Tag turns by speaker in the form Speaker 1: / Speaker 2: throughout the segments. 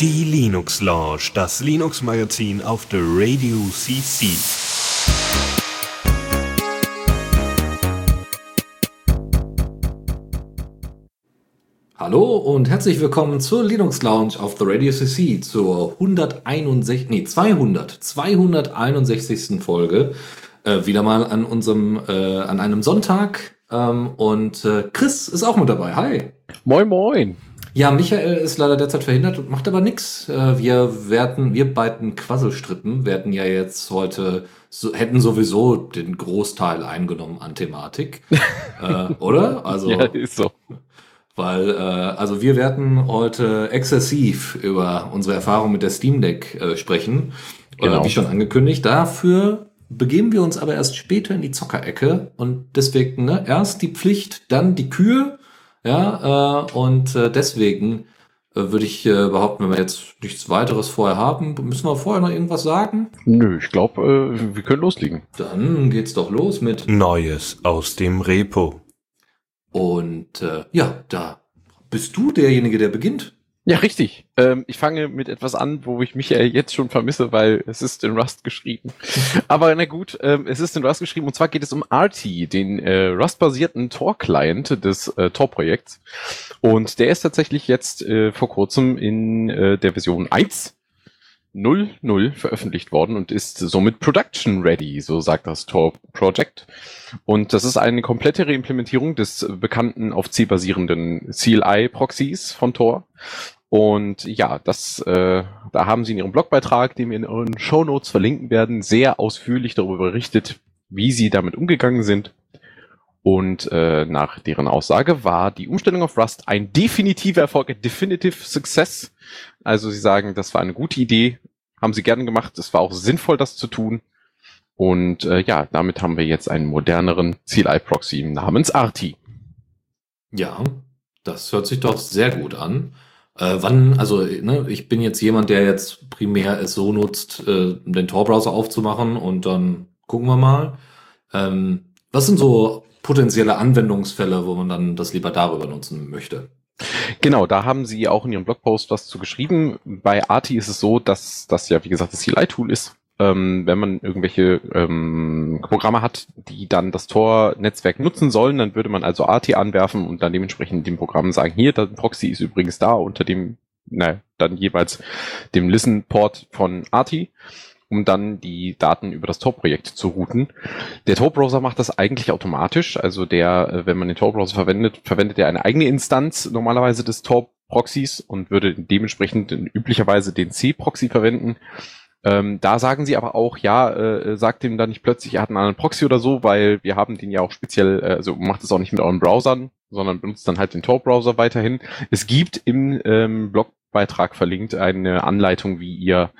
Speaker 1: Die Linux Lounge, das Linux Magazin auf der Radio CC.
Speaker 2: Hallo und herzlich willkommen zur Linux Lounge auf the Radio CC zur 161, nee, 200, 261. Folge. Äh, wieder mal an unserem, äh, an einem Sonntag. Ähm, und äh, Chris ist auch mit dabei. Hi.
Speaker 3: Moin, moin.
Speaker 2: Ja, Michael ist leider derzeit verhindert und macht aber nix. Äh, wir werden, wir beiden Quasselstrippen werden ja jetzt heute, so, hätten sowieso den Großteil eingenommen an Thematik. äh, oder? Also,
Speaker 3: ja, ist so.
Speaker 2: Weil, äh, also wir werden heute exzessiv über unsere Erfahrung mit der Steam Deck äh, sprechen. Genau. Äh, wie schon angekündigt. Dafür begeben wir uns aber erst später in die Zockerecke und deswegen ne, erst die Pflicht, dann die Kühe ja, äh, und äh, deswegen äh, würde ich äh, behaupten, wenn wir jetzt nichts weiteres vorher haben, müssen wir vorher noch irgendwas sagen?
Speaker 3: Nö, ich glaube, äh, wir können loslegen.
Speaker 2: Dann geht's doch los mit
Speaker 1: Neues aus dem Repo.
Speaker 2: Und äh, ja, da bist du derjenige, der beginnt.
Speaker 3: Ja, richtig. Ähm, ich fange mit etwas an, wo ich mich ja jetzt schon vermisse, weil es ist in Rust geschrieben. Aber na gut, ähm, es ist in Rust geschrieben und zwar geht es um RT, den äh, Rust-basierten Tor-Client des äh, Tor-Projekts. Und der ist tatsächlich jetzt äh, vor kurzem in äh, der Version 1 0.0 veröffentlicht worden und ist somit production ready, so sagt das Tor Project. Und das ist eine komplette Reimplementierung des bekannten auf C basierenden CLI Proxys von Tor. Und ja, das, äh, da haben sie in ihrem Blogbeitrag, den wir in euren Show Notes verlinken werden, sehr ausführlich darüber berichtet, wie sie damit umgegangen sind. Und äh, nach deren Aussage war die Umstellung auf Rust ein definitiver Erfolg, ein definitive Success. Also sie sagen, das war eine gute Idee, haben sie gerne gemacht. Es war auch sinnvoll, das zu tun. Und äh, ja, damit haben wir jetzt einen moderneren CLI-Proxy namens Arti.
Speaker 2: Ja, das hört sich doch sehr gut an. Äh, wann, also ne, ich bin jetzt jemand, der jetzt primär es so nutzt, äh, den Tor-Browser aufzumachen und dann gucken wir mal. Ähm, was sind so potenzielle Anwendungsfälle, wo man dann das lieber darüber nutzen möchte?
Speaker 3: Genau, da haben Sie auch in Ihrem Blogpost was zu geschrieben. Bei Arti ist es so, dass das ja, wie gesagt, das CLI-Tool ist. Ähm, wenn man irgendwelche ähm, Programme hat, die dann das Tor-Netzwerk nutzen sollen, dann würde man also Arti anwerfen und dann dementsprechend dem Programm sagen, hier, der Proxy ist übrigens da unter dem, naja, dann jeweils dem Listen-Port von Arti um dann die Daten über das Tor-Projekt zu routen. Der Tor-Browser macht das eigentlich automatisch. Also der, äh, wenn man den Tor-Browser verwendet, verwendet er eine eigene Instanz normalerweise des Tor-Proxys und würde dementsprechend üblicherweise den C-Proxy verwenden. Ähm, da sagen sie aber auch, ja, äh, sagt ihm dann nicht plötzlich, er hat einen anderen Proxy oder so, weil wir haben den ja auch speziell, äh, also macht es auch nicht mit euren Browsern, sondern benutzt dann halt den Tor-Browser weiterhin. Es gibt im ähm, Blog Beitrag verlinkt eine Anleitung, wie ihr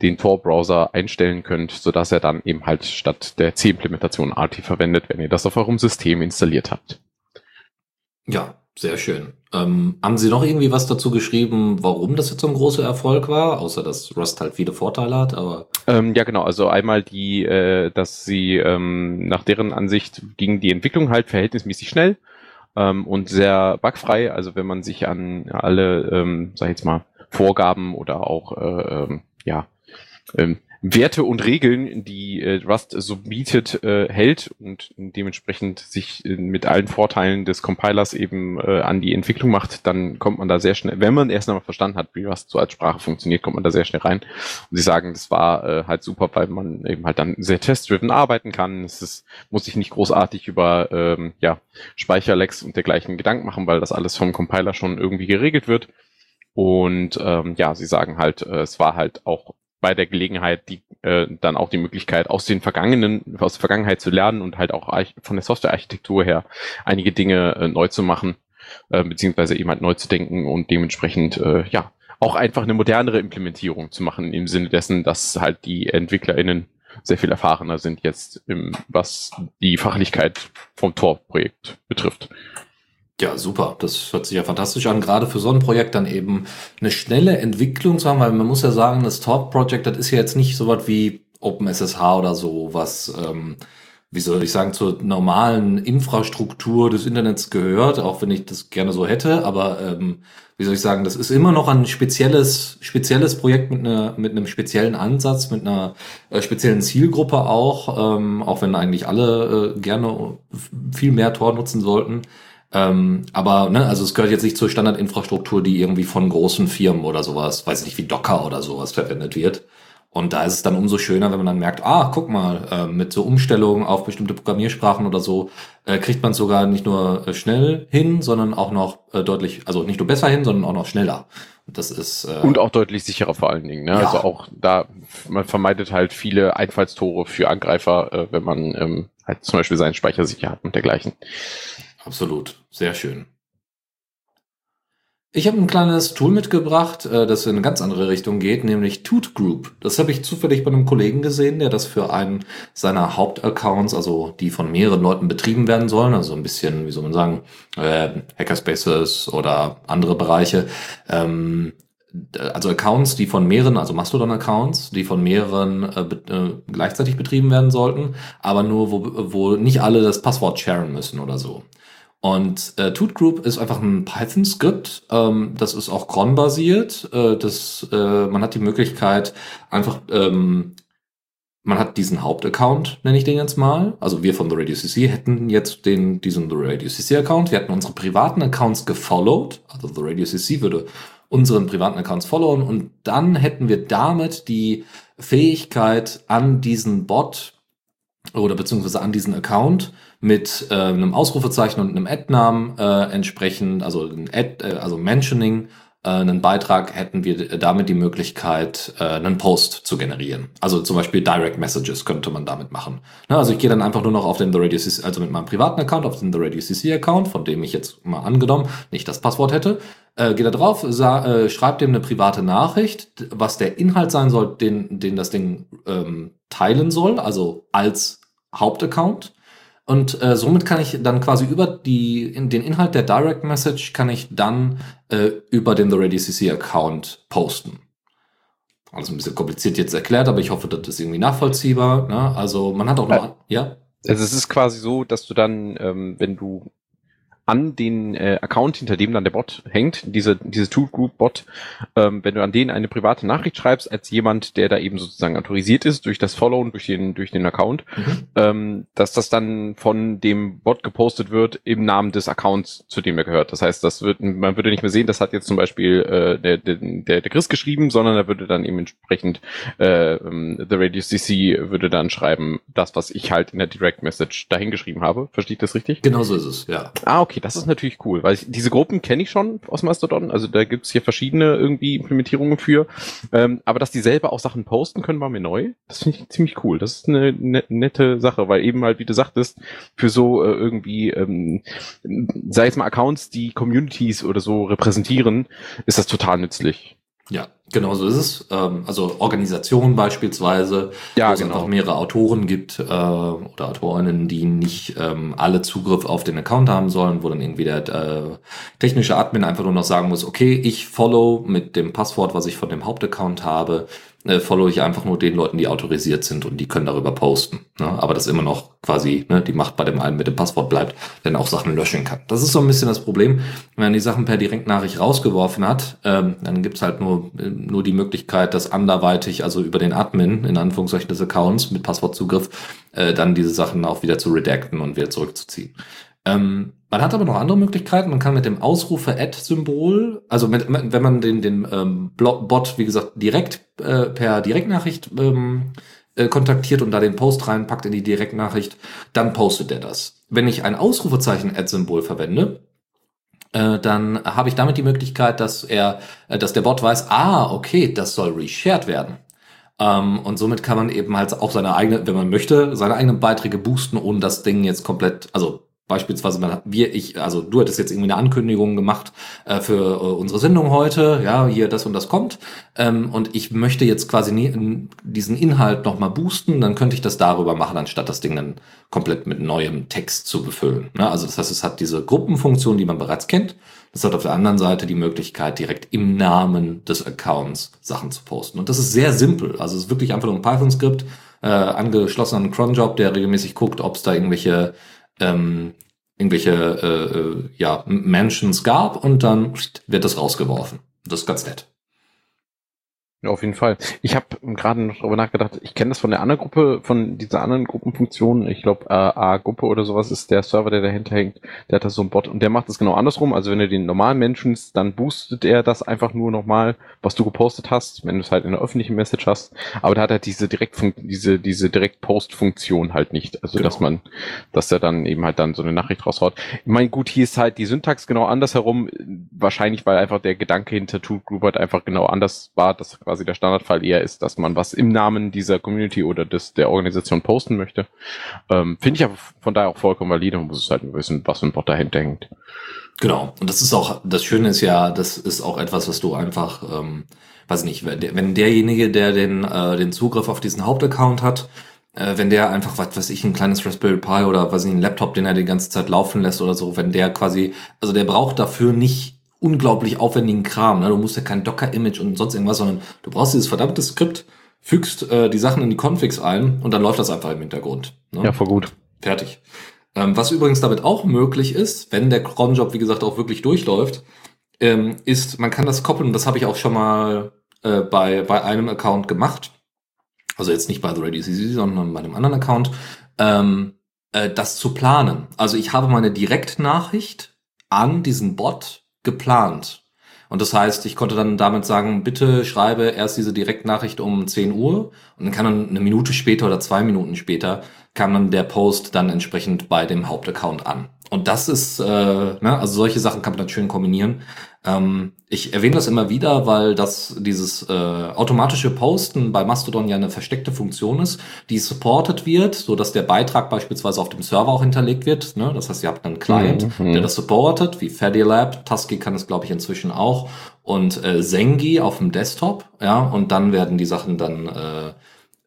Speaker 3: den Tor-Browser einstellen könnt, sodass er dann eben halt statt der C-Implementation ARTI verwendet, wenn ihr das auf eurem System installiert habt.
Speaker 2: Ja, sehr schön. Ähm, haben Sie noch irgendwie was dazu geschrieben, warum das jetzt so ein großer Erfolg war, außer dass Rust halt viele Vorteile hat, aber.
Speaker 3: Ähm, ja, genau. Also einmal die, äh, dass sie ähm, nach deren Ansicht ging die Entwicklung halt verhältnismäßig schnell ähm, und sehr bugfrei. Also wenn man sich an alle, ähm, sag ich jetzt mal, Vorgaben oder auch äh, ähm, ja, ähm, Werte und Regeln, die äh, Rust so bietet, äh, hält und dementsprechend sich äh, mit allen Vorteilen des Compilers eben äh, an die Entwicklung macht, dann kommt man da sehr schnell, wenn man erst einmal verstanden hat, wie Rust so als Sprache funktioniert, kommt man da sehr schnell rein. Und sie sagen, das war äh, halt super, weil man eben halt dann sehr test-driven arbeiten kann. Es ist, muss sich nicht großartig über ähm, ja, Speicherlecks und dergleichen Gedanken machen, weil das alles vom Compiler schon irgendwie geregelt wird. Und ähm, ja, sie sagen halt, äh, es war halt auch bei der Gelegenheit, die äh, dann auch die Möglichkeit, aus den vergangenen, aus der Vergangenheit zu lernen und halt auch von der Softwarearchitektur her einige Dinge äh, neu zu machen, äh, beziehungsweise eben halt neu zu denken und dementsprechend äh, ja auch einfach eine modernere Implementierung zu machen, im Sinne dessen, dass halt die EntwicklerInnen sehr viel erfahrener sind jetzt, im, was die Fachlichkeit vom Tor-Projekt betrifft.
Speaker 2: Ja, super. Das hört sich ja fantastisch an. Gerade für so ein Projekt dann eben eine schnelle Entwicklung zu haben, weil man muss ja sagen, das Talk Project, das ist ja jetzt nicht so was wie OpenSSH oder so, was, ähm, wie soll ich sagen, zur normalen Infrastruktur des Internets gehört, auch wenn ich das gerne so hätte, aber ähm, wie soll ich sagen, das ist immer noch ein spezielles, spezielles Projekt mit, einer, mit einem speziellen Ansatz, mit einer äh, speziellen Zielgruppe auch, ähm, auch wenn eigentlich alle äh, gerne viel mehr Tor nutzen sollten. Ähm, aber, ne, also es gehört jetzt nicht zur Standardinfrastruktur, die irgendwie von großen Firmen oder sowas, weiß ich nicht, wie Docker oder sowas verwendet wird. Und da ist es dann umso schöner, wenn man dann merkt, ah, guck mal, äh, mit so Umstellungen auf bestimmte Programmiersprachen oder so, äh, kriegt man sogar nicht nur äh, schnell hin, sondern auch noch äh, deutlich, also nicht nur besser hin, sondern auch noch schneller.
Speaker 3: Und das ist äh, und auch deutlich sicherer vor allen Dingen. Ne? Ja. Also auch da, man vermeidet halt viele Einfallstore für Angreifer, äh, wenn man ähm, halt zum Beispiel seinen Speicher sicher hat und dergleichen.
Speaker 2: Absolut, sehr schön. Ich habe ein kleines Tool mitgebracht, äh, das in eine ganz andere Richtung geht, nämlich Toot Group. Das habe ich zufällig bei einem Kollegen gesehen, der das für einen seiner Hauptaccounts, also die von mehreren Leuten betrieben werden sollen, also ein bisschen, wie soll man sagen, äh, Hackerspaces oder andere Bereiche, ähm, also Accounts, die von mehreren, also Mastodon-Accounts, die von mehreren äh, äh, gleichzeitig betrieben werden sollten, aber nur, wo, wo nicht alle das Passwort sharen müssen oder so. Und äh, Toot Group ist einfach ein Python-Skript. Ähm, das ist auch cron-basiert. Äh, das, äh, man hat die Möglichkeit, einfach, ähm, man hat diesen Hauptaccount, nenne ich den jetzt mal. Also wir von The Radio CC hätten jetzt den, diesen The Radio CC Account. Wir hätten unsere privaten Accounts gefollowed. Also The Radio CC würde unseren privaten Accounts followen und dann hätten wir damit die Fähigkeit an diesen Bot oder beziehungsweise an diesen Account mit äh, einem Ausrufezeichen und einem Ad-Namen äh, entsprechend, also ein Ad, äh, also Mentioning, äh, einen Beitrag, hätten wir damit die Möglichkeit, äh, einen Post zu generieren. Also zum Beispiel Direct Messages könnte man damit machen. Ne, also ich gehe dann einfach nur noch auf den The Radio CC, also mit meinem privaten Account, auf den The Radio CC Account, von dem ich jetzt mal angenommen nicht das Passwort hätte, äh, gehe da drauf, äh, schreibt dem eine private Nachricht, was der Inhalt sein soll, den, den das Ding ähm, teilen soll, also als Hauptaccount und äh, somit kann ich dann quasi über die, in den Inhalt der Direct Message kann ich dann äh, über den The Ready CC Account posten. Alles ein bisschen kompliziert jetzt erklärt, aber ich hoffe, das ist irgendwie nachvollziehbar. Ne? Also man hat auch noch, ja.
Speaker 3: Also es ist quasi so, dass du dann, ähm, wenn du an den äh, Account, hinter dem dann der Bot hängt, diese, diese Tool-Group-Bot, ähm, wenn du an den eine private Nachricht schreibst, als jemand, der da eben sozusagen autorisiert ist, durch das Followen, durch den, durch den Account, mhm. ähm, dass das dann von dem Bot gepostet wird im Namen des Accounts, zu dem er gehört. Das heißt, das wird, man würde nicht mehr sehen, das hat jetzt zum Beispiel äh, der, der, der, der Chris geschrieben, sondern er würde dann eben entsprechend äh, ähm, The Radio CC würde dann schreiben, das, was ich halt in der Direct Message dahin geschrieben habe. Versteht das richtig?
Speaker 2: Genau so ist es, ja.
Speaker 3: Ah, okay okay, das ist natürlich cool, weil ich, diese Gruppen kenne ich schon aus Mastodon, also da gibt's hier verschiedene irgendwie Implementierungen für, ähm, aber dass die selber auch Sachen posten können, war mir neu. Das finde ich ziemlich cool. Das ist eine ne, nette Sache, weil eben halt, wie du sagtest, für so äh, irgendwie, ähm, sei es mal Accounts, die Communities oder so repräsentieren, ist das total nützlich.
Speaker 2: Ja, genau so ist es. Ähm, also Organisationen beispielsweise, ja, wo es genau. einfach mehrere Autoren gibt äh, oder Autorinnen, die nicht ähm, alle Zugriff auf den Account haben sollen, wo dann irgendwie der äh, technische Admin einfach nur noch sagen muss, okay, ich follow mit dem Passwort, was ich von dem Hauptaccount habe, äh, follow ich einfach nur den Leuten, die autorisiert sind und die können darüber posten. Ne? Aber das immer noch quasi ne, die Macht bei dem einen mit dem Passwort bleibt, der auch Sachen löschen kann. Das ist so ein bisschen das Problem. Wenn man die Sachen per Direktnachricht rausgeworfen hat, ähm, dann gibt's halt nur, äh, nur die Möglichkeit, dass anderweitig, also über den Admin, in Anführungszeichen des Accounts mit Passwortzugriff, äh, dann diese Sachen auch wieder zu redacten und wieder zurückzuziehen. Ähm, man hat aber noch andere Möglichkeiten. Man kann mit dem Ausrufe-Add-Symbol, also mit, wenn man den, den ähm, Bot, wie gesagt, direkt äh, per Direktnachricht ähm, äh, kontaktiert und da den Post reinpackt in die Direktnachricht, dann postet er das. Wenn ich ein Ausrufezeichen-Add-Symbol verwende, äh, dann habe ich damit die Möglichkeit, dass er, äh, dass der Bot weiß, ah, okay, das soll reshared werden. Ähm, und somit kann man eben halt auch seine eigene, wenn man möchte, seine eigenen Beiträge boosten, ohne das Ding jetzt komplett, also Beispielsweise, man, wir, ich, also du hattest jetzt irgendwie eine Ankündigung gemacht äh, für äh, unsere Sendung heute, ja, hier das und das kommt. Ähm, und ich möchte jetzt quasi nie, diesen Inhalt nochmal boosten, dann könnte ich das darüber machen, anstatt das Ding dann komplett mit neuem Text zu befüllen. Ne? Also das heißt, es hat diese Gruppenfunktion, die man bereits kennt. Das hat auf der anderen Seite die Möglichkeit, direkt im Namen des Accounts Sachen zu posten. Und das ist sehr simpel. Also es ist wirklich einfach nur ein Python-Skript, äh, angeschlossen an einen Cronjob, der regelmäßig guckt, ob es da irgendwelche ähm, irgendwelche äh, äh, ja, Mansions gab und dann wird das rausgeworfen. Das ist ganz nett.
Speaker 3: Ja, auf jeden Fall. Ich habe gerade noch darüber nachgedacht, ich kenne das von der anderen Gruppe, von dieser anderen Gruppenfunktion. Ich glaube, äh, A-Gruppe oder sowas ist der Server, der dahinter hängt. Der hat da so einen Bot und der macht das genau andersrum. Also wenn du den normalen Menschen, dann boostet er das einfach nur nochmal, was du gepostet hast, wenn du es halt in der öffentlichen Message hast. Aber da hat er diese direkt diese diese direkt halt nicht. Also genau. dass man, dass er dann eben halt dann so eine Nachricht raushaut. Ich meine, gut, hier ist halt die Syntax genau andersherum. Wahrscheinlich, weil einfach der Gedanke hinter Tool Group halt einfach genau anders war, dass quasi der Standardfall eher ist, dass man was im Namen dieser Community oder des, der Organisation posten möchte. Ähm, Finde ich aber von daher auch vollkommen valide. Man muss es halt wissen, was für ein Bot dahinter hängt.
Speaker 2: Genau. Und das ist auch, das Schöne ist ja, das ist auch etwas, was du einfach, ähm, weiß nicht, wenn derjenige, der den, äh, den Zugriff auf diesen Hauptaccount hat, äh, wenn der einfach, was weiß ich, ein kleines Raspberry Pi oder was ich, ein Laptop, den er die ganze Zeit laufen lässt oder so, wenn der quasi, also der braucht dafür nicht unglaublich aufwendigen Kram. Ne? Du musst ja kein Docker-Image und sonst irgendwas, sondern du brauchst dieses verdammte Skript, fügst äh, die Sachen in die Configs ein und dann läuft das einfach im Hintergrund.
Speaker 3: Ne? Ja, voll gut.
Speaker 2: Fertig. Ähm, was übrigens damit auch möglich ist, wenn der Cronjob, wie gesagt, auch wirklich durchläuft, ähm, ist, man kann das koppeln, das habe ich auch schon mal äh, bei, bei einem Account gemacht. Also jetzt nicht bei The Radio CC, sondern bei einem anderen Account, ähm, äh, das zu planen. Also ich habe meine Direktnachricht an diesen Bot geplant. Und das heißt, ich konnte dann damit sagen, bitte schreibe erst diese Direktnachricht um 10 Uhr und dann kann dann eine Minute später oder zwei Minuten später kam dann der Post dann entsprechend bei dem Hauptaccount an. Und das ist, äh, ne, also solche Sachen kann man dann schön kombinieren. Ähm, ich erwähne das immer wieder, weil das dieses äh, automatische Posten bei Mastodon ja eine versteckte Funktion ist, die supported wird, so dass der Beitrag beispielsweise auf dem Server auch hinterlegt wird. Ne? Das heißt, ihr habt einen Client, mhm. der das supportet, wie Fedilab, Tusky kann es glaube ich inzwischen auch und äh, Zengi auf dem Desktop. Ja, und dann werden die Sachen dann äh,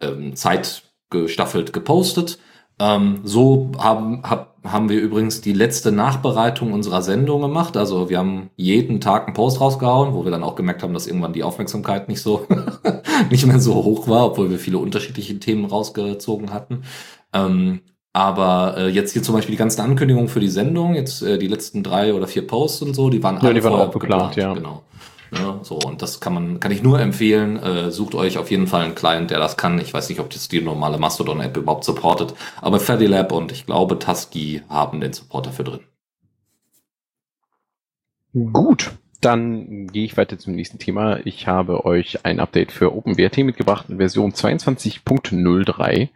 Speaker 2: ähm, zeitgestaffelt gepostet. Ähm, so haben, hab, haben wir übrigens die letzte Nachbereitung unserer Sendung gemacht. Also wir haben jeden Tag einen Post rausgehauen, wo wir dann auch gemerkt haben, dass irgendwann die Aufmerksamkeit nicht so nicht mehr so hoch war, obwohl wir viele unterschiedliche Themen rausgezogen hatten. Ähm, aber äh, jetzt hier zum Beispiel die ganzen Ankündigungen für die Sendung, jetzt äh, die letzten drei oder vier Posts und so, die waren
Speaker 3: ja, alle die waren auch geplant, ja.
Speaker 2: Genau. Ja, so, und das kann man, kann ich nur empfehlen. Äh, sucht euch auf jeden Fall einen Client, der das kann. Ich weiß nicht, ob das die normale Mastodon-App überhaupt supportet, aber Fedilab und ich glaube Tusky haben den Support dafür drin.
Speaker 3: Gut, dann gehe ich weiter zum nächsten Thema. Ich habe euch ein Update für OpenWrt mitgebracht, Version 22.03.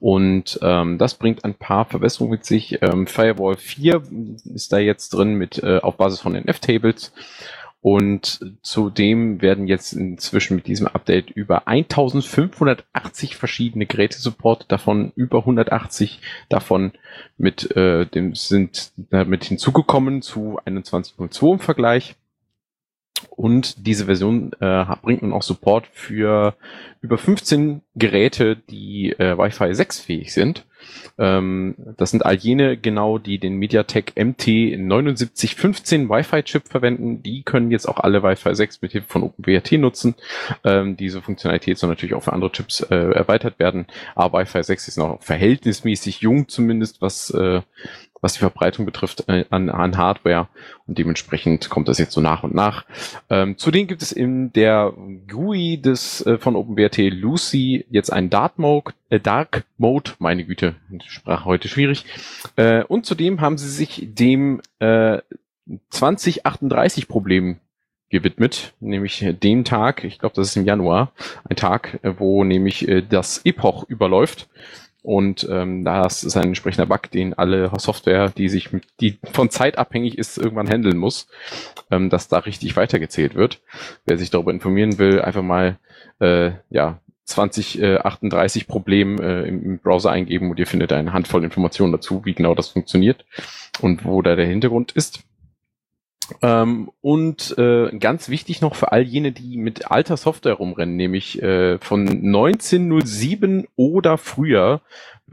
Speaker 3: Und ähm, das bringt ein paar Verbesserungen mit sich. Ähm, Firewall 4 ist da jetzt drin mit äh, auf Basis von den F-Tables. Und zudem werden jetzt inzwischen mit diesem Update über 1580 verschiedene Geräte supportet, davon über 180 davon mit äh, dem sind damit hinzugekommen zu 21.02 im Vergleich. Und diese Version äh, bringt nun auch Support für über 15 Geräte, die äh, Wi-Fi 6 fähig sind. Ähm, das sind all jene genau, die den MediaTek MT 7915 Wi-Fi-Chip verwenden. Die können jetzt auch alle Wi-Fi 6 mit Hilfe von OpenWRT nutzen. Ähm, diese Funktionalität soll natürlich auch für andere Chips äh, erweitert werden. Aber Wi-Fi 6 ist noch verhältnismäßig jung zumindest, was äh, was die Verbreitung betrifft äh, an, an Hardware und dementsprechend kommt das jetzt so nach und nach. Ähm, zudem gibt es in der GUI des äh, von OpenWrt Lucy jetzt einen Dark Mode, äh, Dark Mode, meine Güte, Sprache heute schwierig. Äh, und zudem haben sie sich dem äh, 2038 Problem gewidmet, nämlich den Tag, ich glaube, das ist im Januar, ein Tag, äh, wo nämlich äh, das Epoch überläuft. Und ähm, das ist ein entsprechender Bug, den alle Software, die sich mit, die von Zeit abhängig ist, irgendwann handeln muss, ähm, dass da richtig weitergezählt wird. Wer sich darüber informieren will, einfach mal äh, ja 2038 äh, Problem äh, im, im Browser eingeben und ihr findet eine Handvoll Informationen dazu, wie genau das funktioniert und wo da der Hintergrund ist. Ähm, und äh, ganz wichtig noch für all jene, die mit alter Software rumrennen, nämlich äh, von 1907 oder früher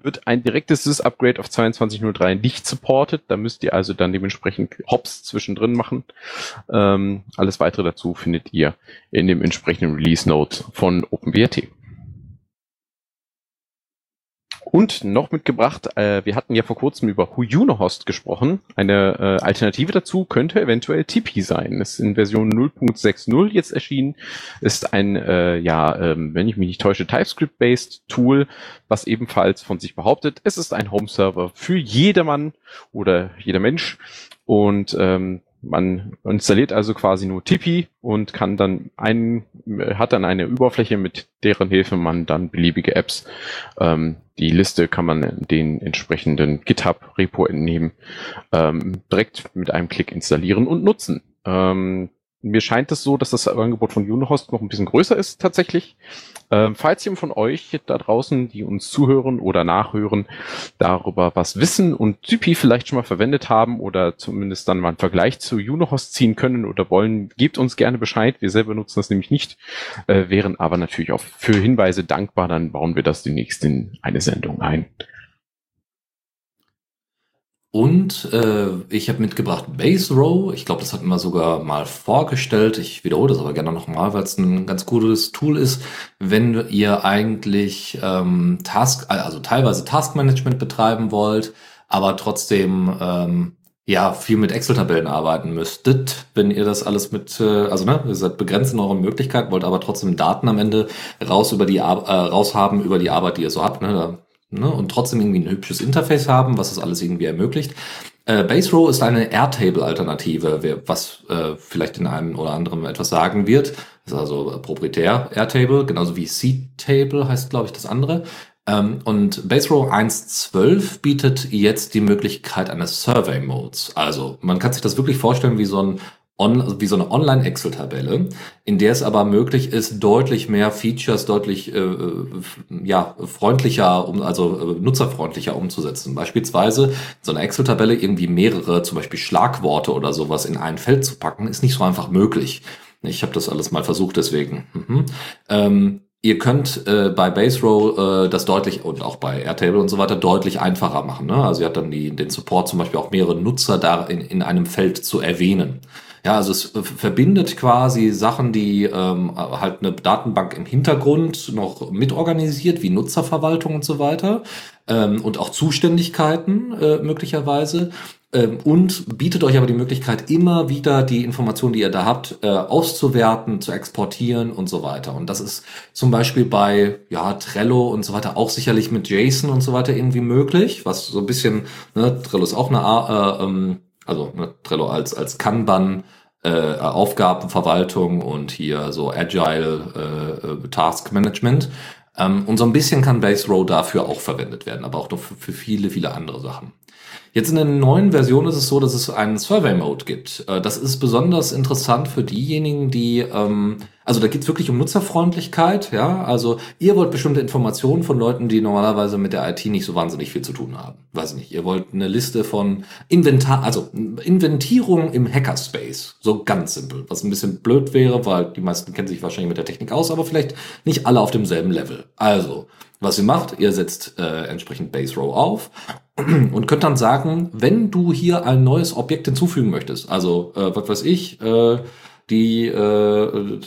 Speaker 3: wird ein direktes Sys-Upgrade auf 2203 nicht supported. Da müsst ihr also dann dementsprechend Hops zwischendrin machen. Ähm, alles weitere dazu findet ihr in dem entsprechenden Release Note von OpenWrt. Und noch mitgebracht, äh, wir hatten ja vor kurzem über Junohost gesprochen. Eine äh, Alternative dazu könnte eventuell Tipeee sein. Ist in Version 0.60 jetzt erschienen. Ist ein, äh, ja, ähm, wenn ich mich nicht täusche, TypeScript-based Tool, was ebenfalls von sich behauptet, es ist ein Home-Server für jedermann oder jeder Mensch. Und ähm, man installiert also quasi nur Tipeee und kann dann ein, hat dann eine Überfläche, mit deren Hilfe man dann beliebige Apps, ähm, die Liste kann man den entsprechenden GitHub-Repo entnehmen, ähm, direkt mit einem Klick installieren und nutzen. Ähm, mir scheint es so, dass das Angebot von Unohost noch ein bisschen größer ist tatsächlich. Ähm, falls jemand von euch da draußen, die uns zuhören oder nachhören, darüber was wissen und Typi vielleicht schon mal verwendet haben oder zumindest dann mal einen Vergleich zu Unohost ziehen können oder wollen, gebt uns gerne Bescheid. Wir selber nutzen das nämlich nicht, äh, wären aber natürlich auch für Hinweise dankbar. Dann bauen wir das demnächst in eine Sendung ein.
Speaker 2: Und äh, ich habe mitgebracht Base Row. Ich glaube, das hatten wir sogar mal vorgestellt. Ich wiederhole das aber gerne nochmal, weil es ein ganz gutes Tool ist, wenn ihr eigentlich ähm, Task, also teilweise Taskmanagement betreiben wollt, aber trotzdem ähm, ja viel mit Excel-Tabellen arbeiten müsstet, wenn ihr das alles mit, äh, also ne, ihr seid begrenzt in euren Möglichkeiten, wollt aber trotzdem Daten am Ende raus über die äh, raus haben über die Arbeit, die ihr so habt. Ne? Da ne, und trotzdem irgendwie ein hübsches Interface haben, was das alles irgendwie ermöglicht. Äh, Base Row ist eine Airtable-Alternative, was äh, vielleicht in einem oder anderen etwas sagen wird. Das ist also proprietär Airtable, genauso wie C-Table heißt, glaube ich, das andere. Ähm, und Base Row 1.12 bietet jetzt die Möglichkeit eines Survey Modes. Also man kann sich das wirklich vorstellen wie so ein on, wie so eine Online-Excel-Tabelle, in der es aber möglich ist, deutlich mehr Features, deutlich äh, äh ja, freundlicher, um, also äh, nutzerfreundlicher umzusetzen. Beispielsweise so eine Excel-Tabelle irgendwie mehrere, zum Beispiel Schlagworte oder sowas in ein Feld zu packen, ist nicht so einfach möglich. Ich habe das alles mal versucht, deswegen. Mhm. Ähm, Ihr könnt äh, bei Base Row äh, das deutlich und auch bei Airtable und so weiter deutlich einfacher machen. Ne? Also ihr habt dann die, den Support zum Beispiel auch mehrere Nutzer da in, in einem Feld zu erwähnen. Ja, also es verbindet quasi Sachen, die ähm, halt eine Datenbank im Hintergrund noch mitorganisiert, wie Nutzerverwaltung und so weiter ähm, und auch Zuständigkeiten äh, möglicherweise ähm, und bietet euch aber die Möglichkeit, immer wieder die Informationen, die ihr da habt, äh, auszuwerten, zu exportieren und so weiter. Und das ist zum Beispiel bei ja, Trello und so weiter auch sicherlich mit JSON und so weiter irgendwie möglich, was so ein bisschen, ne, Trello ist auch eine äh, ähm, also ne, Trello als, als Kanban, äh, Aufgabenverwaltung und hier so Agile äh, äh, Task Management. Ähm, und so ein bisschen kann Base Row dafür auch verwendet werden, aber auch noch für, für viele, viele andere Sachen. Jetzt in der neuen Version ist es so, dass es einen Survey Mode gibt. Äh, das ist besonders interessant für diejenigen, die, ähm, also da geht es wirklich um Nutzerfreundlichkeit, ja. Also ihr wollt bestimmte Informationen von Leuten, die normalerweise mit der IT nicht so wahnsinnig viel zu tun haben. Weiß nicht, ihr wollt eine Liste von Inventar, also Inventierung im Hackerspace. So ganz simpel. Was ein bisschen blöd wäre, weil die meisten kennen sich wahrscheinlich mit der Technik aus, aber vielleicht nicht alle auf demselben Level. Also, was ihr macht, ihr setzt äh, entsprechend Base Row auf und könnt dann sagen, wenn du hier ein neues Objekt hinzufügen möchtest, also äh, was weiß ich, äh, die äh,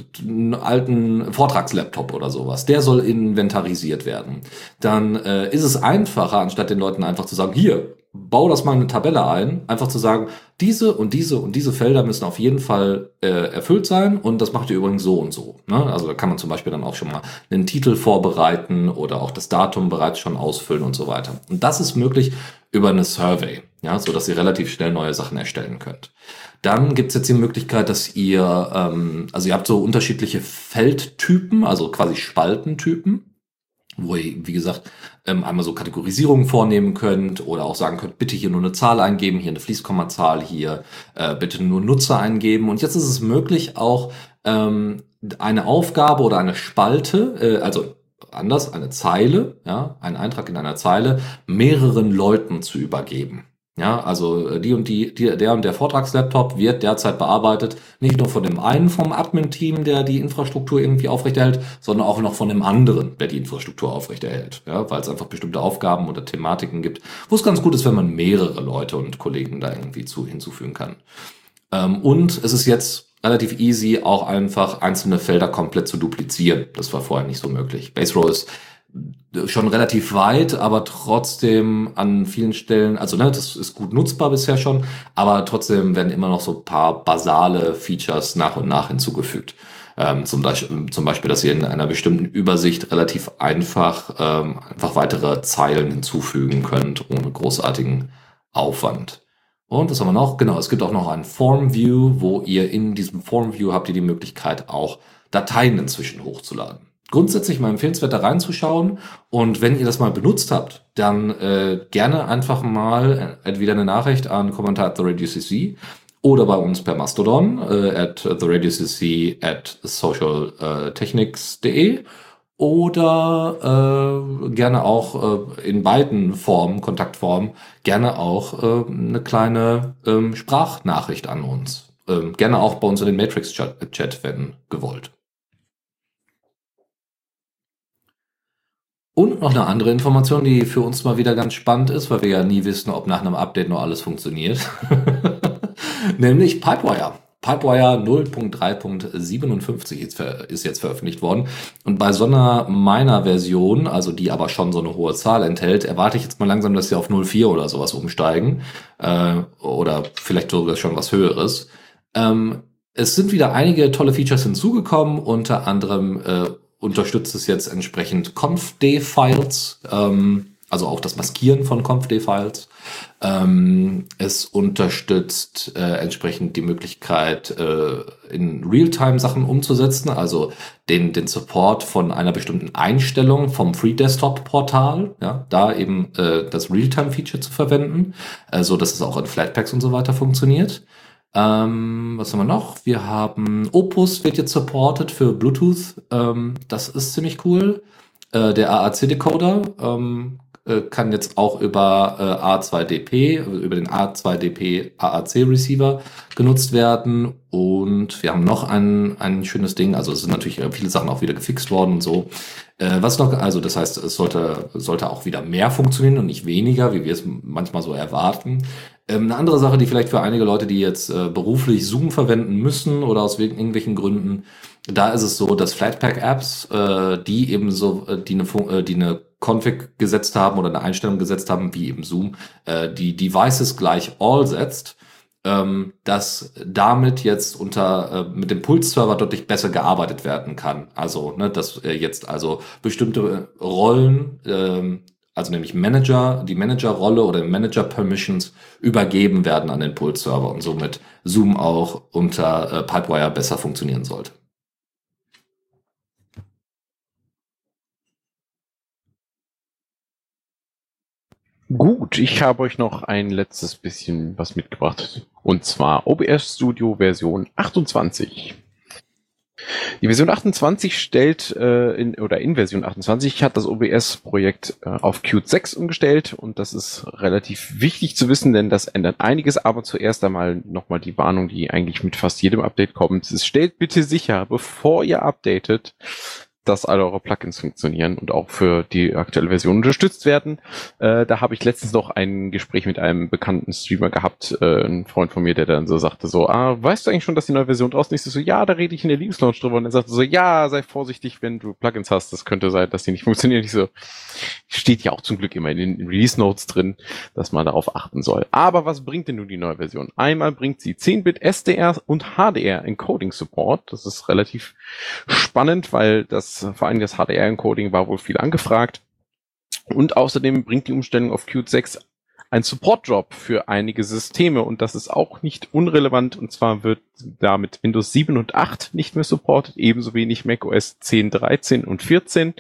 Speaker 2: alten Vortragslaptop oder sowas, der soll inventarisiert werden. Dann äh, ist es einfacher, anstatt den Leuten einfach zu sagen, hier, bau das mal in eine Tabelle ein, einfach zu sagen, diese und diese und diese Felder müssen auf jeden Fall äh, erfüllt sein und das macht ihr übrigens so und so. Ne? Also da kann man zum Beispiel dann auch schon mal einen Titel vorbereiten oder auch das Datum bereits schon ausfüllen und so weiter. Und das ist möglich über eine Survey, ja, so dass ihr relativ schnell neue Sachen erstellen könnt. Dann gibt's jetzt die Möglichkeit, dass ihr, ähm, also ihr habt so unterschiedliche Feldtypen, also quasi Spaltentypen wo ihr, wie gesagt, ähm, einmal so Kategorisierungen vornehmen könnt oder auch sagen könnt, bitte hier nur eine Zahl eingeben, hier eine Fließkommazahl, hier äh, bitte nur Nutzer eingeben. Und jetzt ist es möglich, auch ähm, eine Aufgabe oder eine Spalte, äh, also anders, eine Zeile, ja, einen Eintrag in einer Zeile, mehreren Leuten zu übergeben. Ja, also äh, die und die, die, der und der Vortragslaptop wird derzeit bearbeitet, nicht nur von dem einen vom Admin-Team, der die Infrastruktur irgendwie aufrechterhält, sondern auch noch von dem anderen, der die Infrastruktur aufrechterhält. Ja, weil es einfach bestimmte Aufgaben oder Thematiken gibt, wo es ganz gut ist, wenn man mehrere Leute und Kollegen da irgendwie zu hinzufügen kann. Ähm, und es ist jetzt relativ easy, auch einfach einzelne Felder komplett zu duplizieren. Das war vorher nicht so möglich. Base Row ist schon relativ weit, aber trotzdem an vielen Stellen, also ne, das ist gut nutzbar bisher schon, aber trotzdem werden immer noch so paar basale Features nach und nach hinzugefügt. Ähm, zum, Beispiel, zum Beispiel, dass ihr in einer bestimmten Übersicht relativ einfach ähm, einfach weitere Zeilen hinzufügen könnt, ohne großartigen Aufwand. Und was haben wir noch? Genau, es gibt auch noch ein Form View, wo ihr in diesem Form View habt ihr die Möglichkeit auch Dateien inzwischen hochzuladen. Grundsätzlich mal empfehlenswert da reinzuschauen und wenn ihr das mal benutzt habt, dann äh, gerne einfach mal entweder eine Nachricht an Kommentar at the Radio CC oder bei uns per Mastodon äh, at the Radio CC at socialtechnics.de oder äh, gerne auch äh, in beiden Formen, Kontaktformen, gerne auch äh, eine kleine ähm, Sprachnachricht an uns. Ähm, gerne auch bei uns in den Matrix-Chat, wenn gewollt. Und noch eine andere Information, die für uns mal wieder ganz spannend ist, weil wir ja nie wissen, ob nach einem Update noch alles funktioniert. Nämlich Pipewire. Pipewire 0.3.57 ist jetzt veröffentlicht worden. Und bei so einer meiner Version, also die aber schon so eine hohe Zahl enthält, erwarte ich jetzt mal langsam, dass sie auf 0.4 oder sowas umsteigen. Äh, oder vielleicht sogar schon was Höheres. Ähm, es sind wieder einige tolle Features hinzugekommen, unter anderem äh, unterstützt es jetzt entsprechend Conf-D-Files. Ähm, also auch das Maskieren von Conf-D-Files. Ähm, es unterstützt äh, entsprechend die Möglichkeit, äh, in Realtime Sachen umzusetzen, also den, den Support von einer bestimmten Einstellung vom Free Desktop Portal, ja, da eben äh, das Realtime Feature zu verwenden, äh, so dass es auch in Flatpaks und so weiter funktioniert. Ähm, was haben wir noch? Wir haben Opus wird jetzt supported für Bluetooth. Ähm, das ist ziemlich cool. Äh, der AAC-Decoder ähm, äh, kann jetzt auch über äh, A2DP, also über den A2DP AAC Receiver genutzt werden. Und wir haben noch ein, ein schönes Ding. Also es sind natürlich viele Sachen auch wieder gefixt worden und so. Äh, was noch, also das heißt, es sollte, sollte auch wieder mehr funktionieren und nicht weniger, wie wir es manchmal so erwarten. Ähm, eine andere Sache, die vielleicht für einige Leute, die jetzt äh, beruflich Zoom verwenden müssen oder aus irgendwelchen Gründen, da ist es so, dass Flatpak-Apps, äh, die eben so, äh, die eine, äh, die eine Config gesetzt haben oder eine Einstellung gesetzt haben, wie eben Zoom, äh, die Devices gleich all setzt, ähm, dass damit jetzt unter äh, mit dem Pulse-Server deutlich besser gearbeitet werden kann. Also, ne, dass äh, jetzt also bestimmte Rollen ähm, also nämlich Manager, die Manager-Rolle oder Manager-Permissions übergeben werden an den Pulse-Server und somit Zoom auch unter äh, Pipewire besser funktionieren sollte.
Speaker 3: Gut, ich habe euch noch ein letztes bisschen was mitgebracht. Und zwar OBS Studio Version 28. Die Version 28 stellt, äh, in, oder in Version 28 hat das OBS-Projekt äh, auf Qt 6 umgestellt und das ist relativ wichtig zu wissen, denn das ändert einiges, aber zuerst einmal nochmal die Warnung, die eigentlich mit fast jedem Update kommt. Es stellt bitte sicher, bevor ihr updatet, dass alle eure Plugins funktionieren und auch für die aktuelle Version unterstützt werden. Äh, da habe ich letztens noch ein Gespräch mit einem bekannten Streamer gehabt, äh, ein Freund von mir, der dann so sagte so, ah, weißt du eigentlich schon, dass die neue Version draußen ist? Ich so, ja, da rede ich in der Linux Launch drüber. Und er sagte so, ja, sei vorsichtig, wenn du Plugins hast. Das könnte sein, dass die nicht funktionieren. Ich so, steht ja auch zum Glück immer in den Release Notes drin, dass man darauf achten soll. Aber was bringt denn nun die neue Version? Einmal bringt sie 10-Bit SDR und HDR Encoding Support. Das ist relativ spannend, weil das vor allem das HDR-Encoding war wohl viel angefragt. Und außerdem bringt die Umstellung auf Qt 6 ein Support-Drop für einige Systeme und das ist auch nicht unrelevant und zwar wird damit Windows 7 und 8 nicht mehr supported, ebenso wenig macOS 10, 13 und 14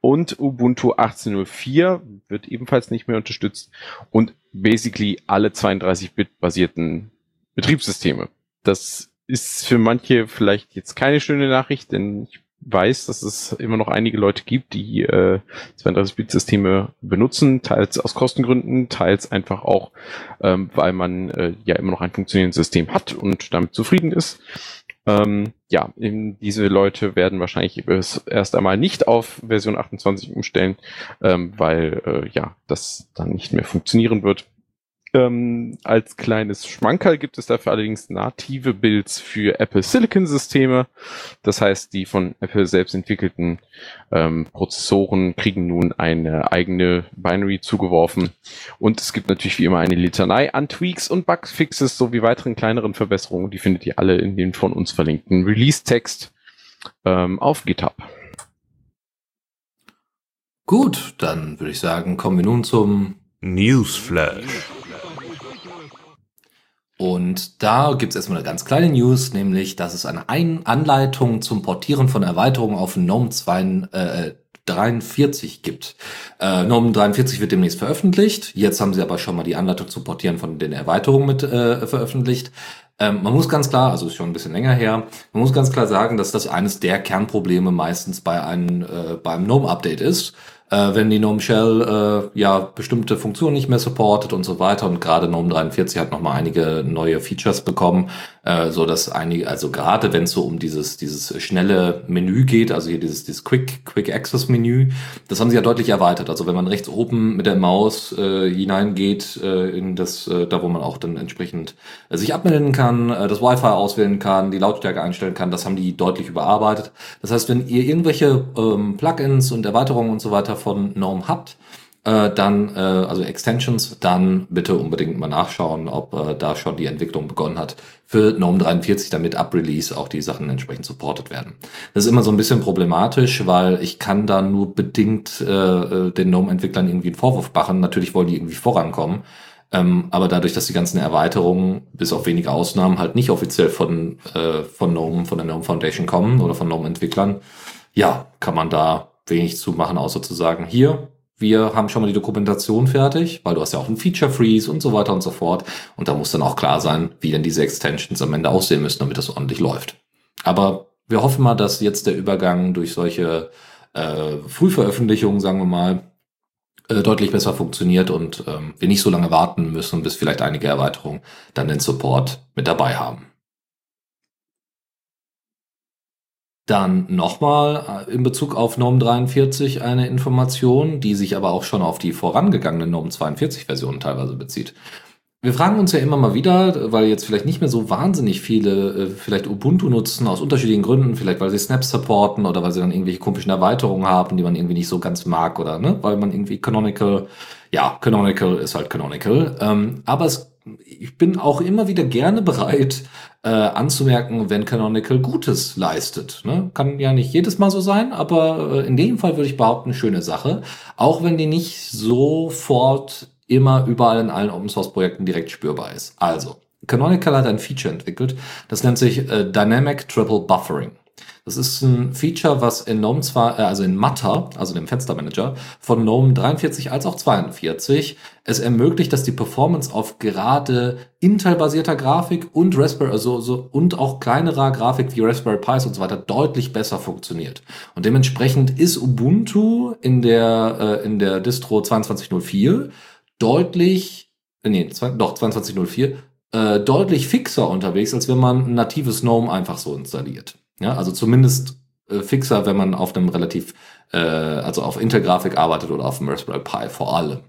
Speaker 3: und Ubuntu 18.04 wird ebenfalls nicht mehr unterstützt und basically alle 32-Bit basierten Betriebssysteme. Das ist für manche vielleicht jetzt keine schöne Nachricht, denn ich weiß, dass es immer noch einige Leute gibt, die äh, 32-Bit-Systeme benutzen, teils aus Kostengründen, teils einfach auch, ähm, weil man äh, ja immer noch ein funktionierendes System hat und damit zufrieden ist. Ähm, ja, eben diese Leute werden wahrscheinlich erst einmal nicht auf Version 28 umstellen, ähm, weil äh, ja das dann nicht mehr funktionieren wird. Ähm, als kleines Schmankerl gibt es dafür allerdings native Builds für Apple Silicon Systeme. Das heißt, die von Apple selbst entwickelten ähm, Prozessoren kriegen nun eine eigene Binary zugeworfen. Und es gibt natürlich wie immer eine Litanei an Tweaks und Bugfixes sowie weiteren kleineren Verbesserungen. Die findet ihr alle in den von uns verlinkten Release-Text ähm, auf GitHub.
Speaker 2: Gut, dann würde ich sagen, kommen wir nun zum
Speaker 1: Newsflash.
Speaker 2: Und da gibt es erstmal eine ganz kleine News, nämlich, dass es eine Ein Anleitung zum Portieren von Erweiterungen auf GNOME 2, äh, 43 gibt. Äh, GNOME 43 wird demnächst veröffentlicht. Jetzt haben sie aber schon mal die Anleitung zum Portieren von den Erweiterungen mit äh, veröffentlicht. Ähm, man muss ganz klar, also ist schon ein bisschen länger her, man muss ganz klar sagen, dass das eines der Kernprobleme meistens bei einem, äh, beim GNOME-Update ist äh, wenn die GNOME Shell äh, ja bestimmte Funktionen nicht mehr supportet und so weiter. Und gerade GNOME 43 hat nochmal einige neue Features bekommen, äh, so dass einige, also gerade wenn es so um dieses dieses schnelle Menü geht, also hier dieses dieses Quick Quick Access Menü, das haben sie ja deutlich erweitert. Also wenn man rechts oben mit der Maus äh, hineingeht äh, in das, äh, da wo man auch dann entsprechend äh, sich abmelden kann, äh, das Wi-Fi auswählen kann, die Lautstärke einstellen kann, das haben die deutlich überarbeitet. Das heißt, wenn ihr irgendwelche ähm, Plugins und Erweiterungen und so weiter von GNOME habt, äh, dann, äh, also Extensions, dann bitte unbedingt mal nachschauen, ob äh, da schon die Entwicklung begonnen hat für GNOME 43, damit ab Release auch die Sachen entsprechend supportet werden. Das ist immer so ein bisschen problematisch, weil ich kann da nur bedingt äh, äh den GNOME-Entwicklern irgendwie einen Vorwurf machen. Natürlich wollen die irgendwie vorankommen. Ähm, aber dadurch, dass die ganzen Erweiterungen, bis auf wenige Ausnahmen, halt nicht offiziell von, äh, von GNOME, von der GNOME Foundation kommen oder von GNOME-Entwicklern, ja, kann man da wenig zu machen, außer zu sagen, hier, wir haben schon mal die Dokumentation fertig, weil du hast ja auch einen Feature Freeze und so weiter und so fort. Und da muss dann auch klar sein, wie denn diese Extensions am Ende aussehen müssen, damit das ordentlich läuft. Aber wir hoffen mal, dass jetzt der Übergang durch solche äh, Frühveröffentlichungen, sagen wir mal, äh, deutlich besser funktioniert und ähm, wir nicht so lange warten müssen, bis vielleicht einige Erweiterungen dann den Support mit dabei haben. Dann nochmal äh, in Bezug auf Norm 43 eine Information, die sich aber auch schon auf die vorangegangene Norm 42 Version teilweise bezieht. Wir fragen uns ja immer mal wieder, weil jetzt vielleicht nicht mehr so wahnsinnig viele äh, vielleicht Ubuntu nutzen, aus unterschiedlichen Gründen, vielleicht weil sie Snaps supporten oder weil sie dann irgendwelche komischen Erweiterungen haben, die man irgendwie nicht so ganz mag oder ne, weil man irgendwie Canonical, ja, Canonical ist halt Canonical. Ähm, aber es, ich bin auch immer wieder gerne bereit, äh, anzumerken, wenn Canonical Gutes leistet. Ne? Kann ja nicht jedes Mal so sein, aber äh, in dem Fall würde ich behaupten, schöne Sache. Auch wenn die nicht sofort immer überall in allen Open Source Projekten direkt spürbar ist. Also, Canonical hat ein Feature entwickelt, das nennt sich äh, Dynamic Triple Buffering. Das ist ein Feature, was in GNOME zwar, äh, also in Matter, also dem Fenstermanager, von GNOME 43 als auch 42 es ermöglicht, dass die Performance auf gerade Intel-basierter Grafik und Raspberry, also, so, und auch kleinerer Grafik wie Raspberry Pis und so weiter deutlich besser funktioniert. Und dementsprechend ist Ubuntu in der, äh, in der Distro 2204 deutlich, äh, nee, zwei, doch, 2204, äh, deutlich fixer unterwegs, als wenn man ein natives GNOME einfach so installiert. Ja, also zumindest äh, fixer, wenn man auf einem relativ, äh, also auf Intel-Grafik arbeitet oder auf dem Raspberry Pi vor allem.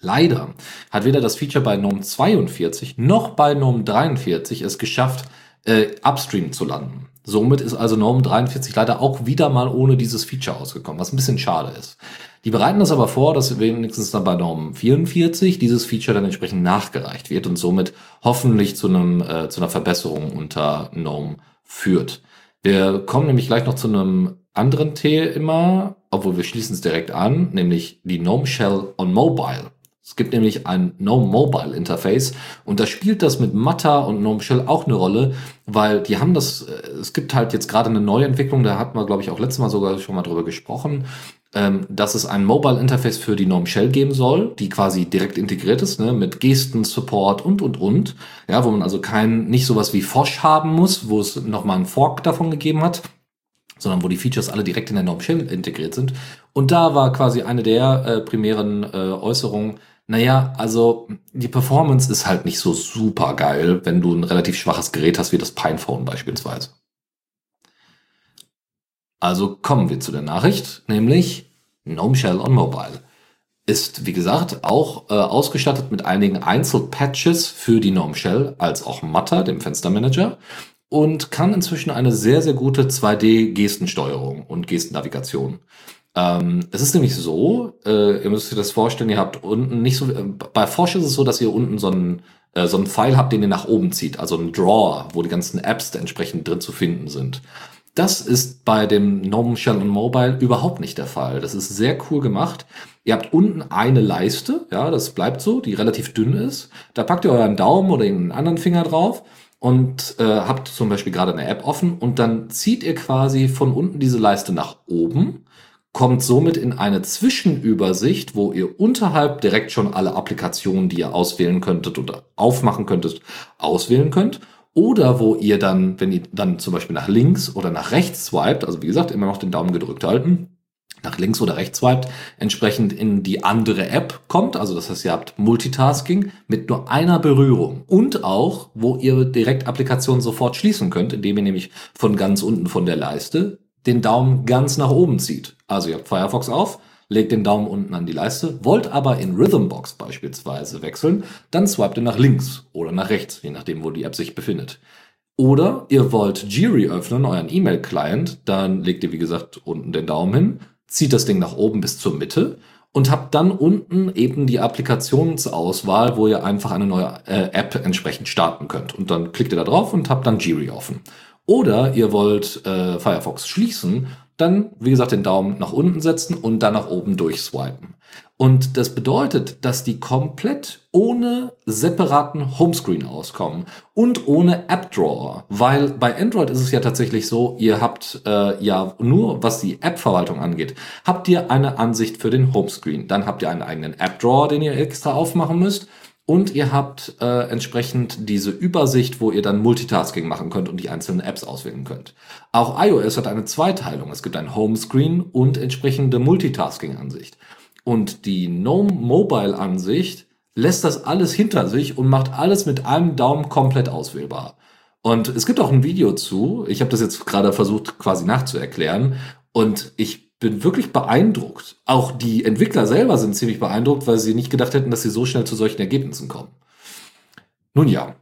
Speaker 2: Leider hat weder das Feature bei GNOME 42 noch bei GNOME 43 es geschafft, äh, upstream zu landen. Somit ist also GNOME 43 leider auch wieder mal ohne dieses Feature ausgekommen, was ein bisschen schade ist. Die bereiten das aber vor, dass wenigstens dann bei GNOME 44 dieses Feature dann entsprechend nachgereicht wird und somit hoffentlich zu, einem, äh, zu einer Verbesserung unter GNOME führt. Wir kommen nämlich gleich noch zu einem anderen Thema, obwohl wir schließen es direkt an, nämlich die GNOME Shell on Mobile. Es gibt nämlich ein GNOME Mobile Interface und da spielt das mit Matter und GNOME Shell auch eine Rolle, weil die haben das, äh, es gibt halt jetzt gerade eine neue Entwicklung, da hatten wir, glaube ich, auch letztes Mal sogar schon mal drüber gesprochen, ähm, dass es ein Mobile Interface für die GNOME Shell geben soll, die quasi direkt integriert ist, ne, mit Gesten, Support und, und, und. Ja, wo man also kein, nicht sowas wie Fosh haben muss, wo es nochmal einen Fork davon gegeben hat, sondern wo die Features alle direkt in der GNOME Shell integriert sind. Und da war quasi eine der äh, primären äh, Äußerungen, naja, also die Performance ist halt nicht so super geil, wenn du ein relativ schwaches Gerät hast wie das Pinephone beispielsweise. Also kommen wir zu der Nachricht, nämlich GNOME Shell on Mobile. ist, wie gesagt, auch äh, ausgestattet mit einigen Einzelpatches für die Gnome Shell, als auch Matter, dem Fenstermanager, und kann inzwischen eine sehr, sehr gute 2D-Gestensteuerung und Gestennavigation. Ähm, es ist nämlich so, äh, ihr müsst euch das vorstellen, ihr habt unten nicht so, äh, bei Forsch ist es so, dass ihr unten so einen, äh, so einen Pfeil habt, den ihr nach oben zieht, also einen Drawer, wo die ganzen Apps entsprechend drin zu finden sind. Das ist bei dem Gnome Shell und Mobile überhaupt nicht der Fall. Das ist sehr cool gemacht. Ihr habt unten eine Leiste, ja, das bleibt so, die relativ dünn ist. Da packt ihr euren Daumen oder einen anderen Finger drauf und äh, habt zum Beispiel gerade eine App offen und dann zieht ihr quasi von unten diese Leiste nach oben kommt somit in eine Zwischenübersicht, wo ihr unterhalb direkt schon alle Applikationen, die ihr auswählen könntet oder aufmachen könntet, auswählen könnt. Oder wo ihr dann, wenn ihr dann zum Beispiel nach links oder nach rechts swiped, also wie gesagt, immer noch den Daumen gedrückt halten, nach links oder rechts swiped, entsprechend in die andere App kommt. Also das heißt, ihr habt Multitasking mit nur einer Berührung. Und auch, wo ihr direkt Applikationen sofort schließen könnt, indem ihr nämlich von ganz unten von der Leiste den Daumen ganz nach oben zieht. Also ihr habt Firefox auf, legt den Daumen unten an die Leiste, wollt aber in Rhythmbox beispielsweise wechseln, dann swipet ihr nach links oder nach rechts, je nachdem, wo die App sich befindet. Oder ihr wollt Jiri öffnen, euren E-Mail-Client, dann legt ihr, wie gesagt, unten den Daumen hin, zieht das Ding nach oben bis zur Mitte und habt dann unten eben die Applikationsauswahl, wo ihr einfach eine neue äh, App entsprechend starten könnt. Und dann klickt ihr da drauf und habt dann Jiri offen. Oder ihr wollt äh, Firefox schließen, dann, wie gesagt, den Daumen nach unten setzen und dann nach oben durchswipen. Und das bedeutet, dass die komplett ohne separaten Homescreen auskommen und ohne App Drawer, weil bei Android ist es ja tatsächlich so, ihr habt äh, ja nur, was die App-Verwaltung angeht, habt ihr eine Ansicht für den Homescreen. Dann habt ihr einen eigenen App Drawer, den ihr extra aufmachen müsst. Und ihr habt äh, entsprechend diese Übersicht, wo ihr dann Multitasking machen könnt und die einzelnen Apps auswählen könnt. Auch iOS hat eine Zweiteilung. Es gibt ein Homescreen und entsprechende Multitasking-Ansicht. Und die GNOME Mobile-Ansicht lässt das alles hinter sich und macht alles mit einem Daumen komplett auswählbar. Und es gibt auch ein Video zu. Ich habe das jetzt gerade versucht quasi nachzuerklären. Und ich bin wirklich beeindruckt. Auch die Entwickler selber sind ziemlich beeindruckt, weil sie nicht gedacht hätten, dass sie so schnell zu solchen Ergebnissen kommen. Nun ja.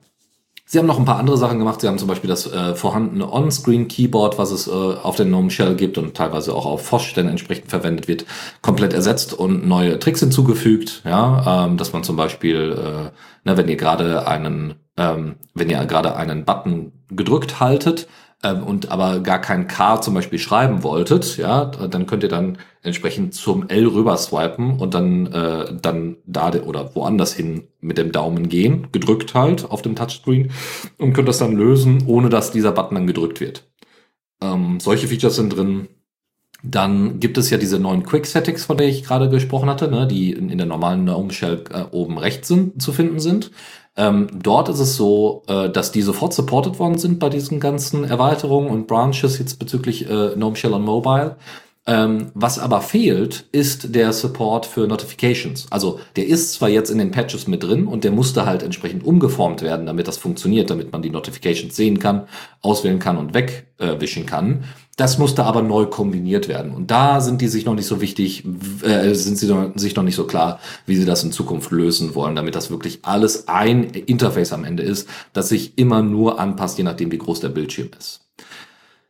Speaker 2: Sie haben noch ein paar andere Sachen gemacht. Sie haben zum Beispiel das äh, vorhandene On-Screen-Keyboard, was es äh, auf der GNOME Shell gibt und teilweise auch auf Fosch dann entsprechend verwendet wird, komplett ersetzt und neue Tricks hinzugefügt. Ja, ähm, dass man zum Beispiel, äh, na, wenn ihr gerade einen, ähm, wenn ihr gerade einen Button gedrückt haltet, ähm, und aber gar kein K zum Beispiel schreiben wolltet, ja, dann könnt ihr dann entsprechend zum L rüber swipen und dann, äh, dann da oder woanders hin mit dem Daumen gehen, gedrückt halt auf dem Touchscreen und könnt das dann lösen, ohne dass dieser Button dann gedrückt wird. Ähm, solche Features sind drin. Dann gibt es ja diese neuen Quick Settings, von der ich gerade gesprochen hatte, ne, die in, in der normalen GNOME Shell äh, oben rechts sind, zu finden sind. Ähm, dort ist es so, äh, dass die sofort supported worden sind bei diesen ganzen Erweiterungen und Branches jetzt bezüglich äh, GNOME Shell on Mobile. Ähm, was aber fehlt, ist der Support für Notifications. Also der ist zwar jetzt in den Patches mit drin und der musste halt entsprechend umgeformt werden, damit das funktioniert, damit man die Notifications sehen kann, auswählen kann und wegwischen äh, kann. Das musste aber neu kombiniert werden. Und da sind die sich noch nicht so wichtig, äh, sind sie noch, sich noch nicht so klar, wie sie das in Zukunft lösen wollen, damit das wirklich alles ein Interface am Ende ist, das sich immer nur anpasst, je nachdem, wie groß der Bildschirm ist.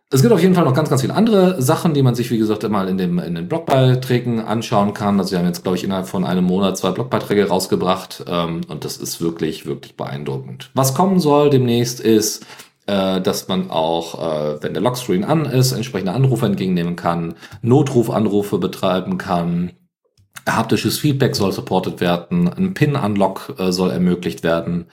Speaker 2: Es gibt auf jeden Fall noch ganz, ganz viele andere Sachen, die man sich, wie gesagt, immer in, dem, in den Blogbeiträgen anschauen kann. Also sie haben jetzt, glaube ich, innerhalb von einem Monat zwei Blogbeiträge rausgebracht ähm, und das ist wirklich, wirklich beeindruckend. Was kommen soll demnächst ist äh, dass man auch, äh, wenn der Lockscreen an ist, entsprechende Anrufe entgegennehmen kann, Notrufanrufe betreiben kann, haptisches Feedback soll supported werden, ein PIN-Unlock äh, soll ermöglicht werden,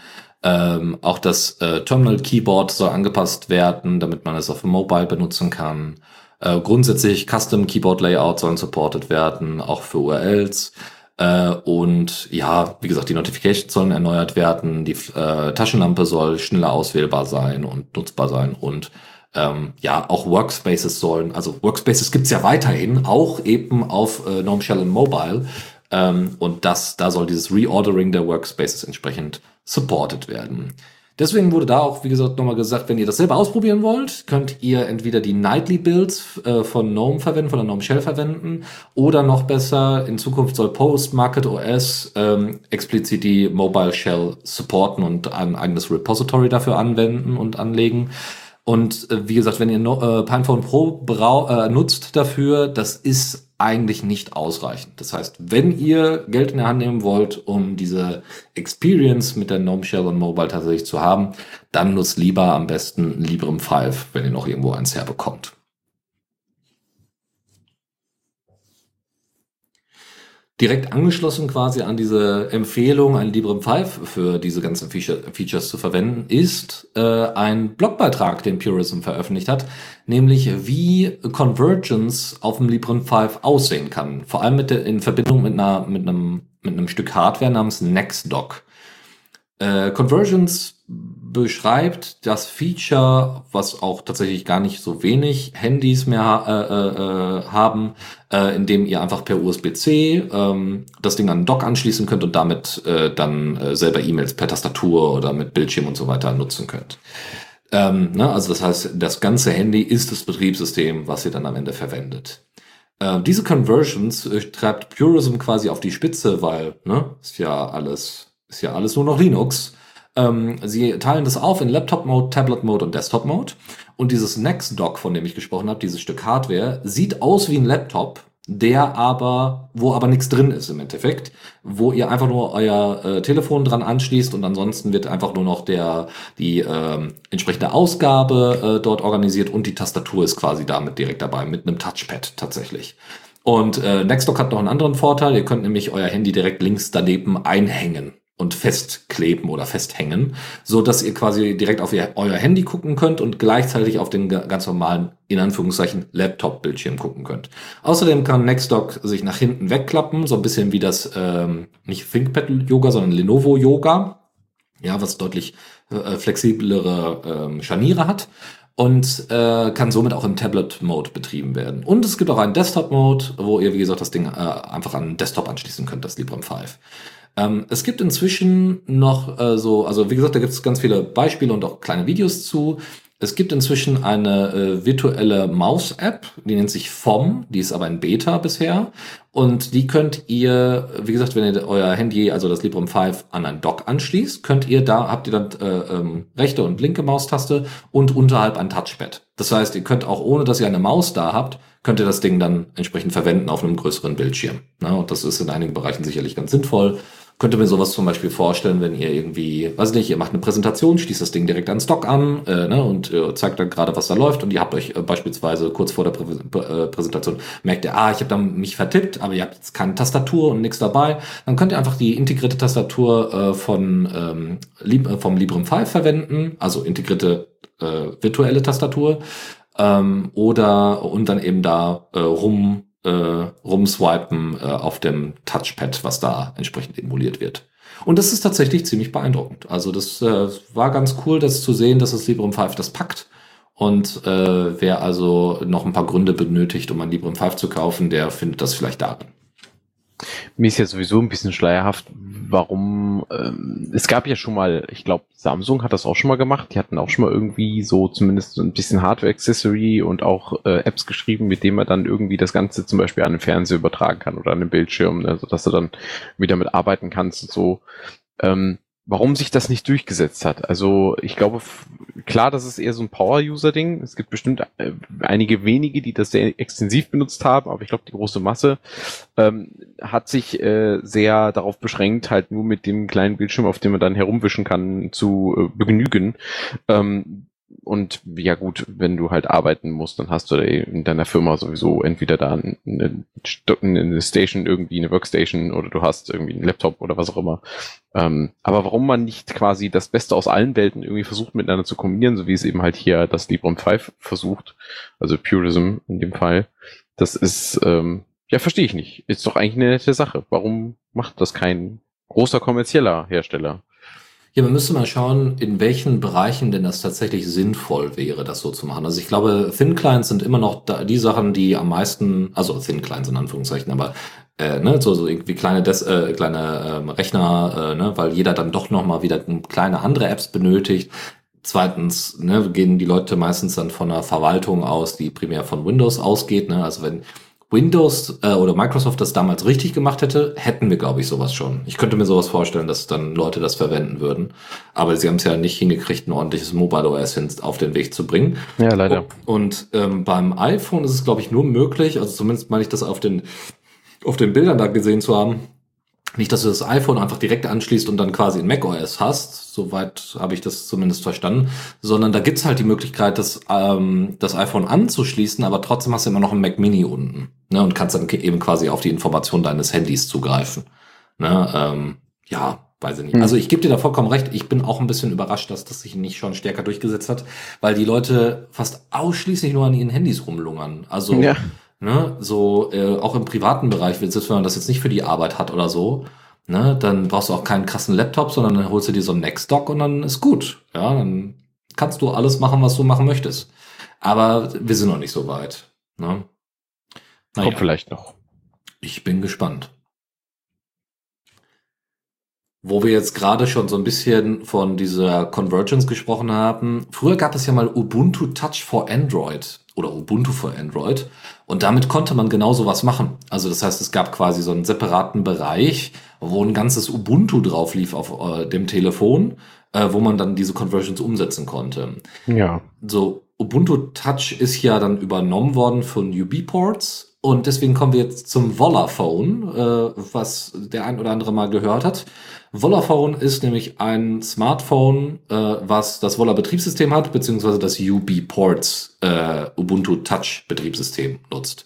Speaker 2: ähm, auch das äh, Terminal Keyboard soll angepasst werden, damit man es auf dem Mobile benutzen kann. Äh, grundsätzlich Custom Keyboard Layout sollen supported werden, auch für URLs. Äh, und ja, wie gesagt, die Notifications sollen erneuert werden, die äh, Taschenlampe soll schneller auswählbar sein und nutzbar sein und ähm, ja, auch Workspaces sollen, also Workspaces gibt's ja weiterhin, auch eben auf äh, GNOME Shell und Mobile. Ähm, und das, da soll dieses Reordering der Workspaces entsprechend supported werden. Deswegen wurde da auch, wie gesagt, nochmal gesagt, wenn ihr das selber ausprobieren wollt, könnt ihr entweder die Nightly Builds äh, von GNOME verwenden, von der GNOME Shell verwenden, oder noch besser, in Zukunft soll Post Market OS ähm, explizit die Mobile Shell supporten und ein eigenes Repository dafür anwenden und anlegen. Und äh, wie gesagt, wenn ihr no, äh, Pinephone Pro brau äh, nutzt dafür, das ist eigentlich nicht ausreichend. Das heißt, wenn ihr Geld in der Hand nehmen wollt, um diese Experience mit der GNOME Shell und Mobile tatsächlich zu haben, dann nutzt lieber am besten Librem 5, wenn ihr noch irgendwo eins herbekommt. Direkt angeschlossen quasi an diese Empfehlung, ein Librem 5 für diese ganzen Feature, Features zu verwenden, ist äh, ein Blogbeitrag, den Purism veröffentlicht hat, nämlich wie Convergence auf dem Librem 5 aussehen kann. Vor allem mit der, in Verbindung mit, einer, mit, einem, mit einem Stück Hardware namens NextDoc. Äh, Convergence beschreibt das Feature, was auch tatsächlich gar nicht so wenig Handys mehr äh, äh, haben, äh, indem ihr einfach per USB-C ähm, das Ding an den Dock anschließen könnt und damit äh, dann äh, selber E-Mails per Tastatur oder mit Bildschirm und so weiter nutzen könnt. Ähm, ne? Also das heißt, das ganze Handy ist das Betriebssystem, was ihr dann am Ende verwendet. Äh, diese Conversions äh, treibt Purism quasi auf die Spitze, weil ne, ist ja alles ist ja alles nur noch Linux. Ähm, sie teilen das auf in Laptop-Mode, Tablet-Mode und Desktop-Mode. Und dieses Next-Dock, von dem ich gesprochen habe, dieses Stück Hardware, sieht aus wie ein Laptop, der aber, wo aber nichts drin ist im Endeffekt, wo ihr einfach nur euer äh, Telefon dran anschließt und ansonsten wird einfach nur noch der die äh, entsprechende Ausgabe äh, dort organisiert und die Tastatur ist quasi damit direkt dabei mit einem Touchpad tatsächlich. Und äh, Nextdock hat noch einen anderen Vorteil, ihr könnt nämlich euer Handy direkt links daneben einhängen und festkleben oder festhängen, so dass ihr quasi direkt auf ihr, euer Handy gucken könnt und gleichzeitig auf den ganz normalen, in Anführungszeichen, Laptop-Bildschirm gucken könnt. Außerdem kann Nextdock sich nach hinten wegklappen, so ein bisschen wie das, ähm, nicht ThinkPad-Yoga, sondern Lenovo-Yoga, ja, was deutlich äh, flexiblere ähm, Scharniere hat und äh, kann somit auch im Tablet-Mode betrieben werden. Und es gibt auch einen Desktop-Mode, wo ihr, wie gesagt, das Ding äh, einfach an den Desktop anschließen könnt, das Librem 5. Ähm, es gibt inzwischen noch äh, so, also wie gesagt, da gibt es ganz viele Beispiele und auch kleine Videos zu. Es gibt inzwischen eine äh, virtuelle Maus-App, die nennt sich FOM, die ist aber in Beta bisher. Und die könnt ihr, wie gesagt, wenn ihr euer Handy, also das Librem 5, an ein Dock anschließt, könnt ihr da, habt ihr dann äh, ähm, rechte und linke Maustaste und unterhalb ein Touchpad. Das heißt, ihr könnt auch ohne, dass ihr eine Maus da habt, könnt ihr das Ding dann entsprechend verwenden auf einem größeren Bildschirm. Na, und das ist in einigen Bereichen sicherlich ganz sinnvoll könnte mir sowas zum Beispiel vorstellen, wenn ihr irgendwie, weiß nicht, ihr macht eine Präsentation, schließt das Ding direkt an Stock an äh, ne, und äh, zeigt dann gerade, was da läuft und ihr habt euch äh, beispielsweise kurz vor der Prä äh, Präsentation merkt ihr, ah, ich habe da mich vertippt, aber ihr habt jetzt keine Tastatur und nichts dabei, dann könnt ihr einfach die integrierte Tastatur äh, von ähm, Lib äh, vom Librem 5 verwenden, also integrierte äh, virtuelle Tastatur ähm, oder und dann eben da äh, rum äh, rumswipen äh, auf dem Touchpad, was da entsprechend emuliert wird. Und das ist tatsächlich ziemlich beeindruckend. Also das äh, war ganz cool, das zu sehen, dass das Librem 5 das packt. Und äh, wer also noch ein paar Gründe benötigt, um ein Librem 5 zu kaufen, der findet das vielleicht darin.
Speaker 3: Mir ist ja sowieso ein bisschen schleierhaft, warum ähm, es gab ja schon mal, ich glaube, Samsung hat das auch schon mal gemacht. Die hatten auch schon mal irgendwie so zumindest ein bisschen Hardware-Accessory und auch äh, Apps geschrieben, mit denen man dann irgendwie das Ganze zum Beispiel an den Fernseher übertragen kann oder an den Bildschirm, ne, sodass du dann wieder mit arbeiten kannst und so. Ähm, warum sich das nicht durchgesetzt hat. Also ich glaube, klar, das ist eher so ein Power-User-Ding. Es gibt bestimmt äh, einige wenige, die das sehr extensiv benutzt haben, aber ich glaube, die große Masse ähm, hat sich äh, sehr darauf beschränkt, halt nur mit dem kleinen Bildschirm, auf dem man dann herumwischen kann, zu äh, begnügen. Ähm, und ja gut, wenn du halt arbeiten musst, dann hast du in deiner Firma sowieso entweder da eine, eine Station, irgendwie eine Workstation oder du hast irgendwie einen Laptop oder was auch immer. Ähm, aber warum man nicht quasi das Beste aus allen Welten irgendwie versucht miteinander zu kombinieren, so wie es eben halt hier das Librem 5 versucht, also Purism in dem Fall, das ist, ähm, ja, verstehe ich nicht. Ist doch eigentlich eine nette Sache. Warum macht das kein großer kommerzieller Hersteller?
Speaker 2: Ja, man müsste mal schauen, in welchen Bereichen denn das tatsächlich sinnvoll wäre, das so zu machen. Also ich glaube, Thin Clients sind immer noch die Sachen, die am meisten, also Thin Clients in Anführungszeichen, aber äh, ne, so, so irgendwie kleine, Des äh, kleine ähm, Rechner, äh, ne, weil jeder dann doch nochmal wieder kleine andere Apps benötigt. Zweitens ne, gehen die Leute meistens dann von einer Verwaltung aus, die primär von Windows ausgeht. Ne? Also wenn Windows äh, oder Microsoft das damals richtig gemacht hätte, hätten wir, glaube ich, sowas schon. Ich könnte mir sowas vorstellen, dass dann Leute das verwenden würden. Aber sie haben es ja nicht hingekriegt, ein ordentliches Mobile OS auf den Weg zu bringen.
Speaker 3: Ja, leider.
Speaker 2: Und ähm, beim iPhone ist es, glaube ich, nur möglich, also zumindest meine ich das auf den, auf den Bildern da gesehen zu haben, nicht, dass du das iPhone einfach direkt anschließt und dann quasi ein macOS hast, soweit habe ich das zumindest verstanden, sondern da gibt's halt die Möglichkeit, das, ähm, das iPhone anzuschließen, aber trotzdem hast du immer noch ein Mac Mini unten ne, und kannst dann eben quasi auf die Information deines Handys zugreifen. Ne, ähm, ja, weiß ich nicht. Also ich gebe dir da vollkommen recht, ich bin auch ein bisschen überrascht, dass das sich nicht schon stärker durchgesetzt hat, weil die Leute fast ausschließlich nur an ihren Handys rumlungern. Also ja ne, so äh, auch im privaten Bereich, selbst wenn man das jetzt nicht für die Arbeit hat oder so, ne, dann brauchst du auch keinen krassen Laptop, sondern dann holst du dir so einen Nextdock und dann ist gut. Ja, dann kannst du alles machen, was du machen möchtest. Aber wir sind noch nicht so weit. Ne?
Speaker 3: Naja. Kommt vielleicht noch.
Speaker 2: Ich bin gespannt. Wo wir jetzt gerade schon so ein bisschen von dieser Convergence gesprochen haben. Früher gab es ja mal Ubuntu Touch for Android oder Ubuntu for Android. Und damit konnte man genau sowas machen. Also das heißt, es gab quasi so einen separaten Bereich, wo ein ganzes Ubuntu drauf lief auf äh, dem Telefon, äh, wo man dann diese Conversions umsetzen konnte.
Speaker 3: Ja.
Speaker 2: So, Ubuntu Touch ist ja dann übernommen worden von UB-Ports und deswegen kommen wir jetzt zum Volaphone, äh, was der ein oder andere mal gehört hat. Volaphone ist nämlich ein Smartphone, äh, was das Volla Betriebssystem hat, beziehungsweise das UB Ports äh, Ubuntu Touch Betriebssystem nutzt.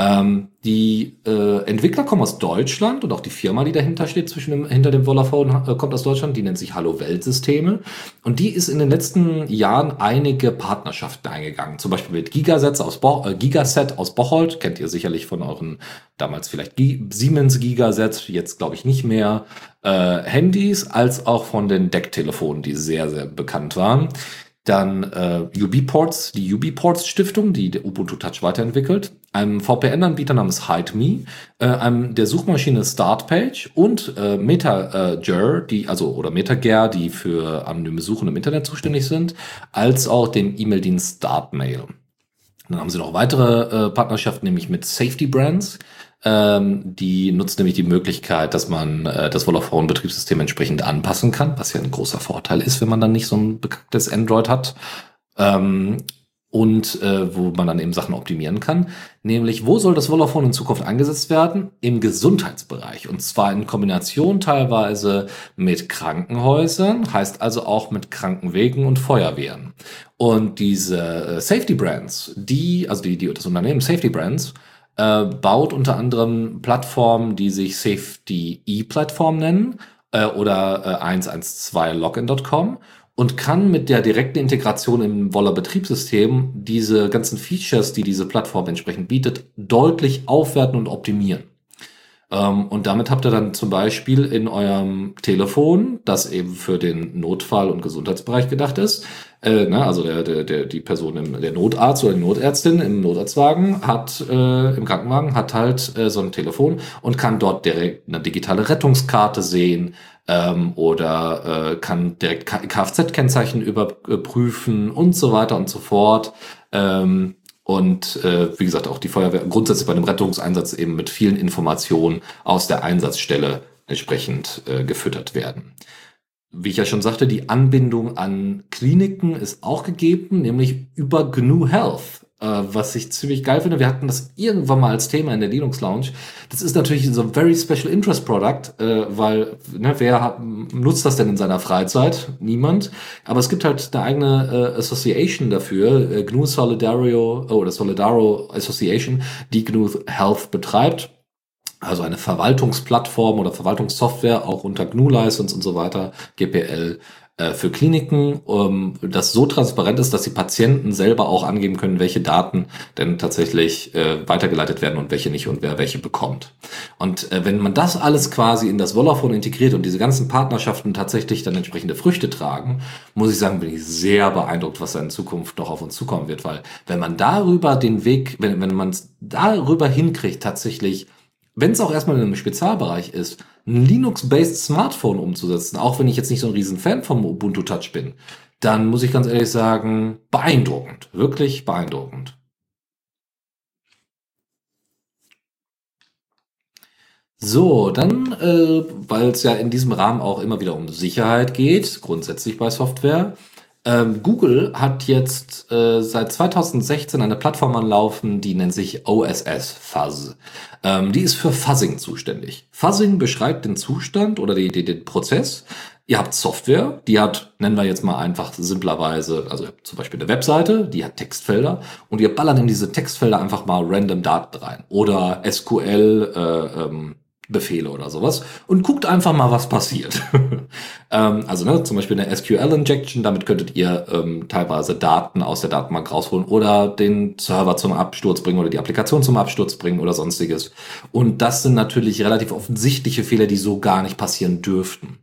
Speaker 2: Ähm, die äh, Entwickler kommen aus Deutschland und auch die Firma, die dahinter steht, zwischen dem, hinter dem Volaphone, äh, kommt aus Deutschland. Die nennt sich Hallo Welt Systeme. Und die ist in den letzten Jahren einige Partnerschaften eingegangen. Zum Beispiel mit Gigaset aus, Bo äh, Gigaset aus Bocholt. Kennt ihr sicherlich von euren damals vielleicht G Siemens Gigaset, jetzt glaube ich nicht mehr. Äh, Handys, als auch von den Decktelefonen, die sehr, sehr bekannt waren. Dann äh, UB-Ports, die UB-Ports Stiftung, die der Ubuntu Touch weiterentwickelt, einem VPN-Anbieter namens HideMe, äh, einem der Suchmaschine Startpage und äh, MetaGer, die also oder MetaGer, die für anonyme Suchen im Internet zuständig sind, als auch dem E-Mail-Dienst Startmail. Dann haben sie noch weitere äh, Partnerschaften, nämlich mit Safety Brands, ähm, die nutzt nämlich die Möglichkeit, dass man äh, das Vodafone-Betriebssystem entsprechend anpassen kann, was ja ein großer Vorteil ist, wenn man dann nicht so ein bekacktes Android hat. Ähm, und äh, wo man dann eben Sachen optimieren kann. Nämlich, wo soll das Vodafone in Zukunft eingesetzt werden? Im Gesundheitsbereich. Und zwar in Kombination teilweise mit Krankenhäusern, heißt also auch mit Krankenwegen und Feuerwehren. Und diese äh, Safety Brands, die, also die, die das Unternehmen Safety Brands, äh, baut unter anderem Plattformen, die sich Safety E-Plattform nennen äh, oder äh, 112login.com und kann mit der direkten Integration im Woller Betriebssystem diese ganzen Features, die diese Plattform entsprechend bietet, deutlich aufwerten und optimieren. Ähm, und damit habt ihr dann zum Beispiel in eurem Telefon, das eben für den Notfall- und Gesundheitsbereich gedacht ist, äh, ne, also der, der, der, die Person, im, der Notarzt oder die Notärztin im Notarztwagen hat, äh, im Krankenwagen, hat halt äh, so ein Telefon und kann dort direkt eine digitale Rettungskarte sehen, ähm, oder äh, kann direkt Kfz-Kennzeichen überprüfen und so weiter und so fort. Ähm, und äh, wie gesagt, auch die Feuerwehr grundsätzlich bei einem Rettungseinsatz eben mit vielen Informationen aus der Einsatzstelle entsprechend äh, gefüttert werden. Wie ich ja schon sagte, die Anbindung an Kliniken ist auch gegeben, nämlich über GNU Health äh, was ich ziemlich geil finde. Wir hatten das irgendwann mal als Thema in der Linux Lounge. Das ist natürlich so ein very special interest Product, äh, weil ne, wer hat, nutzt das denn in seiner Freizeit? Niemand. Aber es gibt halt eine eigene äh, Association dafür, äh, GNU Solidario oh, oder Solidaro Association, die GNU Health betreibt. Also eine Verwaltungsplattform oder Verwaltungssoftware, auch unter GNU License und so weiter, GPL, für Kliniken, um, das so transparent ist, dass die Patienten selber auch angeben können, welche Daten denn tatsächlich äh, weitergeleitet werden und welche nicht und wer welche bekommt. Und äh, wenn man das alles quasi in das Vodafone integriert und diese ganzen Partnerschaften tatsächlich dann entsprechende Früchte tragen, muss ich sagen, bin ich sehr beeindruckt, was da in Zukunft noch auf uns zukommen wird, weil wenn man darüber den Weg, wenn, wenn man es darüber hinkriegt, tatsächlich wenn es auch erstmal in einem Spezialbereich ist, ein Linux-based Smartphone umzusetzen, auch wenn ich jetzt nicht so ein riesen Fan vom Ubuntu Touch bin, dann muss ich ganz ehrlich sagen, beeindruckend, wirklich beeindruckend. So, dann, äh, weil es ja in diesem Rahmen auch immer wieder um Sicherheit geht, grundsätzlich bei Software. Ähm, Google hat jetzt äh, seit 2016 eine Plattform anlaufen, die nennt sich OSS Fuzz. Ähm, die ist für Fuzzing zuständig. Fuzzing beschreibt den Zustand oder die, die, den Prozess. Ihr habt Software, die hat, nennen wir jetzt mal einfach simplerweise, also zum Beispiel eine Webseite, die hat Textfelder und ihr ballert in diese Textfelder einfach mal random Daten rein oder SQL, äh, ähm, Befehle oder sowas und guckt einfach mal, was passiert. ähm, also ne, zum Beispiel eine SQL-Injection, damit könntet ihr ähm, teilweise Daten aus der Datenbank rausholen oder den Server zum Absturz bringen oder die Applikation zum Absturz bringen oder sonstiges. Und das sind natürlich relativ offensichtliche Fehler, die so gar nicht passieren dürften.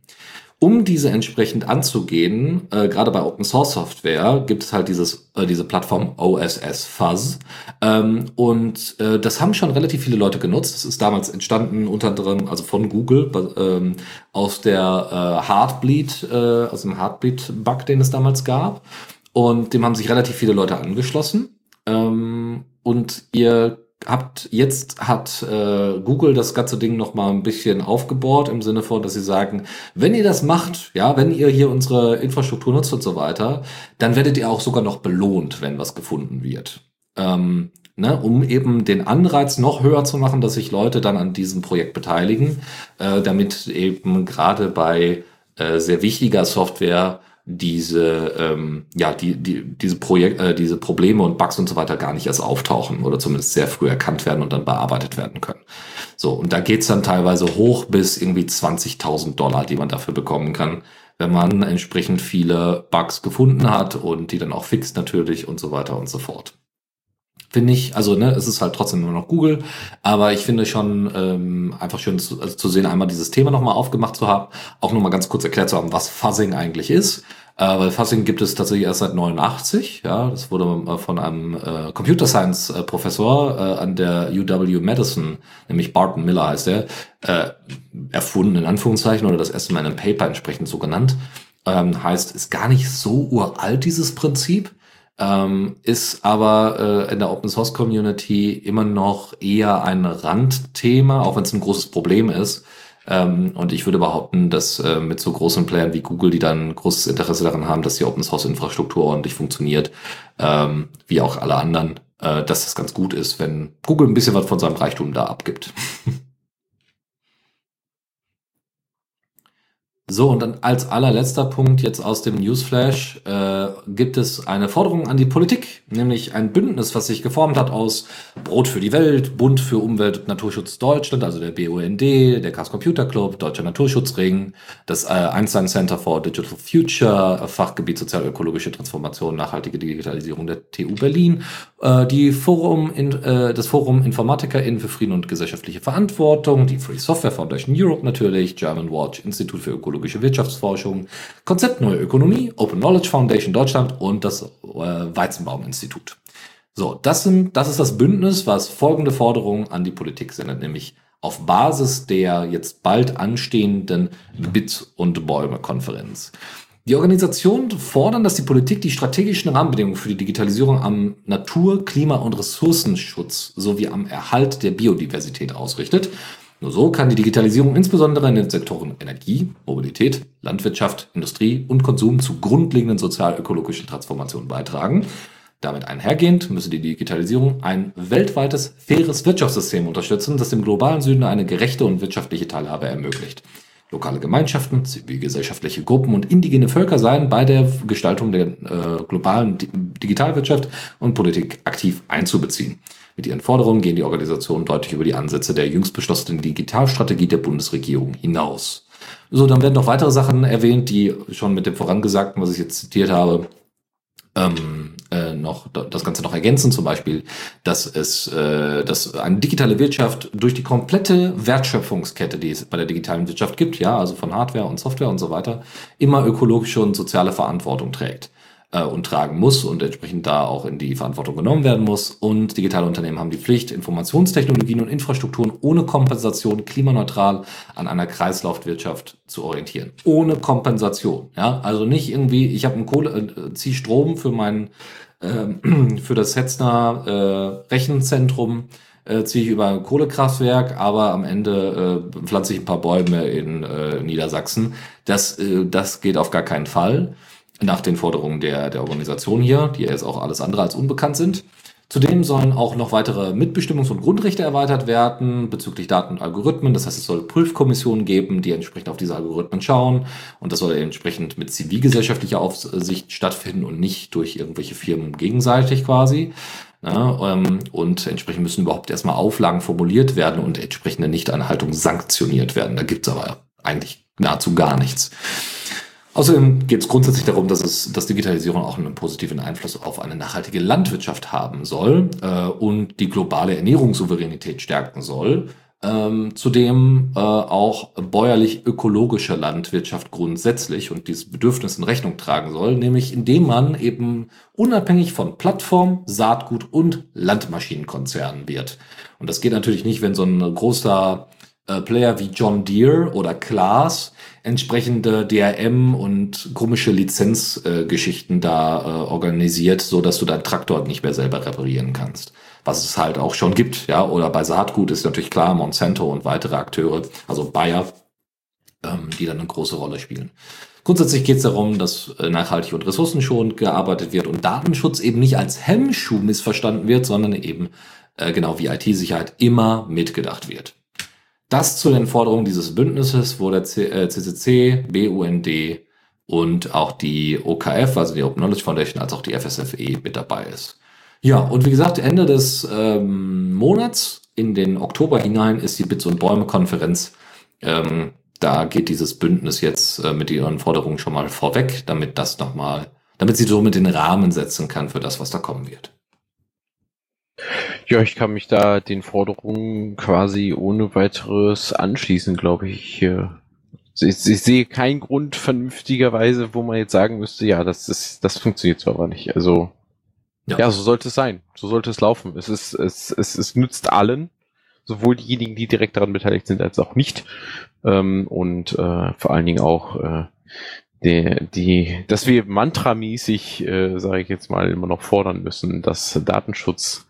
Speaker 2: Um diese entsprechend anzugehen, äh, gerade bei Open Source Software gibt es halt dieses, äh, diese Plattform OSS Fuzz. Ähm, und äh, das haben schon relativ viele Leute genutzt. Das ist damals entstanden unter anderem, also von Google, ähm, aus der äh, Heartbleed, äh, aus dem Heartbleed-Bug, den es damals gab. Und dem haben sich relativ viele Leute angeschlossen. Ähm, und ihr habt jetzt hat äh, Google das ganze Ding noch mal ein bisschen aufgebohrt im Sinne von, dass sie sagen, wenn ihr das macht, ja, wenn ihr hier unsere Infrastruktur nutzt und so weiter, dann werdet ihr auch sogar noch belohnt, wenn was gefunden wird. Ähm, ne, um eben den Anreiz noch höher zu machen, dass sich Leute dann an diesem Projekt beteiligen, äh, damit eben gerade bei äh, sehr wichtiger Software diese ähm, ja die die diese Projekt äh, diese Probleme und Bugs und so weiter gar nicht erst auftauchen oder zumindest sehr früh erkannt werden und dann bearbeitet werden können. So und da geht's dann teilweise hoch bis irgendwie 20.000 Dollar, die man dafür bekommen kann, wenn man entsprechend viele Bugs gefunden hat und die dann auch fixt natürlich und so weiter und so fort finde ich, also ne, es ist halt trotzdem nur noch Google, aber ich finde schon ähm, einfach schön zu, also zu sehen, einmal dieses Thema nochmal aufgemacht zu haben, auch nochmal ganz kurz erklärt zu haben, was Fuzzing eigentlich ist. Äh, weil Fuzzing gibt es tatsächlich erst seit 89, ja, das wurde von einem äh, Computer Science äh, Professor äh, an der UW Madison, nämlich Barton Miller heißt er, äh, erfunden in Anführungszeichen oder das erste Mal in einem Paper entsprechend so genannt. Ähm, heißt, ist gar nicht so uralt dieses Prinzip ähm, ist aber äh, in der Open Source Community immer noch eher ein Randthema, auch wenn es ein großes Problem ist. Ähm, und ich würde behaupten, dass äh, mit so großen Playern wie Google, die dann großes Interesse daran haben, dass die Open Source Infrastruktur ordentlich funktioniert, ähm, wie auch alle anderen, äh, dass das ganz gut ist, wenn Google ein bisschen was von seinem Reichtum da abgibt. So, und dann als allerletzter Punkt jetzt aus dem Newsflash äh, gibt es eine Forderung an die Politik, nämlich ein Bündnis, was sich geformt hat aus Brot für die Welt, Bund für Umwelt und Naturschutz Deutschland, also der BUND, der Chaos Computer Club, Deutscher Naturschutzring, das äh, Einstein Center for Digital Future, Fachgebiet sozial-ökologische Transformation, nachhaltige Digitalisierung der TU Berlin, äh, die Forum in, äh, das Forum InformatikerInnen für Frieden und gesellschaftliche Verantwortung, die Free Software Foundation Europe natürlich, German Watch, Institut für Ökologie ökologische Wirtschaftsforschung, Konzept Neue Ökonomie, Open Knowledge Foundation Deutschland und das äh, Weizenbaum-Institut. So, das, sind, das ist das Bündnis, was folgende Forderungen an die Politik sendet, nämlich auf Basis der jetzt bald anstehenden Bit- und Bäume-Konferenz. Die Organisationen fordern, dass die Politik die strategischen Rahmenbedingungen für die Digitalisierung am Natur-, Klima- und Ressourcenschutz sowie am Erhalt der Biodiversität ausrichtet nur so kann die Digitalisierung insbesondere in den Sektoren Energie, Mobilität, Landwirtschaft, Industrie und Konsum zu grundlegenden sozial-ökologischen Transformationen beitragen. Damit einhergehend müsse die Digitalisierung ein weltweites, faires Wirtschaftssystem unterstützen, das dem globalen Süden eine gerechte und wirtschaftliche Teilhabe ermöglicht. Lokale Gemeinschaften, zivilgesellschaftliche Gruppen und indigene Völker seien bei der Gestaltung der äh, globalen Digitalwirtschaft und Politik aktiv einzubeziehen. Mit ihren Forderungen gehen die Organisationen deutlich über die Ansätze der jüngst beschlossenen Digitalstrategie der Bundesregierung hinaus. So, dann werden noch weitere Sachen erwähnt, die schon mit dem Vorangesagten, was ich jetzt zitiert habe, ähm, äh, noch das Ganze noch ergänzen, zum Beispiel, dass es, äh, dass eine digitale Wirtschaft durch die komplette Wertschöpfungskette, die es bei der digitalen Wirtschaft gibt, ja, also von Hardware und Software und so weiter, immer ökologische und soziale Verantwortung trägt. Äh, und tragen muss und entsprechend da auch in die Verantwortung genommen werden muss. Und digitale Unternehmen haben die Pflicht, Informationstechnologien und Infrastrukturen ohne Kompensation klimaneutral an einer Kreislaufwirtschaft zu orientieren. Ohne Kompensation. Ja, also nicht irgendwie, ich habe einen Kohle, äh, zieh Strom für mein äh, für das Hetzner äh, Rechenzentrum äh, ziehe ich über ein Kohlekraftwerk, aber am Ende äh, pflanze ich ein paar Bäume in äh, Niedersachsen. Das, äh, das geht auf gar keinen Fall nach den Forderungen der, der Organisation hier, die jetzt auch alles andere als unbekannt sind. Zudem sollen auch noch weitere Mitbestimmungs- und Grundrechte erweitert werden bezüglich Daten und Algorithmen. Das heißt, es soll Prüfkommissionen geben, die entsprechend auf diese Algorithmen schauen. Und das soll entsprechend mit zivilgesellschaftlicher Aufsicht stattfinden und nicht durch irgendwelche Firmen gegenseitig quasi. Ähm, und entsprechend müssen überhaupt erstmal Auflagen formuliert werden und entsprechende Nichteinhaltung sanktioniert werden. Da gibt's aber eigentlich nahezu gar nichts. Außerdem geht es grundsätzlich darum, dass es, dass Digitalisierung auch einen positiven Einfluss auf eine nachhaltige Landwirtschaft haben soll äh, und die globale Ernährungssouveränität stärken soll. Ähm, zudem äh, auch bäuerlich-ökologische Landwirtschaft grundsätzlich und dieses Bedürfnis in Rechnung tragen soll, nämlich indem man eben unabhängig von Plattform, Saatgut und Landmaschinenkonzernen wird. Und das geht natürlich nicht, wenn so ein großer äh, Player wie John Deere oder Klaas entsprechende DRM und komische Lizenzgeschichten äh, da äh, organisiert, so dass du deinen Traktor nicht mehr selber reparieren kannst. Was es halt auch schon gibt, ja. Oder bei Saatgut ist natürlich klar Monsanto und weitere Akteure, also Bayer, ähm, die dann eine große Rolle spielen. Grundsätzlich geht es darum, dass äh, nachhaltig und ressourcenschonend gearbeitet wird und Datenschutz eben nicht als Hemmschuh missverstanden wird, sondern eben äh, genau wie IT-Sicherheit immer mitgedacht wird. Das zu den Forderungen dieses Bündnisses, wo der CCC, äh, BUND und auch die OKF, also die Open Knowledge Foundation, als auch die FSFE mit dabei ist. Ja, und wie gesagt, Ende des ähm, Monats in den Oktober hinein ist die Bits und Bäume Konferenz. Ähm, da geht dieses Bündnis jetzt äh, mit ihren Forderungen schon mal vorweg, damit das nochmal, damit sie somit den Rahmen setzen kann für das, was da kommen wird.
Speaker 3: Ja, ich kann mich da den Forderungen quasi ohne weiteres anschließen, glaube ich. Ich, ich sehe keinen Grund vernünftigerweise, wo man jetzt sagen müsste, ja, das ist, das funktioniert so aber nicht. Also, ja. ja, so sollte es sein. So sollte es laufen. Es ist, es, es, es nützt allen, sowohl diejenigen, die direkt daran beteiligt sind, als auch nicht. Ähm, und äh, vor allen Dingen auch äh, die, die, dass wir mantramäßig, äh, sage ich jetzt mal, immer noch fordern müssen, dass Datenschutz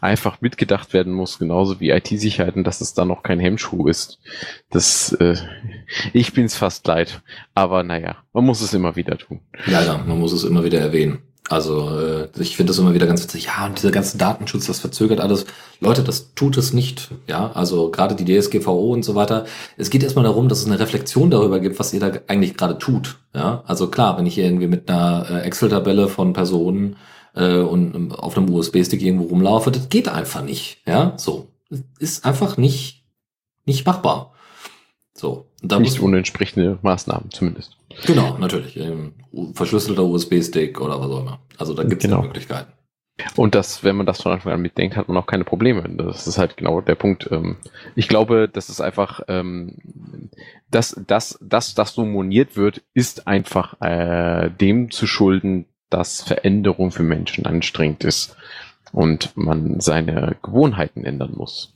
Speaker 3: einfach mitgedacht werden muss, genauso wie IT-Sicherheit und dass es da noch kein Hemmschuh ist. Das, äh, ich bin's fast leid. Aber naja, man muss es immer wieder tun.
Speaker 2: Leider, man muss es immer wieder erwähnen. Also äh, ich finde das immer wieder ganz witzig. Ja, und dieser ganze Datenschutz, das verzögert alles. Leute, das tut es nicht. Ja, also gerade die DSGVO und so weiter. Es geht erstmal darum, dass es eine Reflexion darüber gibt, was ihr da eigentlich gerade tut. Ja, also klar, wenn ich irgendwie mit einer äh, Excel-Tabelle von Personen äh, und auf einem USB-Stick irgendwo rumlaufe, das geht einfach nicht. Ja, so. ist einfach nicht, nicht machbar. So.
Speaker 3: nicht ohne entsprechende Maßnahmen zumindest.
Speaker 2: Genau, natürlich. Ähm, verschlüsselter USB-Stick oder was auch immer. Also da gibt es genau. Möglichkeiten.
Speaker 3: Und das, wenn man das von Anfang an mitdenkt, hat man auch keine Probleme. Das ist halt genau der Punkt. Ähm, ich glaube, das ist einfach, ähm, dass das, das, das so moniert wird, ist einfach äh, dem zu schulden, dass Veränderung für Menschen anstrengend ist und man seine Gewohnheiten ändern muss.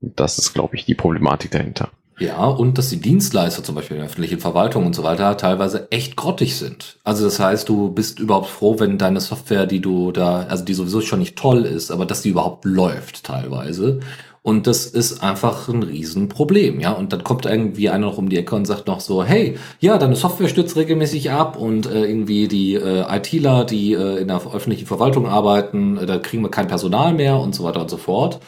Speaker 3: Und das ist, glaube ich, die Problematik dahinter.
Speaker 2: Ja, und dass die Dienstleister zum Beispiel in der öffentlichen Verwaltung und so weiter teilweise echt grottig sind. Also das heißt, du bist überhaupt froh, wenn deine Software, die du da, also die sowieso schon nicht toll ist, aber dass die überhaupt läuft teilweise. Und das ist einfach ein Riesenproblem, ja. Und dann kommt irgendwie einer noch um die Ecke und sagt noch so, hey, ja, deine Software stürzt regelmäßig ab und äh, irgendwie die äh, ITler, die äh, in der öffentlichen Verwaltung arbeiten, äh, da kriegen wir kein Personal mehr und so weiter und so fort.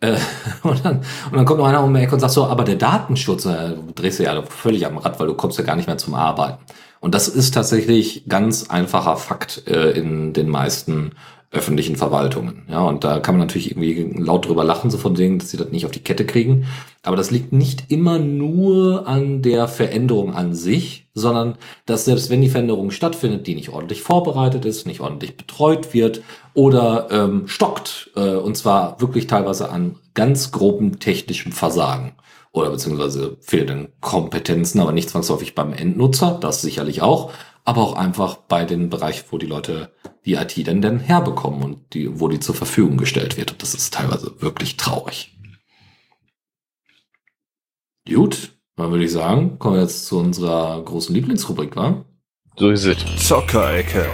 Speaker 2: Äh, und, dann, und dann kommt noch einer um die Ecke und sagt so, aber der Datenschutz, äh, du drehst ja völlig am Rad, weil du kommst ja gar nicht mehr zum Arbeiten. Und das ist tatsächlich ganz einfacher Fakt äh, in den meisten öffentlichen Verwaltungen. Ja, und da kann man natürlich irgendwie laut drüber lachen, so von denen, dass sie das nicht auf die Kette kriegen. Aber das liegt nicht immer nur an der Veränderung an sich, sondern dass selbst wenn die Veränderung stattfindet, die nicht ordentlich vorbereitet ist, nicht ordentlich betreut wird oder ähm, stockt, äh, und zwar wirklich teilweise an ganz groben technischem Versagen oder beziehungsweise fehlenden Kompetenzen, aber nicht zwangsläufig beim Endnutzer, das sicherlich auch, aber auch einfach bei den Bereichen, wo die Leute die IT denn denn herbekommen und die, wo die zur Verfügung gestellt wird. Und das ist teilweise wirklich traurig. Gut, dann würde ich sagen, kommen wir jetzt zu unserer großen Lieblingsrubrik, wa?
Speaker 3: So ist es.
Speaker 1: Zockerecke.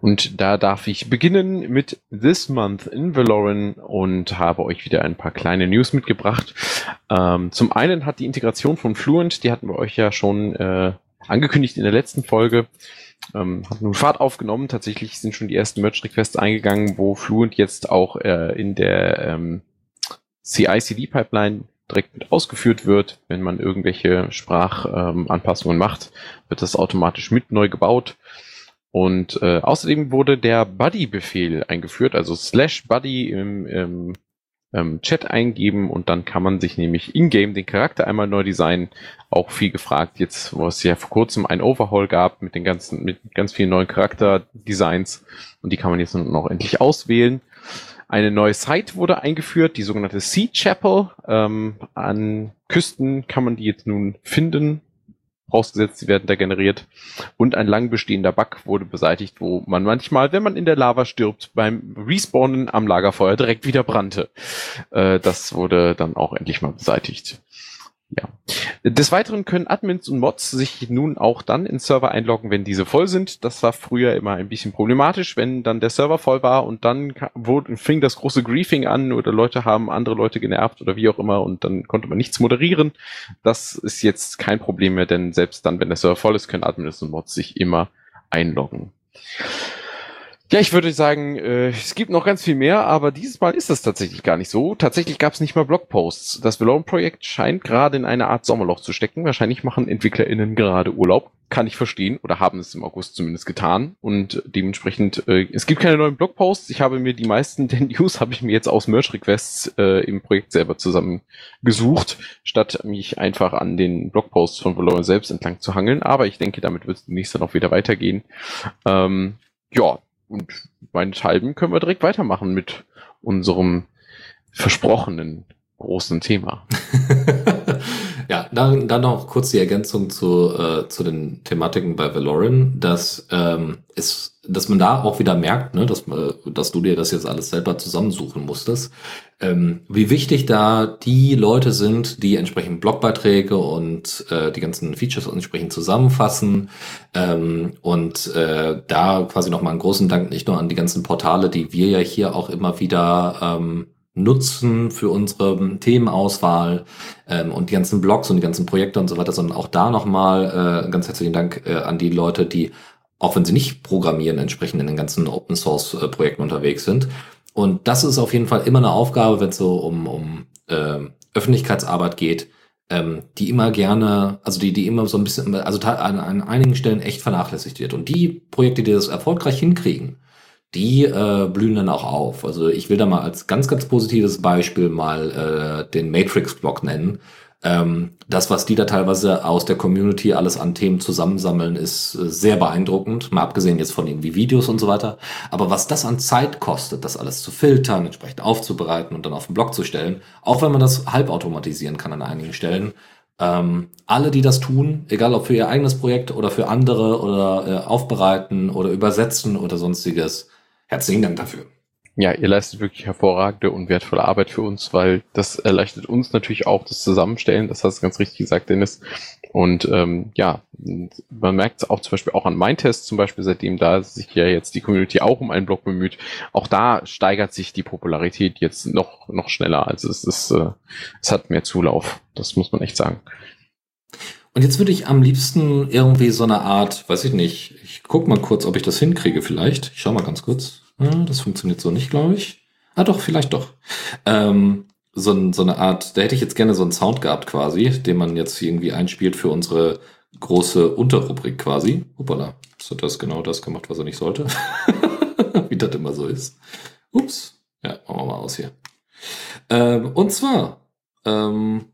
Speaker 3: Und da darf ich beginnen mit This Month in Valoran und habe euch wieder ein paar kleine News mitgebracht. Ähm, zum einen hat die Integration von Fluent, die hatten wir euch ja schon äh, angekündigt in der letzten Folge, ähm, hat nun Fahrt aufgenommen. Tatsächlich sind schon die ersten Merch-Requests eingegangen, wo Fluent jetzt auch äh, in der ähm, CI-CD-Pipeline direkt mit ausgeführt wird. Wenn man irgendwelche Sprachanpassungen ähm, macht, wird das automatisch mit neu gebaut. Und äh, außerdem wurde der Buddy-Befehl eingeführt, also slash Buddy im, im ähm, Chat eingeben und dann kann man sich nämlich in-game den Charakter einmal neu designen. Auch viel gefragt jetzt, wo es ja vor kurzem ein Overhaul gab mit den ganzen, mit ganz vielen neuen Charakterdesigns und die kann man jetzt noch endlich auswählen. Eine neue Site wurde eingeführt, die sogenannte Sea Chapel. Ähm, an Küsten kann man die jetzt nun finden vorausgesetzt, sie werden da generiert. Und ein lang bestehender Bug wurde beseitigt, wo man manchmal, wenn man in der Lava stirbt, beim Respawnen am Lagerfeuer direkt wieder brannte. Äh, das wurde dann auch endlich mal beseitigt. Ja. Des Weiteren können Admins und Mods sich nun auch dann in Server einloggen, wenn diese voll sind. Das war früher immer ein bisschen problematisch, wenn dann der Server voll war und dann wurde, fing das große Griefing an oder Leute haben andere Leute genervt oder wie auch immer und dann konnte man nichts moderieren. Das ist jetzt kein Problem mehr, denn selbst dann, wenn der Server voll ist, können Admins und Mods sich immer einloggen. Ja, ich würde sagen, äh, es gibt noch ganz viel mehr, aber dieses Mal ist das tatsächlich gar nicht so. Tatsächlich gab es nicht mal Blogposts. Das Valorant-Projekt scheint gerade in eine Art Sommerloch zu stecken. Wahrscheinlich machen EntwicklerInnen gerade Urlaub. Kann ich verstehen. Oder haben es im August zumindest getan. Und dementsprechend, äh, es gibt keine neuen Blogposts. Ich habe mir die meisten der News habe ich mir jetzt aus Merch-Requests äh, im Projekt selber zusammengesucht, statt mich einfach an den Blogposts von Valorant selbst entlang zu hangeln. Aber ich denke, damit wird es demnächst dann auch wieder weitergehen. Ähm, ja, und meinethalben können wir direkt weitermachen mit unserem versprochenen großen Thema.
Speaker 2: ja, dann, dann noch kurz die Ergänzung zu, äh, zu den Thematiken bei Valoran, dass ähm, es, dass man da auch wieder merkt, ne, dass, äh, dass du dir das jetzt alles selber zusammensuchen musstest, ähm, wie wichtig da die Leute sind, die entsprechend Blogbeiträge und äh, die ganzen Features entsprechend zusammenfassen ähm, und äh, da quasi nochmal einen großen Dank nicht nur an die ganzen Portale, die wir ja hier auch immer wieder ähm, nutzen für unsere Themenauswahl ähm, und die ganzen Blogs und die ganzen Projekte und so weiter, sondern auch da nochmal äh, ganz herzlichen Dank äh, an die Leute, die, auch wenn sie nicht programmieren, entsprechend in den ganzen Open Source äh, Projekten unterwegs sind. Und das ist auf jeden Fall immer eine Aufgabe, wenn es so um, um äh, Öffentlichkeitsarbeit geht, ähm, die immer gerne, also die, die immer so ein bisschen, also an, an einigen Stellen echt vernachlässigt wird. Und die Projekte, die das erfolgreich hinkriegen, die äh, blühen dann auch auf. Also ich will da mal als ganz, ganz positives Beispiel mal äh, den Matrix-Blog nennen. Ähm, das, was die da teilweise aus der Community alles an Themen zusammensammeln, ist äh, sehr beeindruckend. Mal abgesehen jetzt von irgendwie Videos und so weiter. Aber was das an Zeit kostet, das alles zu filtern, entsprechend aufzubereiten und dann auf den Blog zu stellen, auch wenn man das halbautomatisieren kann an einigen Stellen, ähm, alle, die das tun, egal ob für ihr eigenes Projekt oder für andere oder äh, aufbereiten oder übersetzen oder sonstiges, Herzlichen Dank dafür.
Speaker 3: Ja, ihr leistet wirklich hervorragende und wertvolle Arbeit für uns, weil das erleichtert uns natürlich auch das Zusammenstellen. Das hast du ganz richtig gesagt, Dennis. Und ähm, ja, man merkt es auch zum Beispiel auch an Mindtest zum Beispiel, seitdem da sich ja jetzt die Community auch um einen Blog bemüht. Auch da steigert sich die Popularität jetzt noch noch schneller. Also es ist, äh, es hat mehr Zulauf. Das muss man echt sagen.
Speaker 2: Und jetzt würde ich am liebsten irgendwie so eine Art, weiß ich nicht, ich guck mal kurz, ob ich das hinkriege vielleicht. Ich schau mal ganz kurz. Ja, das funktioniert so nicht, glaube ich. Ah doch, vielleicht doch. Ähm, so, so eine Art, da hätte ich jetzt gerne so einen Sound gehabt quasi, den man jetzt irgendwie einspielt für unsere große Unterrubrik quasi. Hoppala, so das genau das gemacht, was er nicht sollte. Wie das immer so ist. Ups. Ja, machen wir mal aus hier. Ähm, und zwar, ähm,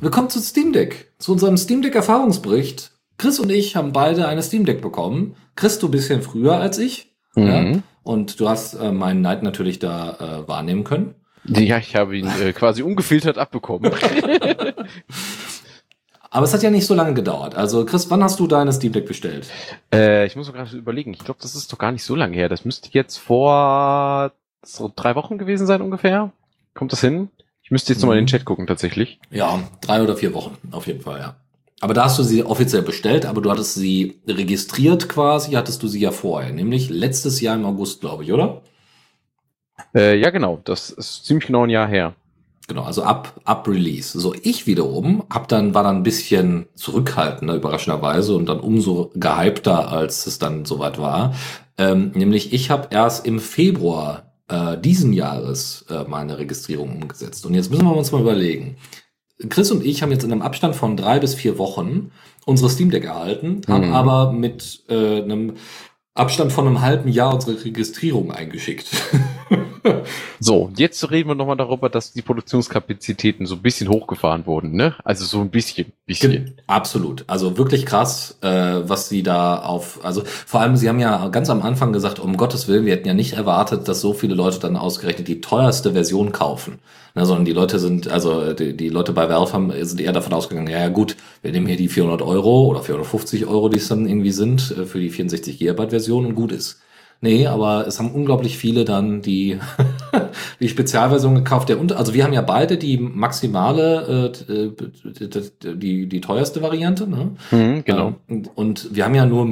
Speaker 2: Willkommen zu Steam Deck, zu unserem Steam Deck Erfahrungsbericht. Chris und ich haben beide eine Steam Deck bekommen. Chris, du ein bisschen früher als ich. Mhm. Ja? Und du hast äh, meinen Neid natürlich da äh, wahrnehmen können.
Speaker 3: Ja, ich habe ihn äh, quasi ungefiltert abbekommen.
Speaker 2: Aber es hat ja nicht so lange gedauert. Also Chris, wann hast du deine Steam Deck bestellt?
Speaker 3: Äh, ich muss gerade überlegen. Ich glaube, das ist doch gar nicht so lange her. Das müsste jetzt vor so drei Wochen gewesen sein ungefähr. Kommt das hin? Ich müsste jetzt mhm. nochmal in den Chat gucken tatsächlich.
Speaker 2: Ja, drei oder vier Wochen auf jeden Fall, ja. Aber da hast du sie offiziell bestellt, aber du hattest sie registriert quasi, hattest du sie ja vorher, nämlich letztes Jahr im August, glaube ich, oder?
Speaker 3: Äh, ja, genau. Das ist ziemlich genau ein Jahr her.
Speaker 2: Genau, also ab, ab Release. So, ich wiederum hab dann, war dann ein bisschen zurückhaltender, überraschenderweise, und dann umso gehypter, als es dann soweit war. Ähm, nämlich, ich habe erst im Februar äh, diesen Jahres äh, meine Registrierung umgesetzt. Und jetzt müssen wir uns mal überlegen. Chris und ich haben jetzt in einem Abstand von drei bis vier Wochen unsere Steam Deck erhalten, mhm. haben aber mit äh, einem Abstand von einem halben Jahr unsere Registrierung eingeschickt.
Speaker 3: so, jetzt reden wir nochmal darüber, dass die Produktionskapazitäten so ein bisschen hochgefahren wurden, ne? Also so ein bisschen, bisschen.
Speaker 2: Absolut. Also wirklich krass, äh, was sie da auf, also vor allem, sie haben ja ganz am Anfang gesagt, um Gottes Willen, wir hätten ja nicht erwartet, dass so viele Leute dann ausgerechnet die teuerste Version kaufen. Ne, sondern die Leute sind, also die, die Leute bei Valve haben, sind eher davon ausgegangen, ja, ja gut, wir nehmen hier die 400 Euro oder 450 Euro, die es dann irgendwie sind, äh, für die 64 Gigabyte Version und gut ist. Nee, aber es haben unglaublich viele dann die, die Spezialversion gekauft. Der unter, also wir haben ja beide die maximale, äh, äh die, die teuerste Variante. Ne?
Speaker 3: Mhm, genau.
Speaker 2: Ähm, und wir haben ja nur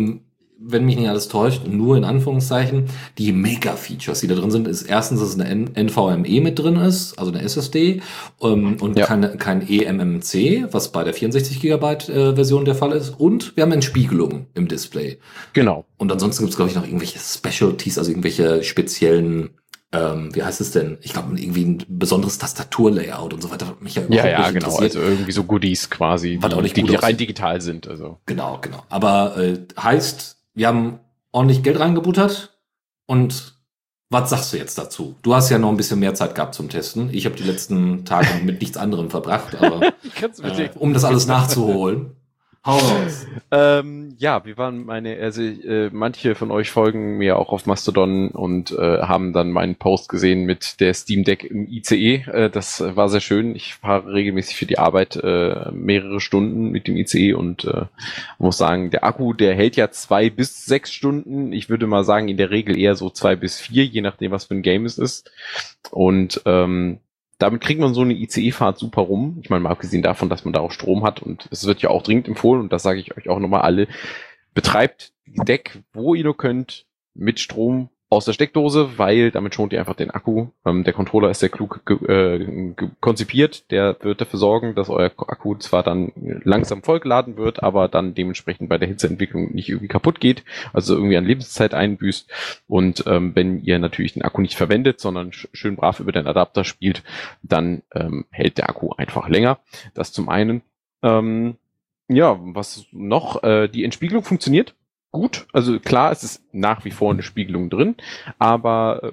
Speaker 2: wenn mich nicht alles täuscht, nur in Anführungszeichen, die Mega-Features, die da drin sind, ist erstens, dass eine NVMe mit drin ist, also eine SSD, ähm, und ja. keine, kein eMMC, was bei der 64 Gigabyte äh, Version der Fall ist. Und wir haben Entspiegelung im Display.
Speaker 3: Genau.
Speaker 2: Und ansonsten gibt es, glaube ich, noch irgendwelche Specialties, also irgendwelche speziellen ähm, wie heißt es denn? Ich glaube, irgendwie ein besonderes Tastaturlayout und so weiter.
Speaker 3: Mich ja, ja, ja genau. Also irgendwie so Goodies quasi,
Speaker 2: die, auch nicht
Speaker 3: die, die rein digital sind. Also.
Speaker 2: Genau, genau. Aber äh, heißt, wir haben ordentlich Geld reingebuttert und was sagst du jetzt dazu? Du hast ja noch ein bisschen mehr Zeit gehabt zum Testen. Ich habe die letzten Tage mit nichts anderem verbracht, aber äh, um das alles nachzuholen.
Speaker 3: Hau raus. ähm, ja, wir waren meine, also äh, manche von euch folgen mir auch auf Mastodon und äh, haben dann meinen Post gesehen mit der Steam Deck im ICE. Äh, das war sehr schön. Ich fahre regelmäßig für die Arbeit äh, mehrere Stunden mit dem ICE und äh, muss sagen, der Akku, der hält ja zwei bis sechs Stunden. Ich würde mal sagen, in der Regel eher so zwei bis vier, je nachdem, was für ein Game es ist. Und ähm, damit kriegt man so eine ICE-Fahrt super rum. Ich meine, mal abgesehen davon, dass man da auch Strom hat und es wird ja auch dringend empfohlen und das sage ich euch auch nochmal alle. Betreibt Deck, wo ihr nur könnt, mit Strom aus der Steckdose, weil damit schont ihr einfach den Akku. Ähm, der Controller ist sehr klug äh, konzipiert. Der wird dafür sorgen, dass euer Akku zwar dann langsam vollgeladen wird, aber dann dementsprechend bei der Hitzeentwicklung nicht irgendwie kaputt geht, also irgendwie an Lebenszeit einbüßt. Und ähm, wenn ihr natürlich den Akku nicht verwendet, sondern sch schön brav über den Adapter spielt, dann ähm, hält der Akku einfach länger. Das zum einen. Ähm, ja, was noch? Äh, die Entspiegelung funktioniert gut. Also klar, es ist nach wie vor eine Spiegelung drin, aber äh,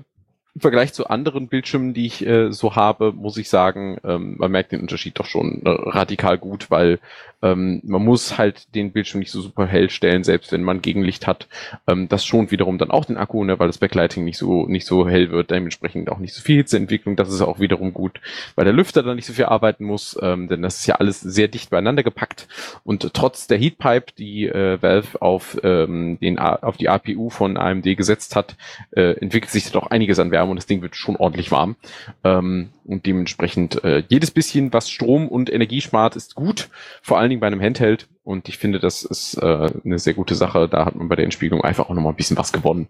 Speaker 3: im Vergleich zu anderen Bildschirmen, die ich äh, so habe, muss ich sagen, ähm, man merkt den Unterschied doch schon äh, radikal gut, weil ähm, man muss halt den Bildschirm nicht so super hell stellen, selbst wenn man Gegenlicht hat. Ähm, das schont wiederum dann auch den Akku, ne, weil das Backlighting nicht so nicht so hell wird, dementsprechend auch nicht so viel Hitzeentwicklung. Das ist auch wiederum gut, weil der Lüfter dann nicht so viel arbeiten muss, ähm, denn das ist ja alles sehr dicht beieinander gepackt. Und trotz der Heatpipe, die äh, Valve auf ähm, den auf die APU von AMD gesetzt hat, äh, entwickelt sich doch einiges an Wärme und das Ding wird schon ordentlich warm. Ähm, und dementsprechend äh, jedes bisschen, was Strom und Energie spart, ist gut, vor allen Dingen bei einem Handheld. Und ich finde, das ist äh, eine sehr gute Sache. Da hat man bei der Entspiegelung einfach auch nochmal ein bisschen was gewonnen.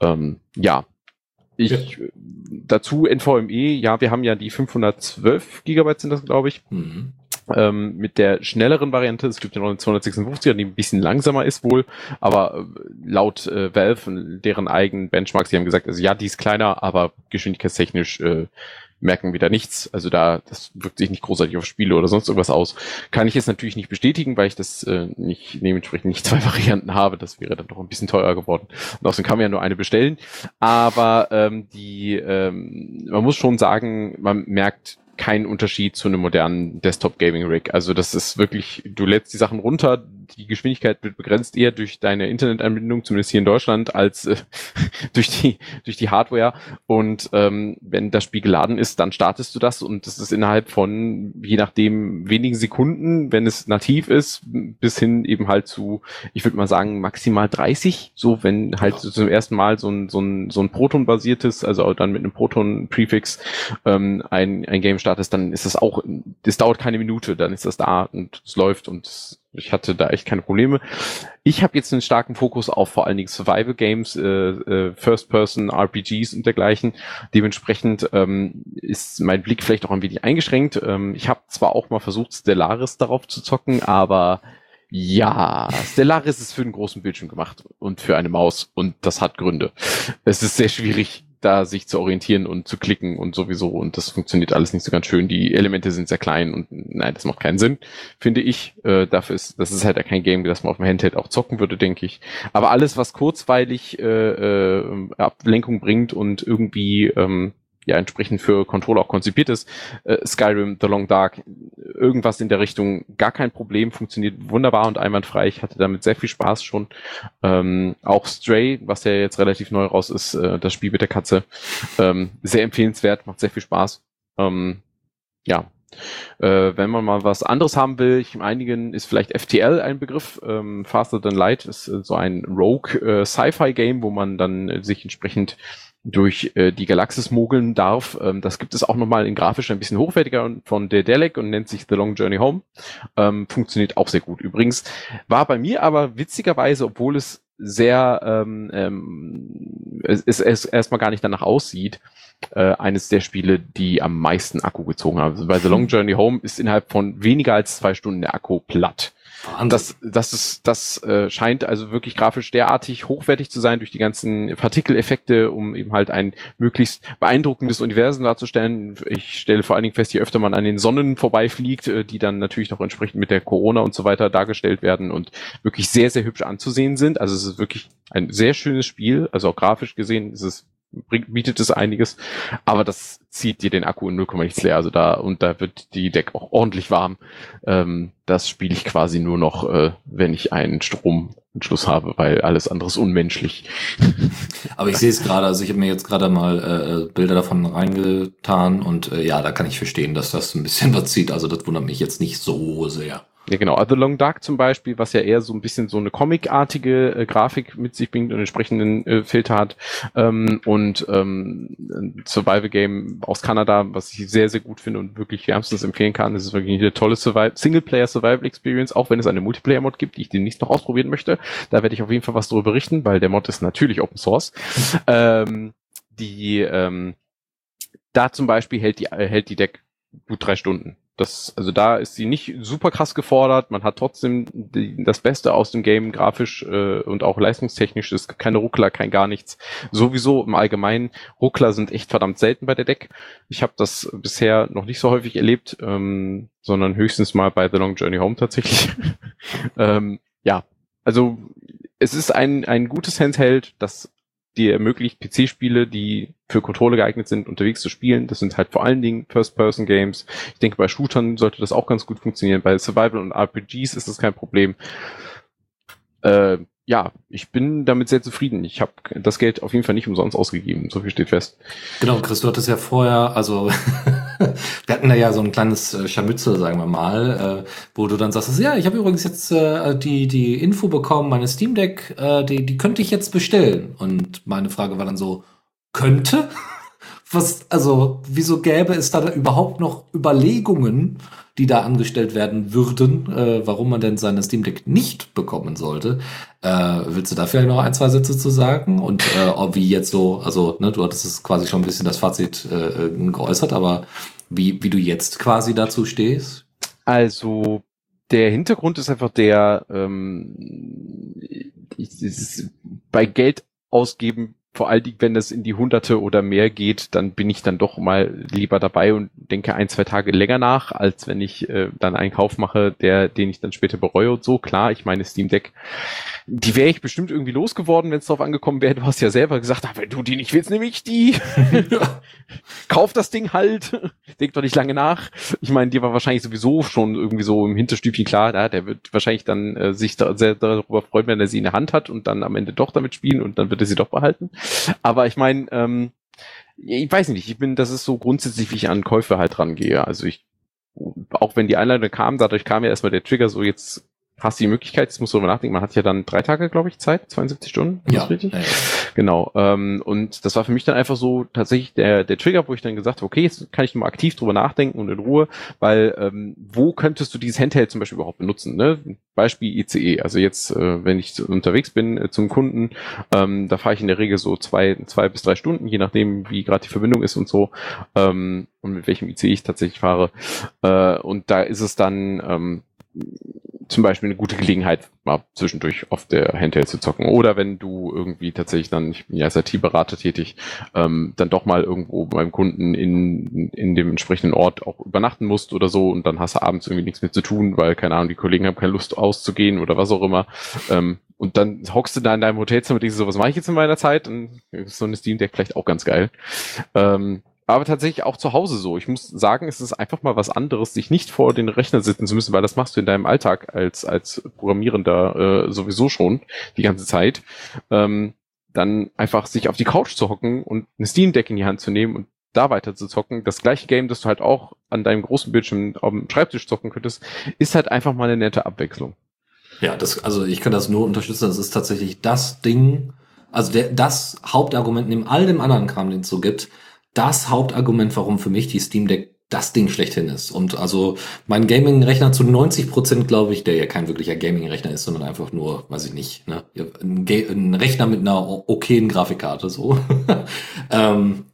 Speaker 3: Ähm, ja, ich ja. dazu NVMe, ja, wir haben ja die 512 Gigabyte sind das, glaube ich. Mhm. Ähm, mit der schnelleren Variante, es gibt ja noch eine 256er, die ein bisschen langsamer ist wohl, aber äh, laut äh, Valve, deren eigenen Benchmarks, die haben gesagt, also ja, die ist kleiner, aber geschwindigkeitstechnisch äh, merken wieder nichts. Also da, das wirkt sich nicht großartig auf Spiele oder sonst irgendwas aus. Kann ich jetzt natürlich nicht bestätigen, weil ich das äh, nicht dementsprechend nicht zwei Varianten habe. Das wäre dann doch ein bisschen teurer geworden. Und außerdem kann man ja nur eine bestellen. Aber ähm, die, ähm, man muss schon sagen, man merkt keinen Unterschied zu einem modernen Desktop Gaming Rig. Also das ist wirklich, du lädst die Sachen runter, die Geschwindigkeit wird begrenzt eher durch deine Internetanbindung, zumindest hier in Deutschland, als äh, durch die durch die Hardware. Und ähm, wenn das Spiel geladen ist, dann startest du das und das ist innerhalb von je nachdem wenigen Sekunden, wenn es nativ ist, bis hin eben halt zu, ich würde mal sagen maximal 30. So wenn halt ja. zum ersten Mal so ein so ein so ein Proton-basiertes, also dann mit einem Proton-Prefix ähm, ein ein Game startest, dann ist das auch, das dauert keine Minute, dann ist das da und es läuft und ich hatte da echt keine Probleme. Ich habe jetzt einen starken Fokus auf vor allen Dingen Survival Games, äh, äh, First-Person RPGs und dergleichen. Dementsprechend ähm, ist mein Blick vielleicht auch ein wenig eingeschränkt. Ähm, ich habe zwar auch mal versucht, Stellaris darauf zu zocken, aber ja, Stellaris ist für einen großen Bildschirm gemacht und für eine Maus und das hat Gründe. Es ist sehr schwierig, da sich zu orientieren und zu klicken und sowieso und das funktioniert alles nicht so ganz schön. Die Elemente sind sehr klein und nein, das macht keinen Sinn, finde ich. Äh, dafür ist, das ist halt kein Game, das man auf dem Handheld auch zocken würde, denke ich. Aber alles, was kurzweilig äh, äh, Ablenkung bringt und irgendwie ähm, ja entsprechend für Controller auch konzipiert ist. Äh, Skyrim, The Long Dark, irgendwas in der Richtung, gar kein Problem, funktioniert wunderbar und einwandfrei. Ich hatte damit sehr viel Spaß schon. Ähm, auch Stray, was ja jetzt relativ neu raus ist, äh, das Spiel mit der Katze, ähm, sehr empfehlenswert, macht sehr viel Spaß. Ähm, ja, äh, wenn man mal was anderes haben will, ich einigen ist vielleicht FTL ein Begriff. Ähm, Faster Than Light ist äh, so ein Rogue äh, Sci-Fi Game, wo man dann äh, sich entsprechend durch äh, die Galaxis mogeln darf. Ähm, das gibt es auch nochmal in grafisch ein bisschen hochwertiger von Dedelic und nennt sich The Long Journey Home. Ähm, funktioniert auch sehr gut. Übrigens war bei mir aber witzigerweise, obwohl es sehr ähm, ähm, es, es, es erstmal gar nicht danach aussieht, äh, eines der Spiele, die am meisten Akku gezogen haben. Also bei The Long Journey Home ist innerhalb von weniger als zwei Stunden der Akku platt. Das, das ist, das äh, scheint also wirklich grafisch derartig hochwertig zu sein durch die ganzen Partikeleffekte, um eben halt ein möglichst beeindruckendes Universum darzustellen. Ich stelle vor allen Dingen fest, je öfter man an den Sonnen vorbeifliegt, äh, die dann natürlich noch entsprechend mit der Corona und so weiter dargestellt werden und wirklich sehr, sehr hübsch anzusehen sind. Also es ist wirklich ein sehr schönes Spiel. Also auch grafisch gesehen ist es bringt, bietet es einiges, aber das zieht dir den Akku in 0, nichts leer. Also da, und da wird die Deck auch ordentlich warm. Ähm, das spiele ich quasi nur noch, äh, wenn ich einen Stromanschluss habe, weil alles andere ist unmenschlich.
Speaker 2: Aber ich sehe es gerade, also ich habe mir jetzt gerade mal äh, Bilder davon reingetan und äh, ja, da kann ich verstehen, dass das ein bisschen was zieht. Also das wundert mich jetzt nicht so sehr.
Speaker 3: Ja, genau. Also Long Dark zum Beispiel, was ja eher so ein bisschen so eine comicartige äh, Grafik mit sich bringt und entsprechenden äh, Filter hat. Ähm, und ähm, ein Survival Game aus Kanada, was ich sehr, sehr gut finde und wirklich wärmstens empfehlen kann. Das ist wirklich eine tolle Survival Singleplayer Survival Experience, auch wenn es eine Multiplayer-Mod gibt, die ich demnächst noch ausprobieren möchte. Da werde ich auf jeden Fall was darüber berichten, weil der Mod ist natürlich Open Source. ähm, die ähm, da zum Beispiel hält die, äh, hält die Deck gut drei Stunden. Das, also da ist sie nicht super krass gefordert. Man hat trotzdem die, das Beste aus dem Game grafisch äh, und auch leistungstechnisch. Es gibt keine Ruckler, kein gar nichts. Sowieso im Allgemeinen, Ruckler sind echt verdammt selten bei der Deck. Ich habe das bisher noch nicht so häufig erlebt, ähm, sondern höchstens mal bei The Long Journey Home tatsächlich. ähm, ja, also es ist ein, ein gutes Handheld, das die ermöglicht PC-Spiele, die für Controller geeignet sind, unterwegs zu spielen. Das sind halt vor allen Dingen First-Person-Games. Ich denke, bei Shootern sollte das auch ganz gut funktionieren. Bei Survival und RPGs ist das kein Problem. Äh, ja, ich bin damit sehr zufrieden. Ich habe das Geld auf jeden Fall nicht umsonst ausgegeben. So viel steht fest.
Speaker 2: Genau, Chris, du hattest ja vorher, also wir hatten da ja so ein kleines äh, Scharmützel, sagen wir mal, äh, wo du dann sagst, ja, ich habe übrigens jetzt äh, die die Info bekommen, meine Steam Deck, die die könnte ich jetzt bestellen. Und meine Frage war dann so, könnte? Was, also, wieso gäbe es da überhaupt noch Überlegungen, die da angestellt werden würden, äh, warum man denn seine Steam Deck nicht bekommen sollte? Äh, willst du dafür noch ein, zwei Sätze zu sagen? Und äh, wie jetzt so, also, ne, du hattest es quasi schon ein bisschen das Fazit äh, geäußert, aber wie, wie du jetzt quasi dazu stehst?
Speaker 3: Also, der Hintergrund ist einfach der, ähm, ich, ist, bei Geld ausgeben vor allen Dingen, wenn das in die Hunderte oder mehr geht, dann bin ich dann doch mal lieber dabei und denke ein, zwei Tage länger nach, als wenn ich äh, dann einen Kauf mache, der, den ich dann später bereue und so. Klar, ich meine Steam Deck, die wäre ich bestimmt irgendwie losgeworden, wenn es darauf angekommen wäre. Du hast ja selber gesagt, ah, wenn du die nicht willst, nehme ich die. Kauf das Ding halt. Denk doch nicht lange nach. Ich meine, dir war wahrscheinlich sowieso schon irgendwie so im Hinterstübchen klar, ja, der wird wahrscheinlich dann äh, sich da sehr darüber freuen, wenn er sie in der Hand hat und dann am Ende doch damit spielen und dann wird er sie doch behalten. Aber ich meine, ähm, ich weiß nicht, ich bin, das ist so grundsätzlich, wie ich an Käufe halt rangehe. Also ich, auch wenn die Einladung kam, dadurch kam ja erstmal der Trigger, so jetzt hast du die Möglichkeit, jetzt musst du darüber nachdenken, man hat ja dann drei Tage, glaube ich, Zeit, 72 Stunden.
Speaker 2: Ja, richtig? Ja, ja.
Speaker 3: Genau. Ähm, und das war für mich dann einfach so tatsächlich der, der Trigger, wo ich dann gesagt habe, okay, jetzt kann ich mal aktiv drüber nachdenken und in Ruhe, weil ähm, wo könntest du dieses Handheld zum Beispiel überhaupt benutzen? Ne? Beispiel ICE. Also jetzt, äh, wenn ich unterwegs bin äh, zum Kunden, ähm, da fahre ich in der Regel so zwei, zwei bis drei Stunden, je nachdem, wie gerade die Verbindung ist und so. Ähm, und mit welchem ICE ich tatsächlich fahre. Äh, und da ist es dann ähm, zum Beispiel eine gute Gelegenheit, mal zwischendurch auf der Handheld zu zocken. Oder wenn du irgendwie tatsächlich dann, ich bin ja als IT-Berater tätig, ähm, dann doch mal irgendwo beim Kunden in, in dem entsprechenden Ort auch übernachten musst oder so und dann hast du abends irgendwie nichts mehr zu tun, weil, keine Ahnung, die Kollegen haben keine Lust auszugehen oder was auch immer. Ähm, und dann hockst du da in deinem Hotelzimmer und denkst so, was mache ich jetzt in meiner Zeit? Und so eine Steam Deck vielleicht auch ganz geil. Ähm, aber tatsächlich auch zu Hause so. Ich muss sagen, es ist einfach mal was anderes, sich nicht vor den Rechner sitzen zu müssen, weil das machst du in deinem Alltag als, als Programmierender äh, sowieso schon die ganze Zeit. Ähm, dann einfach sich auf die Couch zu hocken und eine Steam Deck in die Hand zu nehmen und da weiter zu zocken. Das gleiche Game, das du halt auch an deinem großen Bildschirm auf dem Schreibtisch zocken könntest, ist halt einfach mal eine nette Abwechslung.
Speaker 2: Ja, das, also ich kann das nur unterstützen. Das ist tatsächlich das Ding, also der, das Hauptargument neben all dem anderen Kram, den es so gibt, das Hauptargument, warum für mich die Steam Deck das Ding schlechthin ist. Und also mein Gaming-Rechner zu 90 Prozent, glaube ich, der ja kein wirklicher Gaming-Rechner ist, sondern einfach nur, weiß ich nicht, ne, ein, ein Rechner mit einer okayen Grafikkarte, so, ähm,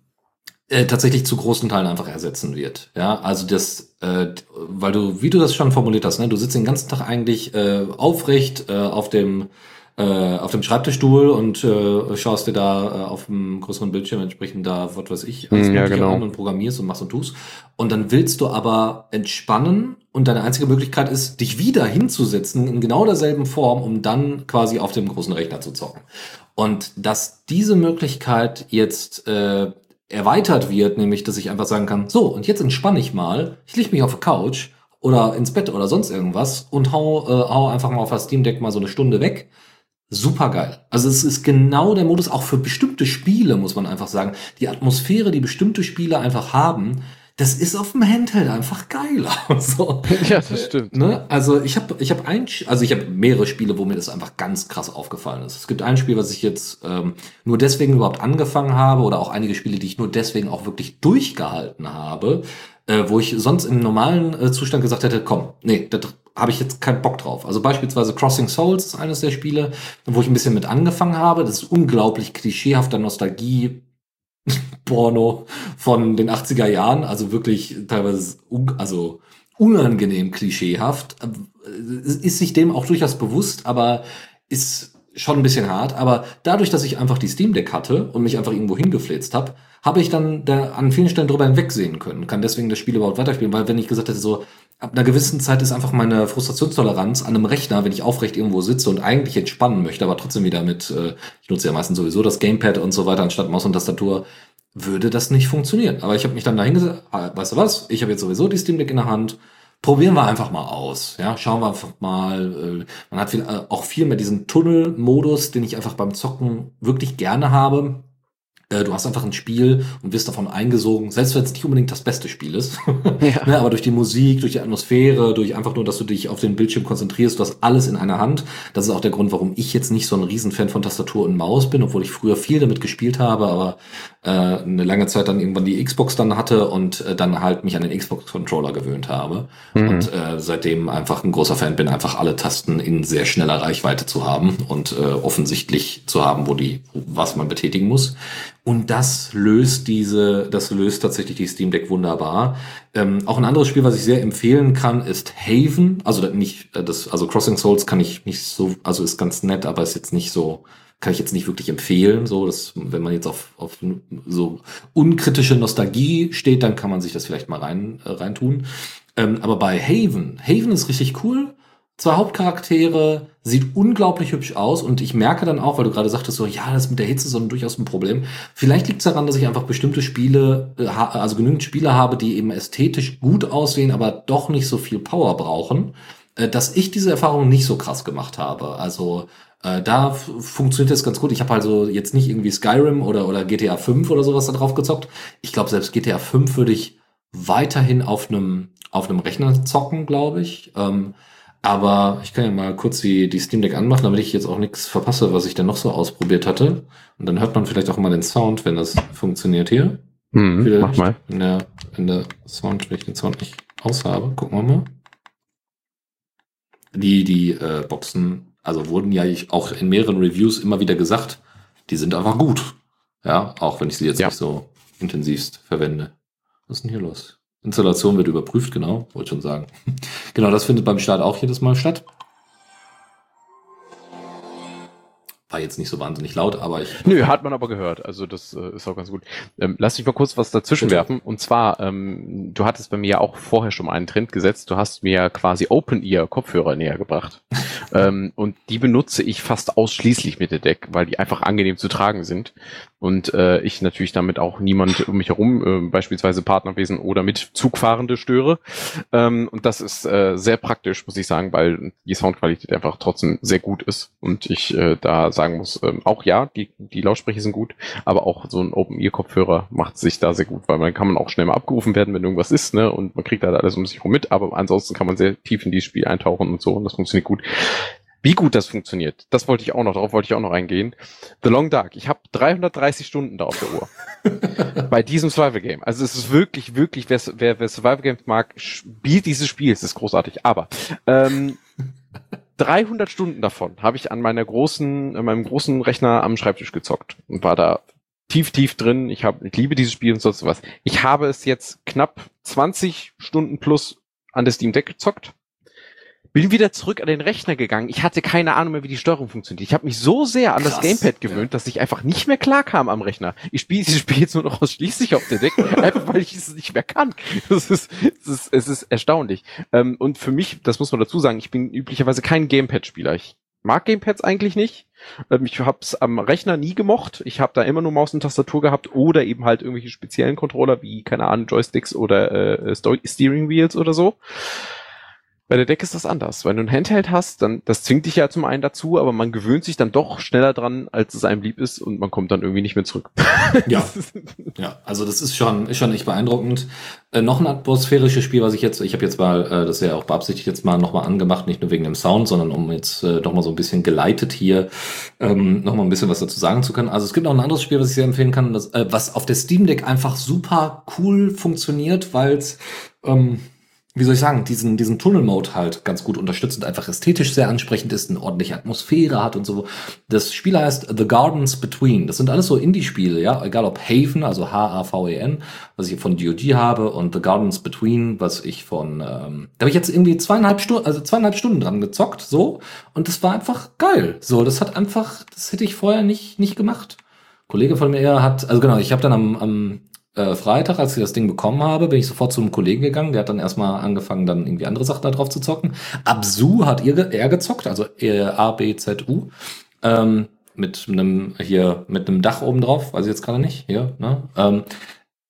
Speaker 2: äh, tatsächlich zu großen Teilen einfach ersetzen wird. Ja, also das, äh, weil du, wie du das schon formuliert hast, ne, du sitzt den ganzen Tag eigentlich äh, aufrecht äh, auf dem äh, auf dem Schreibtischstuhl und äh, schaust dir da äh, auf dem größeren Bildschirm entsprechend da, was weiß ich,
Speaker 3: alles ja, genau.
Speaker 2: an und programmierst und machst und tust. Und dann willst du aber entspannen und deine einzige Möglichkeit ist, dich wieder hinzusetzen in genau derselben Form, um dann quasi auf dem großen Rechner zu zocken. Und dass diese Möglichkeit jetzt äh, erweitert wird, nämlich dass ich einfach sagen kann, so, und jetzt entspanne ich mal, ich leg mich auf die Couch oder ins Bett oder sonst irgendwas und hau, äh, hau einfach mal auf das Steam Deck mal so eine Stunde weg super geil. Also es ist genau der Modus, auch für bestimmte Spiele, muss man einfach sagen. Die Atmosphäre, die bestimmte Spiele einfach haben, das ist auf dem Handheld einfach geiler. so.
Speaker 3: Ja, das stimmt.
Speaker 2: Ne? Also ich habe ich hab ein, also ich habe mehrere Spiele, wo mir das einfach ganz krass aufgefallen ist. Es gibt ein Spiel, was ich jetzt ähm, nur deswegen überhaupt angefangen habe, oder auch einige Spiele, die ich nur deswegen auch wirklich durchgehalten habe, äh, wo ich sonst im normalen äh, Zustand gesagt hätte, komm, nee, das habe ich jetzt keinen Bock drauf. Also beispielsweise Crossing Souls ist eines der Spiele, wo ich ein bisschen mit angefangen habe. Das ist unglaublich klischeehafter Nostalgie. Porno von den 80er Jahren, also wirklich teilweise un also unangenehm klischeehaft. Ist sich dem auch durchaus bewusst, aber ist schon ein bisschen hart. Aber dadurch, dass ich einfach die Steam Deck hatte und mich einfach irgendwo hingefläzt habe, habe ich dann da an vielen Stellen drüber hinwegsehen können. Kann deswegen das Spiel überhaupt weiterspielen, weil wenn ich gesagt hätte, so, ab einer gewissen Zeit ist einfach meine Frustrationstoleranz an einem Rechner, wenn ich aufrecht irgendwo sitze und eigentlich entspannen möchte, aber trotzdem wieder mit, äh, ich nutze ja meistens sowieso das Gamepad und so weiter anstatt Maus und Tastatur, würde das nicht funktionieren. Aber ich habe mich dann dahin gesagt, ah, weißt du was, ich habe jetzt sowieso die Steam Deck in der Hand, probieren wir einfach mal aus. Ja, schauen wir einfach mal. Äh, man hat viel, äh, auch viel mehr diesen Tunnel-Modus, den ich einfach beim Zocken wirklich gerne habe. Äh, du hast einfach ein Spiel und wirst davon eingesogen, selbst wenn es nicht unbedingt das beste Spiel ist. Ja. ne, aber durch die Musik, durch die Atmosphäre, durch einfach nur, dass du dich auf den Bildschirm konzentrierst, du hast alles in einer Hand. Das ist auch der Grund, warum ich jetzt nicht so ein Riesenfan von Tastatur und Maus bin, obwohl ich früher viel damit gespielt habe, aber äh, eine lange Zeit dann irgendwann die Xbox dann hatte und äh, dann halt mich an den Xbox-Controller gewöhnt habe. Mhm. Und äh, seitdem einfach ein großer Fan bin, einfach alle Tasten in sehr schneller Reichweite zu haben und äh, offensichtlich zu haben, wo die, was man betätigen muss. Und das löst diese, das löst tatsächlich die Steam Deck wunderbar. Ähm, auch ein anderes Spiel, was ich sehr empfehlen kann, ist Haven. Also nicht, äh, das, also Crossing Souls kann ich nicht so, also ist ganz nett, aber ist jetzt nicht so kann ich jetzt nicht wirklich empfehlen. So, dass, wenn man jetzt auf, auf so unkritische Nostalgie steht, dann kann man sich das vielleicht mal rein, äh, rein tun. Ähm, aber bei Haven, Haven ist richtig cool. Zwei Hauptcharaktere, sieht unglaublich hübsch aus und ich merke dann auch, weil du gerade sagtest, so, ja, das mit der Hitze ist so durchaus ein Problem. Vielleicht liegt es daran, dass ich einfach bestimmte Spiele, äh, also genügend Spiele habe, die eben ästhetisch gut aussehen, aber doch nicht so viel Power brauchen, äh, dass ich diese Erfahrung nicht so krass gemacht habe. Also äh, da funktioniert das ganz gut. Ich habe also jetzt nicht irgendwie Skyrim oder, oder GTA 5 oder sowas da drauf gezockt. Ich glaube, selbst GTA 5 würde ich weiterhin auf einem auf einem Rechner zocken, glaube ich. Ähm, aber ich kann ja mal kurz die, die Steam Deck anmachen, damit ich jetzt auch nichts verpasse, was ich denn noch so ausprobiert hatte. Und dann hört man vielleicht auch mal den Sound, wenn das funktioniert hier.
Speaker 3: Mhm, mach mal.
Speaker 2: In der, in der Sound, wenn ich den Sound nicht aus habe. Gucken wir mal. Die, die äh, Boxen, also wurden ja auch in mehreren Reviews immer wieder gesagt, die sind einfach gut. Ja, auch wenn ich sie jetzt ja. nicht so intensivst verwende. Was ist denn hier los? Installation wird überprüft, genau, wollte schon sagen. genau, das findet beim Start auch jedes Mal statt. War jetzt nicht so wahnsinnig laut, aber ich.
Speaker 3: Nö, hat man aber gehört. Also das äh, ist auch ganz gut. Ähm, lass mich mal kurz was dazwischen Bitte. werfen. Und zwar, ähm, du hattest bei mir ja auch vorher schon mal einen Trend gesetzt. Du hast mir quasi Open-Ear-Kopfhörer näher gebracht. ähm, und die benutze ich fast ausschließlich mit der Deck, weil die einfach angenehm zu tragen sind und äh, ich natürlich damit auch niemand um mich herum, äh, beispielsweise Partnerwesen oder mit Zugfahrende störe. Ähm, und das ist äh, sehr praktisch, muss ich sagen, weil die Soundqualität einfach trotzdem sehr gut ist und ich äh, da sagen muss, ähm, auch ja, die, die Lautsprecher sind gut, aber auch so ein Open-Ear-Kopfhörer macht sich da sehr gut, weil man kann man auch schnell mal abgerufen werden, wenn irgendwas ist, ne, und man kriegt da alles um sich herum mit, aber ansonsten kann man sehr tief in dieses Spiel eintauchen und so und das funktioniert gut. Wie gut das funktioniert, das wollte ich auch noch, darauf wollte ich auch noch eingehen. The Long Dark, ich habe 330 Stunden da auf der Uhr. Bei diesem Survival Game. Also es ist wirklich, wirklich, wer, wer, wer Survival Games mag, spielt dieses Spiel, es ist großartig. Aber ähm, 300 Stunden davon habe ich an meiner großen, an meinem großen Rechner am Schreibtisch gezockt und war da tief, tief drin. Ich habe, ich liebe dieses Spiel und sonst was. Ich habe es jetzt knapp 20 Stunden plus an der Steam Deck gezockt bin wieder zurück an den Rechner gegangen. Ich hatte keine Ahnung mehr, wie die Steuerung funktioniert. Ich habe mich so sehr an Krass, das Gamepad gewöhnt, dass ich einfach nicht mehr klar kam am Rechner. Ich spiele dieses Spiel jetzt nur noch ausschließlich auf der Deck, einfach weil ich es nicht mehr kann. Das ist, es ist, es ist erstaunlich. Ähm, und für mich, das muss man dazu sagen, ich bin üblicherweise kein Gamepad-Spieler. Ich mag Gamepads eigentlich nicht. Ähm, ich habe es am Rechner nie gemocht. Ich habe da immer nur Maus und Tastatur gehabt oder eben halt irgendwelche speziellen Controller wie, keine Ahnung, Joysticks oder äh, Steering Wheels oder so. Bei der Deck ist das anders. Wenn du ein Handheld hast, dann, das zwingt dich ja zum einen dazu, aber man gewöhnt sich dann doch schneller dran, als es einem lieb ist und man kommt dann irgendwie nicht mehr zurück.
Speaker 2: Ja, ja also das ist schon, ist schon echt beeindruckend. Äh, noch ein atmosphärisches Spiel, was ich jetzt, ich habe jetzt mal, äh, das ist ja auch beabsichtigt jetzt mal nochmal angemacht, nicht nur wegen dem Sound, sondern um jetzt äh, nochmal so ein bisschen geleitet hier ähm, nochmal ein bisschen was dazu sagen zu können. Also es gibt noch ein anderes Spiel, was ich sehr empfehlen kann, das, äh, was auf der Steam Deck einfach super cool funktioniert, weil es ähm, wie soll ich sagen, diesen, diesen Tunnel-Mode halt ganz gut unterstützt und einfach ästhetisch sehr ansprechend ist, eine ordentliche Atmosphäre hat und so. Das Spiel heißt The Gardens Between. Das sind alles so Indie-Spiele, ja, egal ob Haven, also H-A-V-E-N, was ich von DOD habe und The Gardens Between, was ich von, ähm, da habe ich jetzt irgendwie zweieinhalb Stunden, also zweieinhalb Stunden dran gezockt, so, und das war einfach geil. So, das hat einfach, das hätte ich vorher nicht, nicht gemacht. Kollege von mir hat, also genau, ich habe dann am, am äh, Freitag, als ich das Ding bekommen habe, bin ich sofort zu einem Kollegen gegangen. Der hat dann erstmal angefangen, dann irgendwie andere Sachen da drauf zu zocken. Absu hat ihr, er gezockt, also A, B, Z, U. Ähm, mit einem hier mit einem Dach oben drauf, weiß ich jetzt gerade nicht. Hier, ne? Ähm,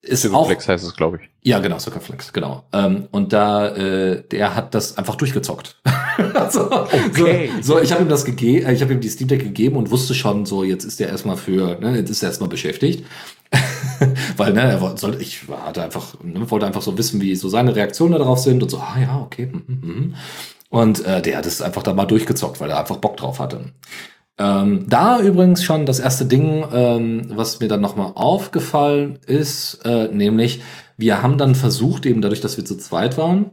Speaker 2: ist
Speaker 3: Circuflex heißt es, glaube ich.
Speaker 2: Ja, genau, Circuflex, genau. Ähm, und da, äh, der hat das einfach durchgezockt. also, okay. So, so ich habe ihm das gegeben, ich habe ihm die Steam Deck gegeben und wusste schon, so jetzt ist er erstmal für, ne, jetzt ist er erstmal beschäftigt. Weil, ne, er sollte, ich hatte einfach, ne, wollte einfach so wissen, wie so seine Reaktionen darauf sind und so, ah ja, okay. Mm, mm. Und äh, der hat es einfach da mal durchgezockt, weil er einfach Bock drauf hatte. Ähm, da übrigens schon das erste Ding, ähm, was mir dann nochmal aufgefallen ist, äh, nämlich wir haben dann versucht, eben dadurch, dass wir zu zweit waren,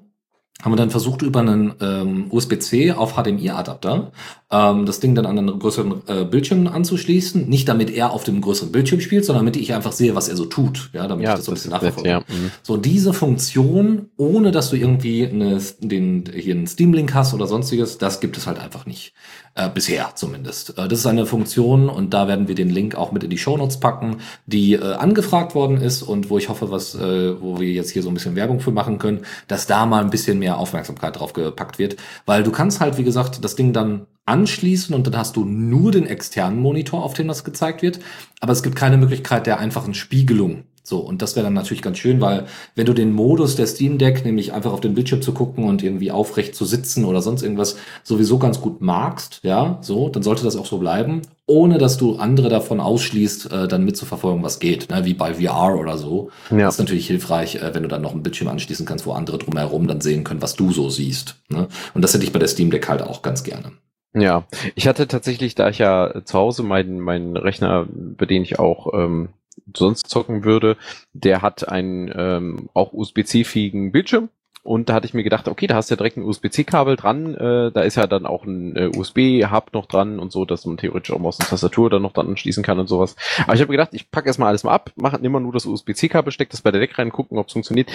Speaker 2: haben wir dann versucht, über einen ähm, USB-C auf HDMI-Adapter ähm, das Ding dann an einen größeren äh, Bildschirm anzuschließen. Nicht damit er auf dem größeren Bildschirm spielt, sondern damit ich einfach sehe, was er so tut. Ja, damit ja, ich das so ein bisschen nachverfolge. Ja. Mhm. So, diese Funktion, ohne dass du irgendwie eine, den, hier einen Steam-Link hast oder sonstiges, das gibt es halt einfach nicht. Äh, bisher zumindest. Äh, das ist eine Funktion und da werden wir den Link auch mit in die Shownotes packen, die äh, angefragt worden ist und wo ich hoffe, was, äh, wo wir jetzt hier so ein bisschen Werbung für machen können, dass da mal ein bisschen mehr Aufmerksamkeit drauf gepackt wird. Weil du kannst halt, wie gesagt, das Ding dann anschließen und dann hast du nur den externen Monitor, auf dem das gezeigt wird. Aber es gibt keine Möglichkeit der einfachen Spiegelung so, und das wäre dann natürlich ganz schön, weil wenn du den Modus der Steam Deck, nämlich einfach auf den Bildschirm zu gucken und irgendwie aufrecht zu sitzen oder sonst irgendwas, sowieso ganz gut magst, ja, so, dann sollte das auch so bleiben, ohne dass du andere davon ausschließt, äh, dann mitzuverfolgen, was geht, ne? wie bei VR oder so. Ja. Das ist natürlich hilfreich, äh, wenn du dann noch einen Bildschirm anschließen kannst, wo andere drumherum dann sehen können, was du so siehst. Ne? Und das hätte ich bei der Steam Deck halt auch ganz gerne.
Speaker 3: Ja, ich hatte tatsächlich, da ich ja zu Hause meinen, meinen Rechner, bei dem ich auch ähm, sonst zocken würde, der hat einen ähm, auch USB-C-fähigen Bildschirm. Und da hatte ich mir gedacht, okay, da hast du ja direkt ein USB-C-Kabel dran, äh, da ist ja dann auch ein äh, USB-Hub noch dran und so, dass man theoretisch auch aus der Tastatur dann noch dann anschließen kann und sowas. Aber ich habe gedacht, ich packe erstmal alles mal ab, mache immer nur das USB-C-Kabel, stecke das bei der Deck rein, gucken, ob es funktioniert.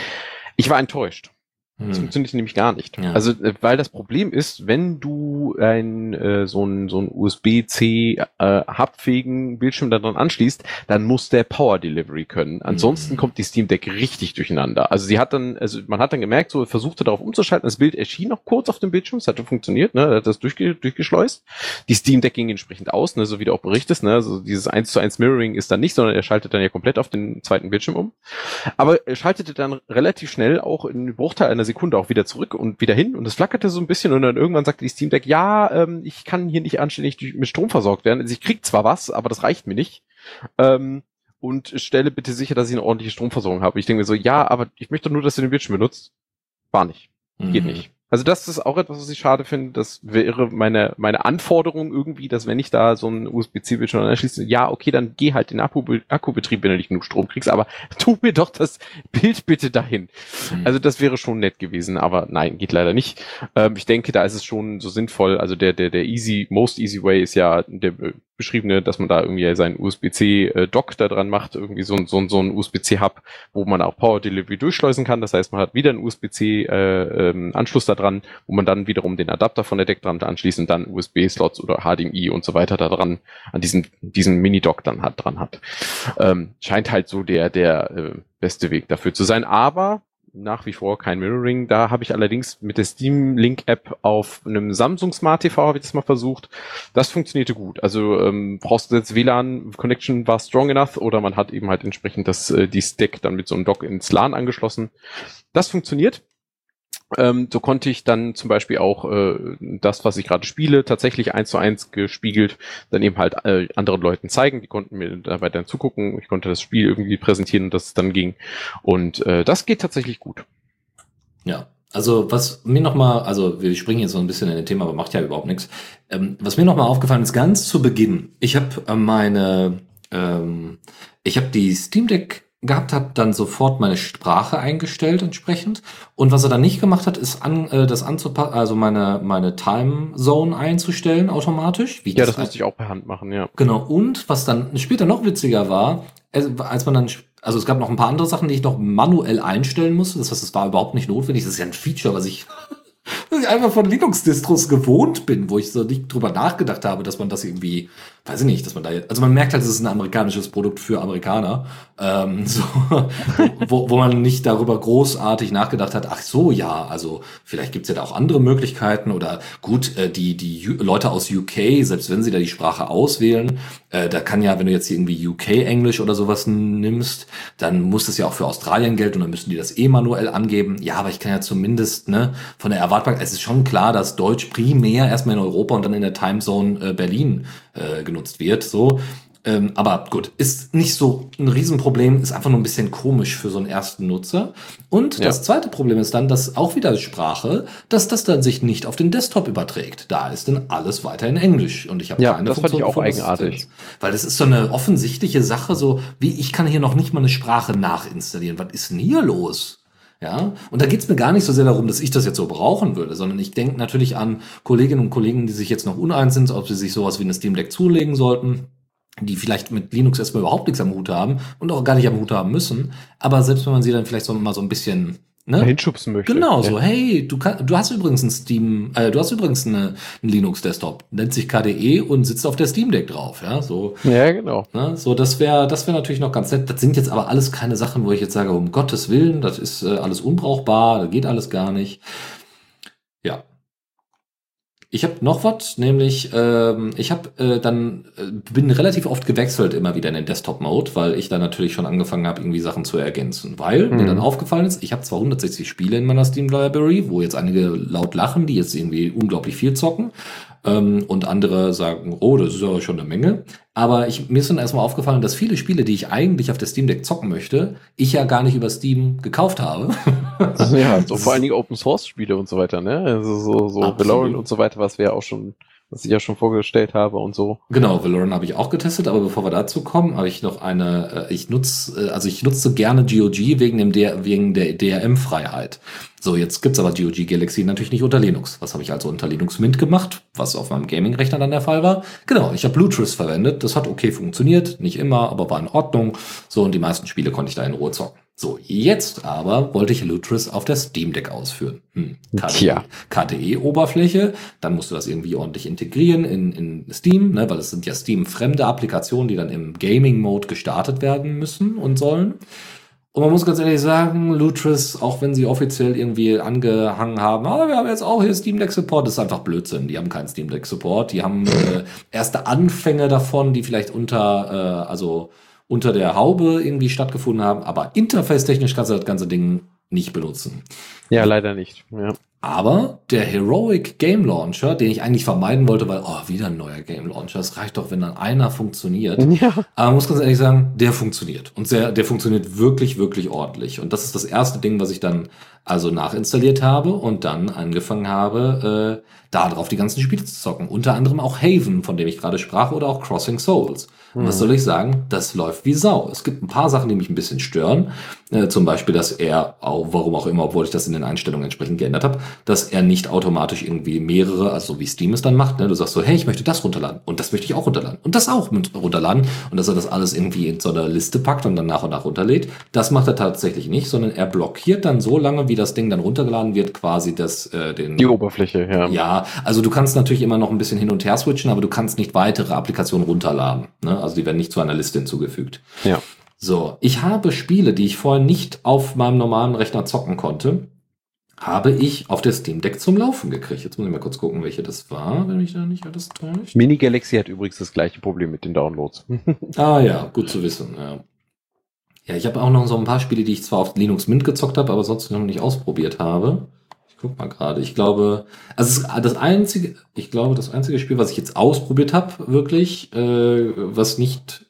Speaker 3: Ich war enttäuscht. Das hm. funktioniert nämlich gar nicht. Ja. Also, äh, weil das Problem ist, wenn du ein äh, so ein so ein USB-C äh, hubfähigen Bildschirm da dran anschließt, dann muss der Power Delivery können. Ansonsten mhm. kommt die Steam Deck richtig durcheinander. Also sie hat dann, also man hat dann gemerkt, so versuchte darauf umzuschalten, das Bild erschien noch kurz auf dem Bildschirm, es hatte funktioniert, ne, hat das durchge durchgeschleust. Die Steam Deck ging entsprechend aus, ne, so wie du auch berichtest, ne, also dieses 1 zu 1 Mirroring ist dann nicht, sondern er schaltet dann ja komplett auf den zweiten Bildschirm um. Aber er schaltete dann relativ schnell auch in Bruchteil einer Sekunde auch wieder zurück und wieder hin und es flackerte so ein bisschen und dann irgendwann sagte die Steam Deck, ja, ähm, ich kann hier nicht anständig mit Strom versorgt werden. Also ich krieg zwar was, aber das reicht mir nicht. Ähm, und stelle bitte sicher, dass ich eine ordentliche Stromversorgung habe. Ich denke mir so, ja, aber ich möchte nur, dass du den Bildschirm benutzt. War nicht. Geht mhm. nicht. Also das ist auch etwas, was ich schade finde. Das wäre meine, meine Anforderung irgendwie, dass wenn ich da so ein USB-C-Bildschirm anschließe, ja, okay, dann geh halt den Akku, Akkubetrieb, wenn du nicht genug Strom kriegst, aber tu mir doch das Bild bitte dahin. Mhm. Also das wäre schon nett gewesen, aber nein, geht leider nicht. Ähm, ich denke, da ist es schon so sinnvoll. Also der, der, der easy, most easy way ist ja der beschriebene, dass man da irgendwie seinen USB-C-Dock da dran macht, irgendwie so, so, so ein USB-C-Hub, wo man auch Power Delivery durchschleusen kann. Das heißt, man hat wieder einen USB-C-Anschluss äh, ähm, da dran, wo man dann wiederum den Adapter von der Deck dran anschließt und dann USB-Slots oder HDMI und so weiter da dran, an diesem, diesem Mini-Dock dann hat, dran hat. Ähm, scheint halt so der, der äh, beste Weg dafür zu sein. Aber nach wie vor kein Mirroring. Da habe ich allerdings mit der Steam Link App auf einem Samsung Smart TV habe ich das mal versucht. Das funktionierte gut. Also ähm, brauchst du jetzt WLAN Connection war strong enough oder man hat eben halt entsprechend das äh, die Stack dann mit so einem Dock ins LAN angeschlossen. Das funktioniert. Ähm, so konnte ich dann zum Beispiel auch äh, das, was ich gerade spiele, tatsächlich eins zu eins gespiegelt, dann eben halt äh, anderen Leuten zeigen. Die konnten mir dabei dann zugucken. Ich konnte das Spiel irgendwie präsentieren und das dann ging. Und äh, das geht tatsächlich gut.
Speaker 2: Ja, also was mir nochmal, also wir springen jetzt so ein bisschen in den Thema, aber macht ja überhaupt nichts. Ähm, was mir nochmal aufgefallen ist, ganz zu Beginn, ich habe äh, meine, ähm, ich habe die Steam Deck gehabt, habe dann sofort meine Sprache eingestellt entsprechend. Und was er dann nicht gemacht hat, ist an, äh, das anzupassen, also meine, meine Time Zone einzustellen automatisch.
Speaker 3: Wie ja, das, das musste ich auch per Hand machen, ja.
Speaker 2: Genau. Und was dann später noch witziger war, als man dann, also es gab noch ein paar andere Sachen, die ich noch manuell einstellen musste. Das heißt, es war überhaupt nicht notwendig. Das ist ja ein Feature, was ich dass ich einfach von Linux-Distros gewohnt bin, wo ich so nicht drüber nachgedacht habe, dass man das irgendwie, weiß ich nicht, dass man da jetzt, also man merkt halt, es ist ein amerikanisches Produkt für Amerikaner, ähm, so, wo, wo man nicht darüber großartig nachgedacht hat, ach so, ja, also vielleicht gibt's ja da auch andere Möglichkeiten oder gut, äh, die, die Leute aus UK, selbst wenn sie da die Sprache auswählen, äh, da kann ja, wenn du jetzt irgendwie UK-Englisch oder sowas nimmst, dann muss das ja auch für Australien gelten und dann müssen die das eh manuell angeben. Ja, aber ich kann ja zumindest, ne, von der Erwartbarkeit, es ist schon klar, dass Deutsch primär erstmal in Europa und dann in der Timezone äh, Berlin äh, genutzt wird, so. Ähm, aber gut, ist nicht so ein Riesenproblem, ist einfach nur ein bisschen komisch für so einen ersten Nutzer. Und ja. das zweite Problem ist dann, dass auch wieder Sprache, dass das dann sich nicht auf den Desktop überträgt. Da ist dann alles weiter in Englisch und ich habe
Speaker 3: ja, keine das Funktion fand ich auch eigenartig.
Speaker 2: Weil das ist so eine offensichtliche Sache, so wie ich kann hier noch nicht mal eine Sprache nachinstallieren. Was ist denn hier los? Ja, und da geht's mir gar nicht so sehr darum, dass ich das jetzt so brauchen würde, sondern ich denke natürlich an Kolleginnen und Kollegen, die sich jetzt noch uneins sind, ob sie sich sowas wie eine Steam Deck zulegen sollten die vielleicht mit Linux erstmal überhaupt nichts am Hut haben und auch gar nicht am Hut haben müssen. Aber selbst wenn man sie dann vielleicht so mal so ein bisschen
Speaker 3: ne? hinschubsen möchte.
Speaker 2: Genau, so, hey, du, kann, du hast übrigens ein Steam, äh, du hast übrigens eine, einen Linux-Desktop, nennt sich KDE und sitzt auf der Steam Deck drauf, ja, so.
Speaker 3: Ja, genau.
Speaker 2: Ne? So, das wäre das wäre natürlich noch ganz nett. Das sind jetzt aber alles keine Sachen, wo ich jetzt sage, um Gottes Willen, das ist äh, alles unbrauchbar, das geht alles gar nicht. Ja, ich habe noch was, nämlich ähm, ich habe äh, dann äh, bin relativ oft gewechselt immer wieder in den Desktop-Mode, weil ich dann natürlich schon angefangen habe, irgendwie Sachen zu ergänzen. Weil mhm. mir dann aufgefallen ist, ich habe zwar 160 Spiele in meiner Steam Library, wo jetzt einige laut lachen, die jetzt irgendwie unglaublich viel zocken, ähm, und andere sagen, oh, das ist aber schon eine Menge. Aber ich, mir ist dann erstmal aufgefallen, dass viele Spiele, die ich eigentlich auf der Steam Deck zocken möchte, ich ja gar nicht über Steam gekauft habe.
Speaker 3: ja, so vor allen Dingen Open Source Spiele und so weiter, ne? Also so, so Valorant und so weiter, was wir ja auch schon was ich ja schon vorgestellt habe und so.
Speaker 2: Genau, Valorant habe ich auch getestet, aber bevor wir dazu kommen, habe ich noch eine, äh, ich nutze, äh, also ich nutze gerne GOG wegen dem der, wegen der DRM-Freiheit. So, jetzt gibt's aber GOG Galaxy natürlich nicht unter Linux. Was habe ich also unter Linux Mint gemacht, was auf meinem Gaming-Rechner dann der Fall war? Genau, ich habe Bluetooth verwendet. Das hat okay funktioniert, nicht immer, aber war in Ordnung. So, und die meisten Spiele konnte ich da in Ruhe zocken. So, jetzt aber wollte ich Lutris auf der Steam Deck ausführen. Hm. KDE-Oberfläche, dann musst du das irgendwie ordentlich integrieren in, in Steam, ne, weil es sind ja Steam-fremde Applikationen, die dann im Gaming-Mode gestartet werden müssen und sollen. Und man muss ganz ehrlich sagen, Lutris, auch wenn sie offiziell irgendwie angehangen haben, ah, wir haben jetzt auch hier Steam Deck Support, das ist einfach Blödsinn. Die haben keinen Steam Deck Support. Die haben äh, erste Anfänge davon, die vielleicht unter, äh, also unter der Haube irgendwie stattgefunden haben, aber interface-technisch kannst du das ganze Ding nicht benutzen.
Speaker 3: Ja, leider nicht. Ja.
Speaker 2: Aber der Heroic Game Launcher, den ich eigentlich vermeiden wollte, weil, oh, wieder ein neuer Game Launcher, es reicht doch, wenn dann einer funktioniert. Ja. Aber muss ganz ehrlich sagen, der funktioniert. Und sehr, der funktioniert wirklich, wirklich ordentlich. Und das ist das erste Ding, was ich dann also nachinstalliert habe und dann angefangen habe, äh, da drauf die ganzen Spiele zu zocken. Unter anderem auch Haven, von dem ich gerade sprach, oder auch Crossing Souls. Und was soll ich sagen? Das läuft wie Sau. Es gibt ein paar Sachen, die mich ein bisschen stören. Äh, zum Beispiel, dass er, auch, warum auch immer, obwohl ich das in den Einstellungen entsprechend geändert habe, dass er nicht automatisch irgendwie mehrere, also wie Steam es dann macht, ne? du sagst so, hey, ich möchte das runterladen und das möchte ich auch runterladen und das auch runterladen und dass er das alles irgendwie in so einer Liste packt und dann nach und nach runterlädt. Das macht er tatsächlich nicht, sondern er blockiert dann so lange, wie das Ding dann runtergeladen wird, quasi das, äh, den...
Speaker 3: Die Oberfläche, ja.
Speaker 2: Ja, also du kannst natürlich immer noch ein bisschen hin und her switchen, aber du kannst nicht weitere Applikationen runterladen. Ne? Also die werden nicht zu einer Liste hinzugefügt.
Speaker 3: Ja.
Speaker 2: So, ich habe Spiele, die ich vorher nicht auf meinem normalen Rechner zocken konnte, habe ich auf der Steam Deck zum Laufen gekriegt. Jetzt muss ich mal kurz gucken, welche das war, wenn mich da nicht alles täuscht.
Speaker 3: Mini Galaxy hat übrigens das gleiche Problem mit den Downloads.
Speaker 2: ah ja, gut zu wissen. Ja, ja ich habe auch noch so ein paar Spiele, die ich zwar auf Linux Mint gezockt habe, aber sonst noch nicht ausprobiert habe. Guck mal gerade. Ich glaube, also das einzige, ich glaube, das einzige Spiel, was ich jetzt ausprobiert habe, wirklich, äh, was nicht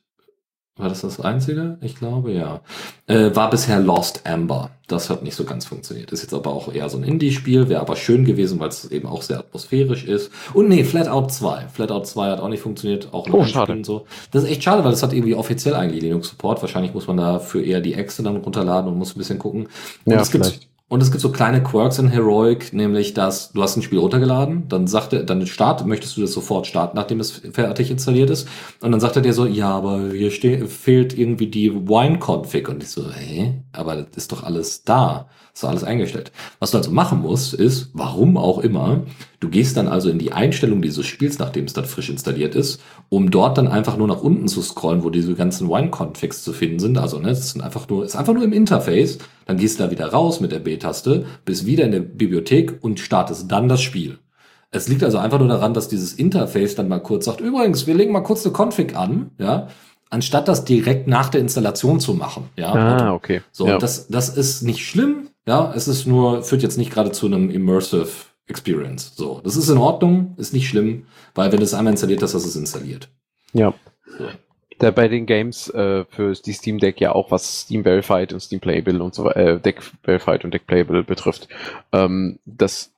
Speaker 2: war das das einzige? Ich glaube, ja. Äh, war bisher Lost Amber. Das hat nicht so ganz funktioniert. Ist jetzt aber auch eher so ein Indie-Spiel, wäre aber schön gewesen, weil es eben auch sehr atmosphärisch ist. Und nee, Flatout 2. Flatout 2 hat auch nicht funktioniert, auch
Speaker 3: oh, schade.
Speaker 2: Und so. Das ist echt schade, weil es hat irgendwie offiziell eigentlich Linux-Support. Wahrscheinlich muss man dafür eher die Exe dann runterladen und muss ein bisschen gucken. Und ja, es gibt und es gibt so kleine Quirks in Heroic, nämlich dass du hast ein Spiel runtergeladen, dann sagt er, dann start, möchtest du das sofort starten, nachdem es fertig installiert ist. Und dann sagt er dir so, ja, aber hier fehlt irgendwie die Wine-Config. Und ich so, hä? Aber das ist doch alles da. Ist alles eingestellt. Was du also machen musst, ist, warum auch immer, du gehst dann also in die Einstellung dieses Spiels, nachdem es dann frisch installiert ist, um dort dann einfach nur nach unten zu scrollen, wo diese ganzen Wine-Configs zu finden sind. Also, ne, es sind einfach nur, ist einfach nur im Interface. Dann gehst du da wieder raus mit der B-Taste, bist wieder in der Bibliothek und startest dann das Spiel. Es liegt also einfach nur daran, dass dieses Interface dann mal kurz sagt, übrigens, wir legen mal kurz eine Config an, ja, anstatt das direkt nach der Installation zu machen. Ja,
Speaker 3: ah, okay.
Speaker 2: So, ja. das, das ist nicht schlimm. Ja, es ist nur, führt jetzt nicht gerade zu einem Immersive Experience. So, das ist in Ordnung, ist nicht schlimm, weil wenn du es einmal installiert hast, hast du es installiert.
Speaker 3: Ja. So. Da bei den Games äh, für die Steam Deck ja auch was Steam Verified und Steam Playable und so weiter, äh, Deck Verified und Deck Playable betrifft. Ähm, das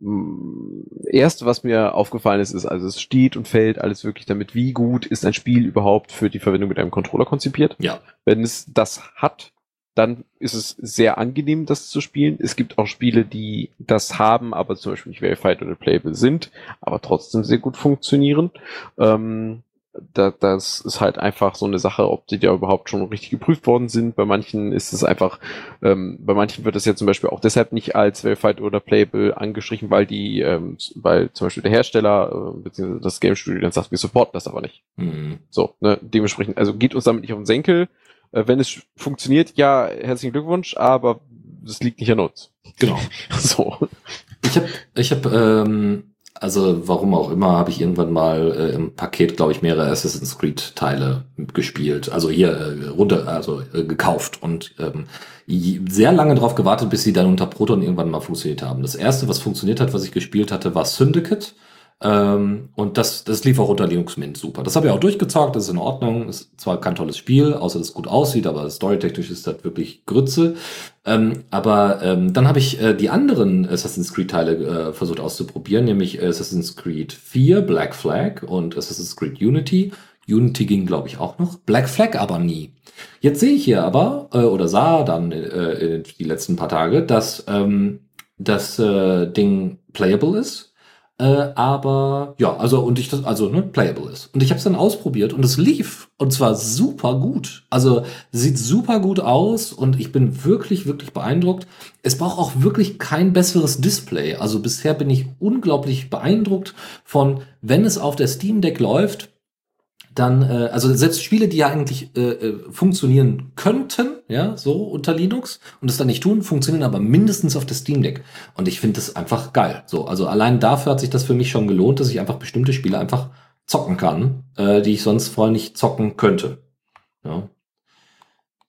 Speaker 3: mm, erste, was mir aufgefallen ist, ist, also es steht und fällt alles wirklich damit, wie gut ist ein Spiel überhaupt für die Verwendung mit einem Controller konzipiert.
Speaker 2: Ja.
Speaker 3: Wenn es das hat, dann ist es sehr angenehm, das zu spielen. Es gibt auch Spiele, die das haben, aber zum Beispiel nicht verified oder playable sind, aber trotzdem sehr gut funktionieren. Ähm, da, das ist halt einfach so eine Sache, ob die da überhaupt schon richtig geprüft worden sind. Bei manchen ist es einfach, ähm, bei manchen wird das ja zum Beispiel auch deshalb nicht als verified oder playable angestrichen, weil die, ähm, weil zum Beispiel der Hersteller äh, bzw. das Game Studio dann sagt, wir supporten das aber nicht. Mhm. So, ne, dementsprechend, also geht uns damit nicht auf den Senkel. Äh, wenn es funktioniert, ja, herzlichen Glückwunsch, aber das liegt nicht an uns.
Speaker 2: Genau. so. Ich habe, ich habe ähm, also warum auch immer, habe ich irgendwann mal äh, im Paket, glaube ich, mehrere Assassin's Creed Teile gespielt. Also hier äh, runter, also äh, gekauft und ähm, sehr lange darauf gewartet, bis sie dann unter Proton irgendwann mal funktioniert haben. Das erste, was funktioniert hat, was ich gespielt hatte, war Syndicate. Ähm, und das, das lief auch unter Linux Mint super. Das habe ich auch durchgezockt, das ist in Ordnung. Ist zwar kein tolles Spiel, außer dass es gut aussieht, aber storytechnisch ist das wirklich Grütze. Ähm, aber ähm, dann habe ich äh, die anderen Assassin's Creed-Teile äh, versucht auszuprobieren, nämlich Assassin's Creed 4, Black Flag und Assassin's Creed Unity. Unity ging, glaube ich, auch noch. Black Flag aber nie. Jetzt sehe ich hier aber, äh, oder sah dann äh, die letzten paar Tage, dass ähm, das äh, Ding playable ist äh, aber ja, also und ich das also ne, playable ist. Und ich habe es dann ausprobiert und es lief und zwar super gut. Also sieht super gut aus und ich bin wirklich wirklich beeindruckt. Es braucht auch wirklich kein besseres Display. Also bisher bin ich unglaublich beeindruckt von wenn es auf der Steam Deck läuft, dann, äh, also selbst Spiele, die ja eigentlich äh, äh, funktionieren könnten, ja, so unter Linux und es dann nicht tun, funktionieren aber mindestens auf der Steam Deck. Und ich finde das einfach geil. So, also allein dafür hat sich das für mich schon gelohnt, dass ich einfach bestimmte Spiele einfach zocken kann, äh, die ich sonst vorher nicht zocken könnte. Ja.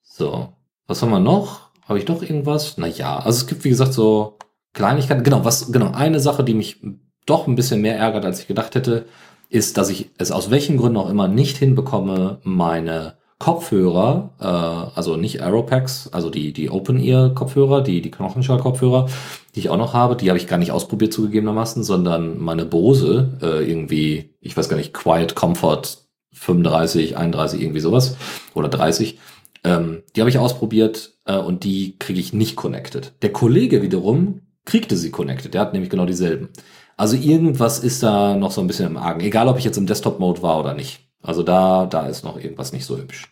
Speaker 2: So, was haben wir noch? Habe ich noch irgendwas? Naja, also es gibt wie gesagt so Kleinigkeiten. Genau, was genau eine Sache, die mich doch ein bisschen mehr ärgert, als ich gedacht hätte ist, dass ich es aus welchen Gründen auch immer nicht hinbekomme, meine Kopfhörer, äh, also nicht Aeropacks, also die, die Open-Ear-Kopfhörer, die, die Knochenschall-Kopfhörer, die ich auch noch habe, die habe ich gar nicht ausprobiert zugegebenermaßen, sondern meine Bose, äh, irgendwie, ich weiß gar nicht, Quiet Comfort 35, 31, irgendwie sowas, oder 30, ähm, die habe ich ausprobiert äh, und die kriege ich nicht connected. Der Kollege wiederum kriegte sie connected, der hat nämlich genau dieselben. Also irgendwas ist da noch so ein bisschen im Argen. Egal, ob ich jetzt im Desktop-Mode war oder nicht. Also da, da ist noch irgendwas nicht so hübsch.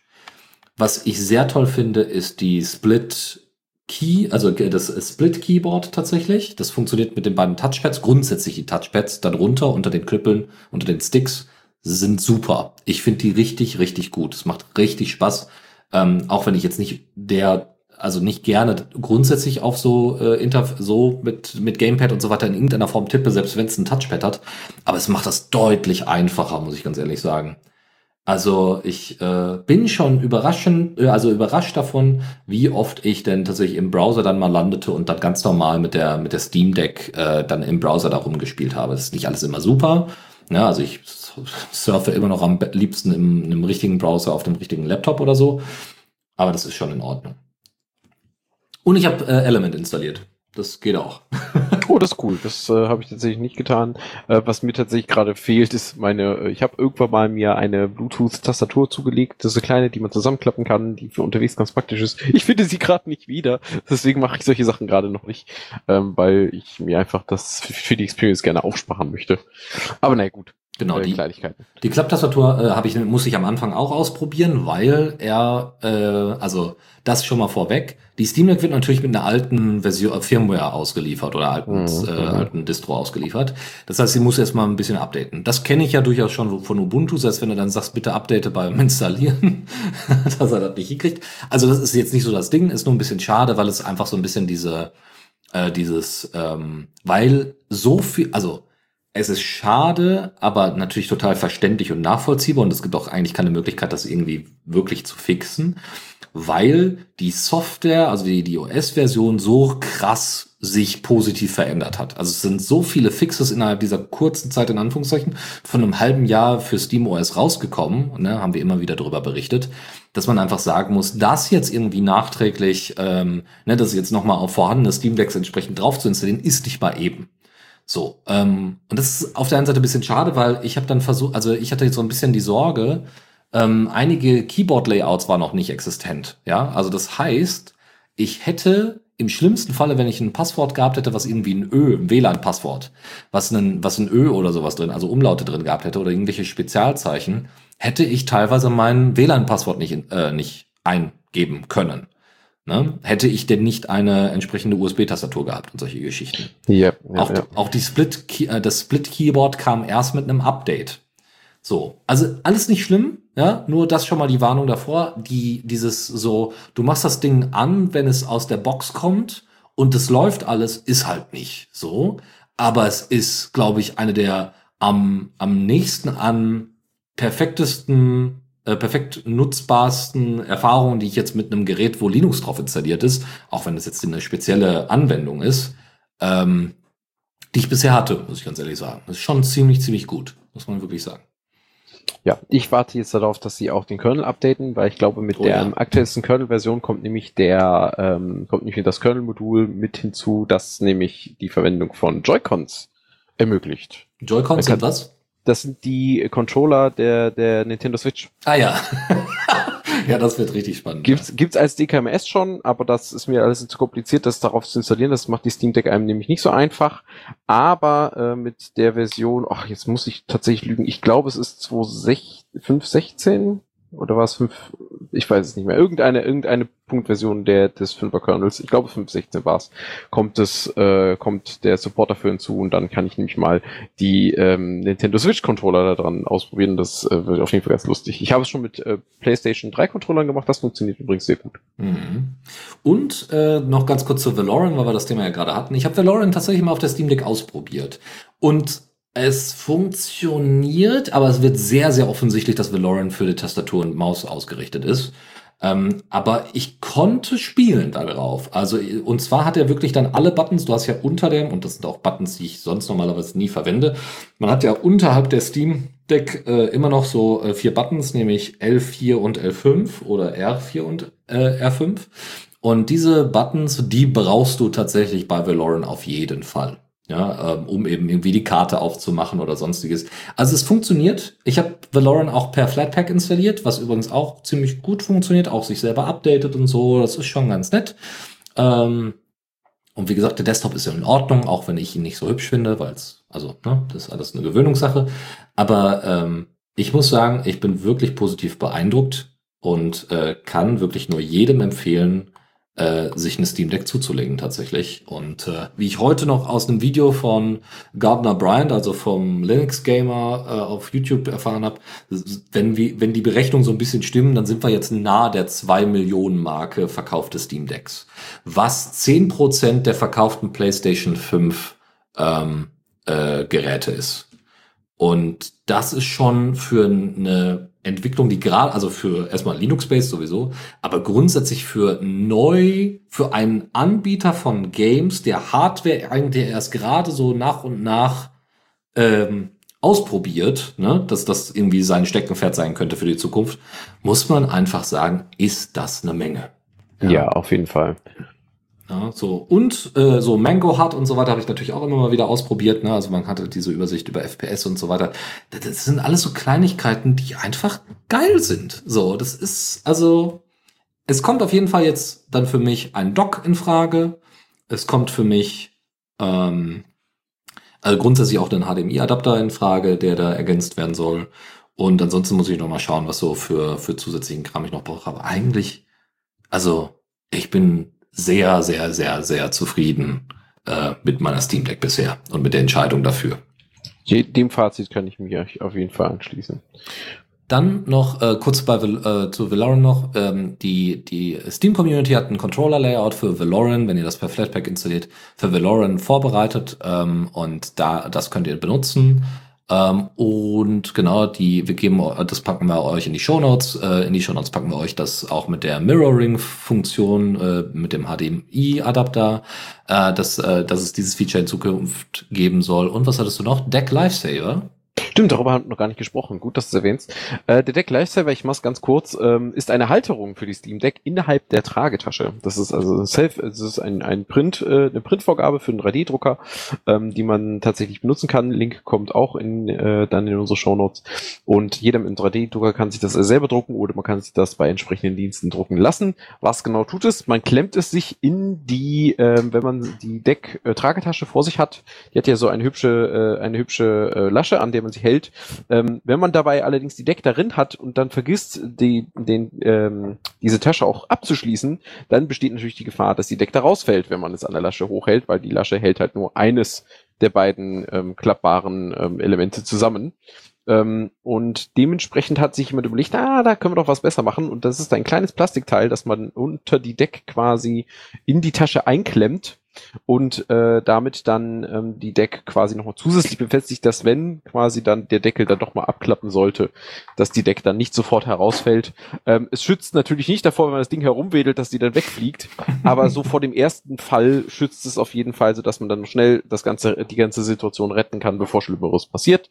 Speaker 2: Was ich sehr toll finde, ist die Split Key, also das Split Keyboard tatsächlich. Das funktioniert mit den beiden Touchpads. Grundsätzlich die Touchpads darunter, unter den Knüppeln, unter den Sticks sind super. Ich finde die richtig, richtig gut. Es macht richtig Spaß. Ähm, auch wenn ich jetzt nicht der also nicht gerne grundsätzlich auf so äh, Inter so mit mit Gamepad und so weiter in irgendeiner Form tippe, selbst wenn es ein Touchpad hat. Aber es macht das deutlich einfacher, muss ich ganz ehrlich sagen. Also ich äh, bin schon überraschend, äh, also überrascht davon, wie oft ich denn tatsächlich im Browser dann mal landete und dann ganz normal mit der mit der Steam Deck äh, dann im Browser da rumgespielt habe. Das ist nicht alles immer super. Ja, ne? also ich surfe immer noch am liebsten im, einem richtigen Browser auf dem richtigen Laptop oder so. Aber das ist schon in Ordnung. Und ich habe äh, Element installiert. Das geht auch.
Speaker 3: oh, das ist cool. Das äh, habe ich tatsächlich nicht getan. Äh, was mir tatsächlich gerade fehlt, ist meine, äh, ich habe irgendwann mal mir eine Bluetooth-Tastatur zugelegt. Das ist eine kleine, die man zusammenklappen kann, die für unterwegs ganz praktisch ist. Ich finde sie gerade nicht wieder. Deswegen mache ich solche Sachen gerade noch nicht, ähm, weil ich mir einfach das für die Experience gerne aufsparen möchte. Aber naja, gut.
Speaker 2: Genau, die, die Klapptastatur äh, habe ich muss ich am Anfang auch ausprobieren, weil er äh, also das schon mal vorweg. Die Steam Deck wird natürlich mit einer alten Version äh, Firmware ausgeliefert oder alten, mhm. äh, alten Distro ausgeliefert. Das heißt, sie muss erstmal ein bisschen updaten. Das kenne ich ja durchaus schon von Ubuntu, heißt, wenn du dann sagst, bitte update beim Installieren, dass er das nicht hinkriegt. Also das ist jetzt nicht so das Ding, ist nur ein bisschen schade, weil es einfach so ein bisschen diese äh, dieses ähm, weil so viel also es ist schade, aber natürlich total verständlich und nachvollziehbar und es gibt auch eigentlich keine Möglichkeit, das irgendwie wirklich zu fixen, weil die Software, also die, die OS-Version so krass sich positiv verändert hat. Also es sind so viele Fixes innerhalb dieser kurzen Zeit, in Anführungszeichen, von einem halben Jahr für SteamOS rausgekommen, ne, haben wir immer wieder darüber berichtet, dass man einfach sagen muss, das jetzt irgendwie nachträglich, ähm, ne, das jetzt nochmal auf vorhandene Steam Decks entsprechend drauf zu installieren, ist nicht mal eben. So, ähm, und das ist auf der einen Seite ein bisschen schade, weil ich habe dann versucht, also ich hatte jetzt so ein bisschen die Sorge, ähm, einige Keyboard-Layouts waren noch nicht existent. Ja, also das heißt, ich hätte im schlimmsten Falle, wenn ich ein Passwort gehabt hätte, was irgendwie ein Ö, ein WLAN-Passwort, was was ein Ö oder sowas drin, also Umlaute drin gehabt hätte oder irgendwelche Spezialzeichen, hätte ich teilweise mein WLAN-Passwort nicht, äh, nicht eingeben können. Ne? Hätte ich denn nicht eine entsprechende USB-Tastatur gehabt und solche Geschichten.
Speaker 3: Ja,
Speaker 2: ja, auch, ja. auch die Split, äh, das Split-Keyboard kam erst mit einem Update. So, also alles nicht schlimm, ja, nur das schon mal die Warnung davor, die dieses so, du machst das Ding an, wenn es aus der Box kommt und es läuft alles, ist halt nicht so, aber es ist, glaube ich, eine der am am nächsten an perfektesten äh, perfekt nutzbarsten Erfahrungen, die ich jetzt mit einem Gerät, wo Linux drauf installiert ist, auch wenn es jetzt eine spezielle Anwendung ist, ähm, die ich bisher hatte, muss ich ganz ehrlich sagen. Das ist schon ziemlich, ziemlich gut, muss man wirklich sagen.
Speaker 3: Ja, ich warte jetzt darauf, dass sie auch den Kernel updaten, weil ich glaube, mit oh, der ja. aktuellsten Kernel-Version kommt nämlich der, ähm, kommt nämlich das Kernel-Modul mit hinzu, das nämlich die Verwendung von Joy-Cons ermöglicht.
Speaker 2: Joy-Cons sind was?
Speaker 3: Das sind die Controller der, der Nintendo Switch.
Speaker 2: Ah ja. ja, das wird richtig spannend.
Speaker 3: Gibt's, gibt's als DKMS schon, aber das ist mir alles zu kompliziert, das darauf zu installieren. Das macht die Steam Deck einem nämlich nicht so einfach. Aber äh, mit der Version, ach, jetzt muss ich tatsächlich lügen, ich glaube, es ist 2.5.16 oder war es 5, ich weiß es nicht mehr, irgendeine, irgendeine Punktversion der, des 5er Kernels, ich glaube 5.16 war es, kommt es, äh, kommt der Support dafür hinzu und dann kann ich nämlich mal die ähm, Nintendo Switch Controller da dran ausprobieren. Das äh, wird auf jeden Fall ganz lustig. Ich habe es schon mit äh, PlayStation 3 Controllern gemacht, das funktioniert übrigens sehr gut.
Speaker 2: Mhm. Und äh, noch ganz kurz zu Valorant, weil wir das Thema ja gerade hatten. Ich habe Valorant tatsächlich mal auf der Steam Deck ausprobiert. Und es funktioniert, aber es wird sehr, sehr offensichtlich, dass Valorant für die Tastatur und Maus ausgerichtet ist. Ähm, aber ich konnte spielen darauf. Also, und zwar hat er wirklich dann alle Buttons, du hast ja unter dem, und das sind auch Buttons, die ich sonst normalerweise nie verwende, man hat ja unterhalb der Steam Deck äh, immer noch so äh, vier Buttons, nämlich L4 und L5 oder R4 und äh, R5. Und diese Buttons, die brauchst du tatsächlich bei Valorant auf jeden Fall ja, ähm, um eben irgendwie die Karte aufzumachen oder sonstiges. Also es funktioniert. Ich habe Valorant auch per Flatpak installiert, was übrigens auch ziemlich gut funktioniert, auch sich selber updatet und so. Das ist schon ganz nett. Ähm, und wie gesagt, der Desktop ist ja in Ordnung, auch wenn ich ihn nicht so hübsch finde, weil es, also, ne, das ist alles eine Gewöhnungssache. Aber ähm, ich muss sagen, ich bin wirklich positiv beeindruckt und äh, kann wirklich nur jedem empfehlen, äh, sich eine Steam Deck zuzulegen tatsächlich. Und äh, wie ich heute noch aus einem Video von Gardner Bryant, also vom Linux Gamer äh, auf YouTube erfahren habe, wenn, wie, wenn die Berechnungen so ein bisschen stimmen, dann sind wir jetzt nahe der zwei Millionen Marke verkaufte Steam Decks. Was zehn Prozent der verkauften PlayStation 5 ähm, äh, Geräte ist. Und das ist schon für eine Entwicklung, die gerade, also für erstmal Linux-based sowieso, aber grundsätzlich für neu, für einen Anbieter von Games, der Hardware eigentlich erst gerade so nach und nach ähm, ausprobiert, ne, dass das irgendwie sein Steckenpferd sein könnte für die Zukunft, muss man einfach sagen, ist das eine Menge.
Speaker 3: Ja, ja auf jeden Fall.
Speaker 2: Ja, so und äh, so Mango hat und so weiter habe ich natürlich auch immer mal wieder ausprobiert. Ne? Also man hatte diese Übersicht über FPS und so weiter. Das sind alles so Kleinigkeiten, die einfach geil sind. So, das ist also es kommt auf jeden Fall jetzt dann für mich ein Dock in Frage. Es kommt für mich ähm, also grundsätzlich auch ein HDMI-Adapter in Frage, der da ergänzt werden soll. Und ansonsten muss ich noch mal schauen, was so für für zusätzlichen Kram ich noch brauche. Aber eigentlich, also ich bin sehr, sehr, sehr, sehr zufrieden äh, mit meiner Steam Deck bisher und mit der Entscheidung dafür.
Speaker 3: Dem Fazit kann ich mich auf jeden Fall anschließen.
Speaker 2: Dann noch äh, kurz bei äh, zu Valorant noch. Ähm, die die Steam Community hat ein Controller Layout für Valorant, wenn ihr das per Flatpak installiert, für Valorant vorbereitet ähm, und da das könnt ihr benutzen. Ähm, und genau, die, wir geben, das packen wir euch in die Show Notes. Äh, in die Show Notes packen wir euch das auch mit der Mirroring-Funktion, äh, mit dem HDMI-Adapter, äh, dass, äh, dass es dieses Feature in Zukunft geben soll. Und was hattest du noch? Deck Lifesaver?
Speaker 3: Stimmt, darüber haben wir noch gar nicht gesprochen. Gut, dass du es erwähnst. Äh, der Deck Lifestyle, ich mach's ganz kurz, ähm, ist eine Halterung für die Steam Deck innerhalb der Tragetasche. Das ist also self, es ist ein, ein Print, äh, eine Printvorgabe für einen 3D-Drucker, ähm, die man tatsächlich benutzen kann. Link kommt auch in, äh, dann in unsere Show Notes. Und jeder mit einem 3D-Drucker kann sich das selber drucken oder man kann sich das bei entsprechenden Diensten drucken lassen. Was genau tut es? Man klemmt es sich in die, äh, wenn man die Deck-Tragetasche vor sich hat, die hat ja so eine hübsche, äh, eine hübsche äh, Lasche, an der man sich hält. Ähm, wenn man dabei allerdings die Deck darin hat und dann vergisst, die, den, ähm, diese Tasche auch abzuschließen, dann besteht natürlich die Gefahr, dass die Deck da rausfällt, wenn man es an der Lasche hochhält, weil die Lasche hält halt nur eines der beiden ähm, klappbaren ähm, Elemente zusammen. Ähm, und dementsprechend hat sich jemand überlegt, ah, da können wir doch was besser machen. Und das ist ein kleines Plastikteil, das man unter die Deck quasi in die Tasche einklemmt und äh, damit dann ähm, die Deck quasi nochmal zusätzlich befestigt, dass wenn quasi dann der Deckel dann doch mal abklappen sollte, dass die Deck dann nicht sofort herausfällt. Ähm, es schützt natürlich nicht davor, wenn man das Ding herumwedelt, dass die dann wegfliegt, aber so vor dem ersten Fall schützt es auf jeden Fall, so dass man dann schnell das ganze, die ganze Situation retten kann, bevor Schlimmeres passiert.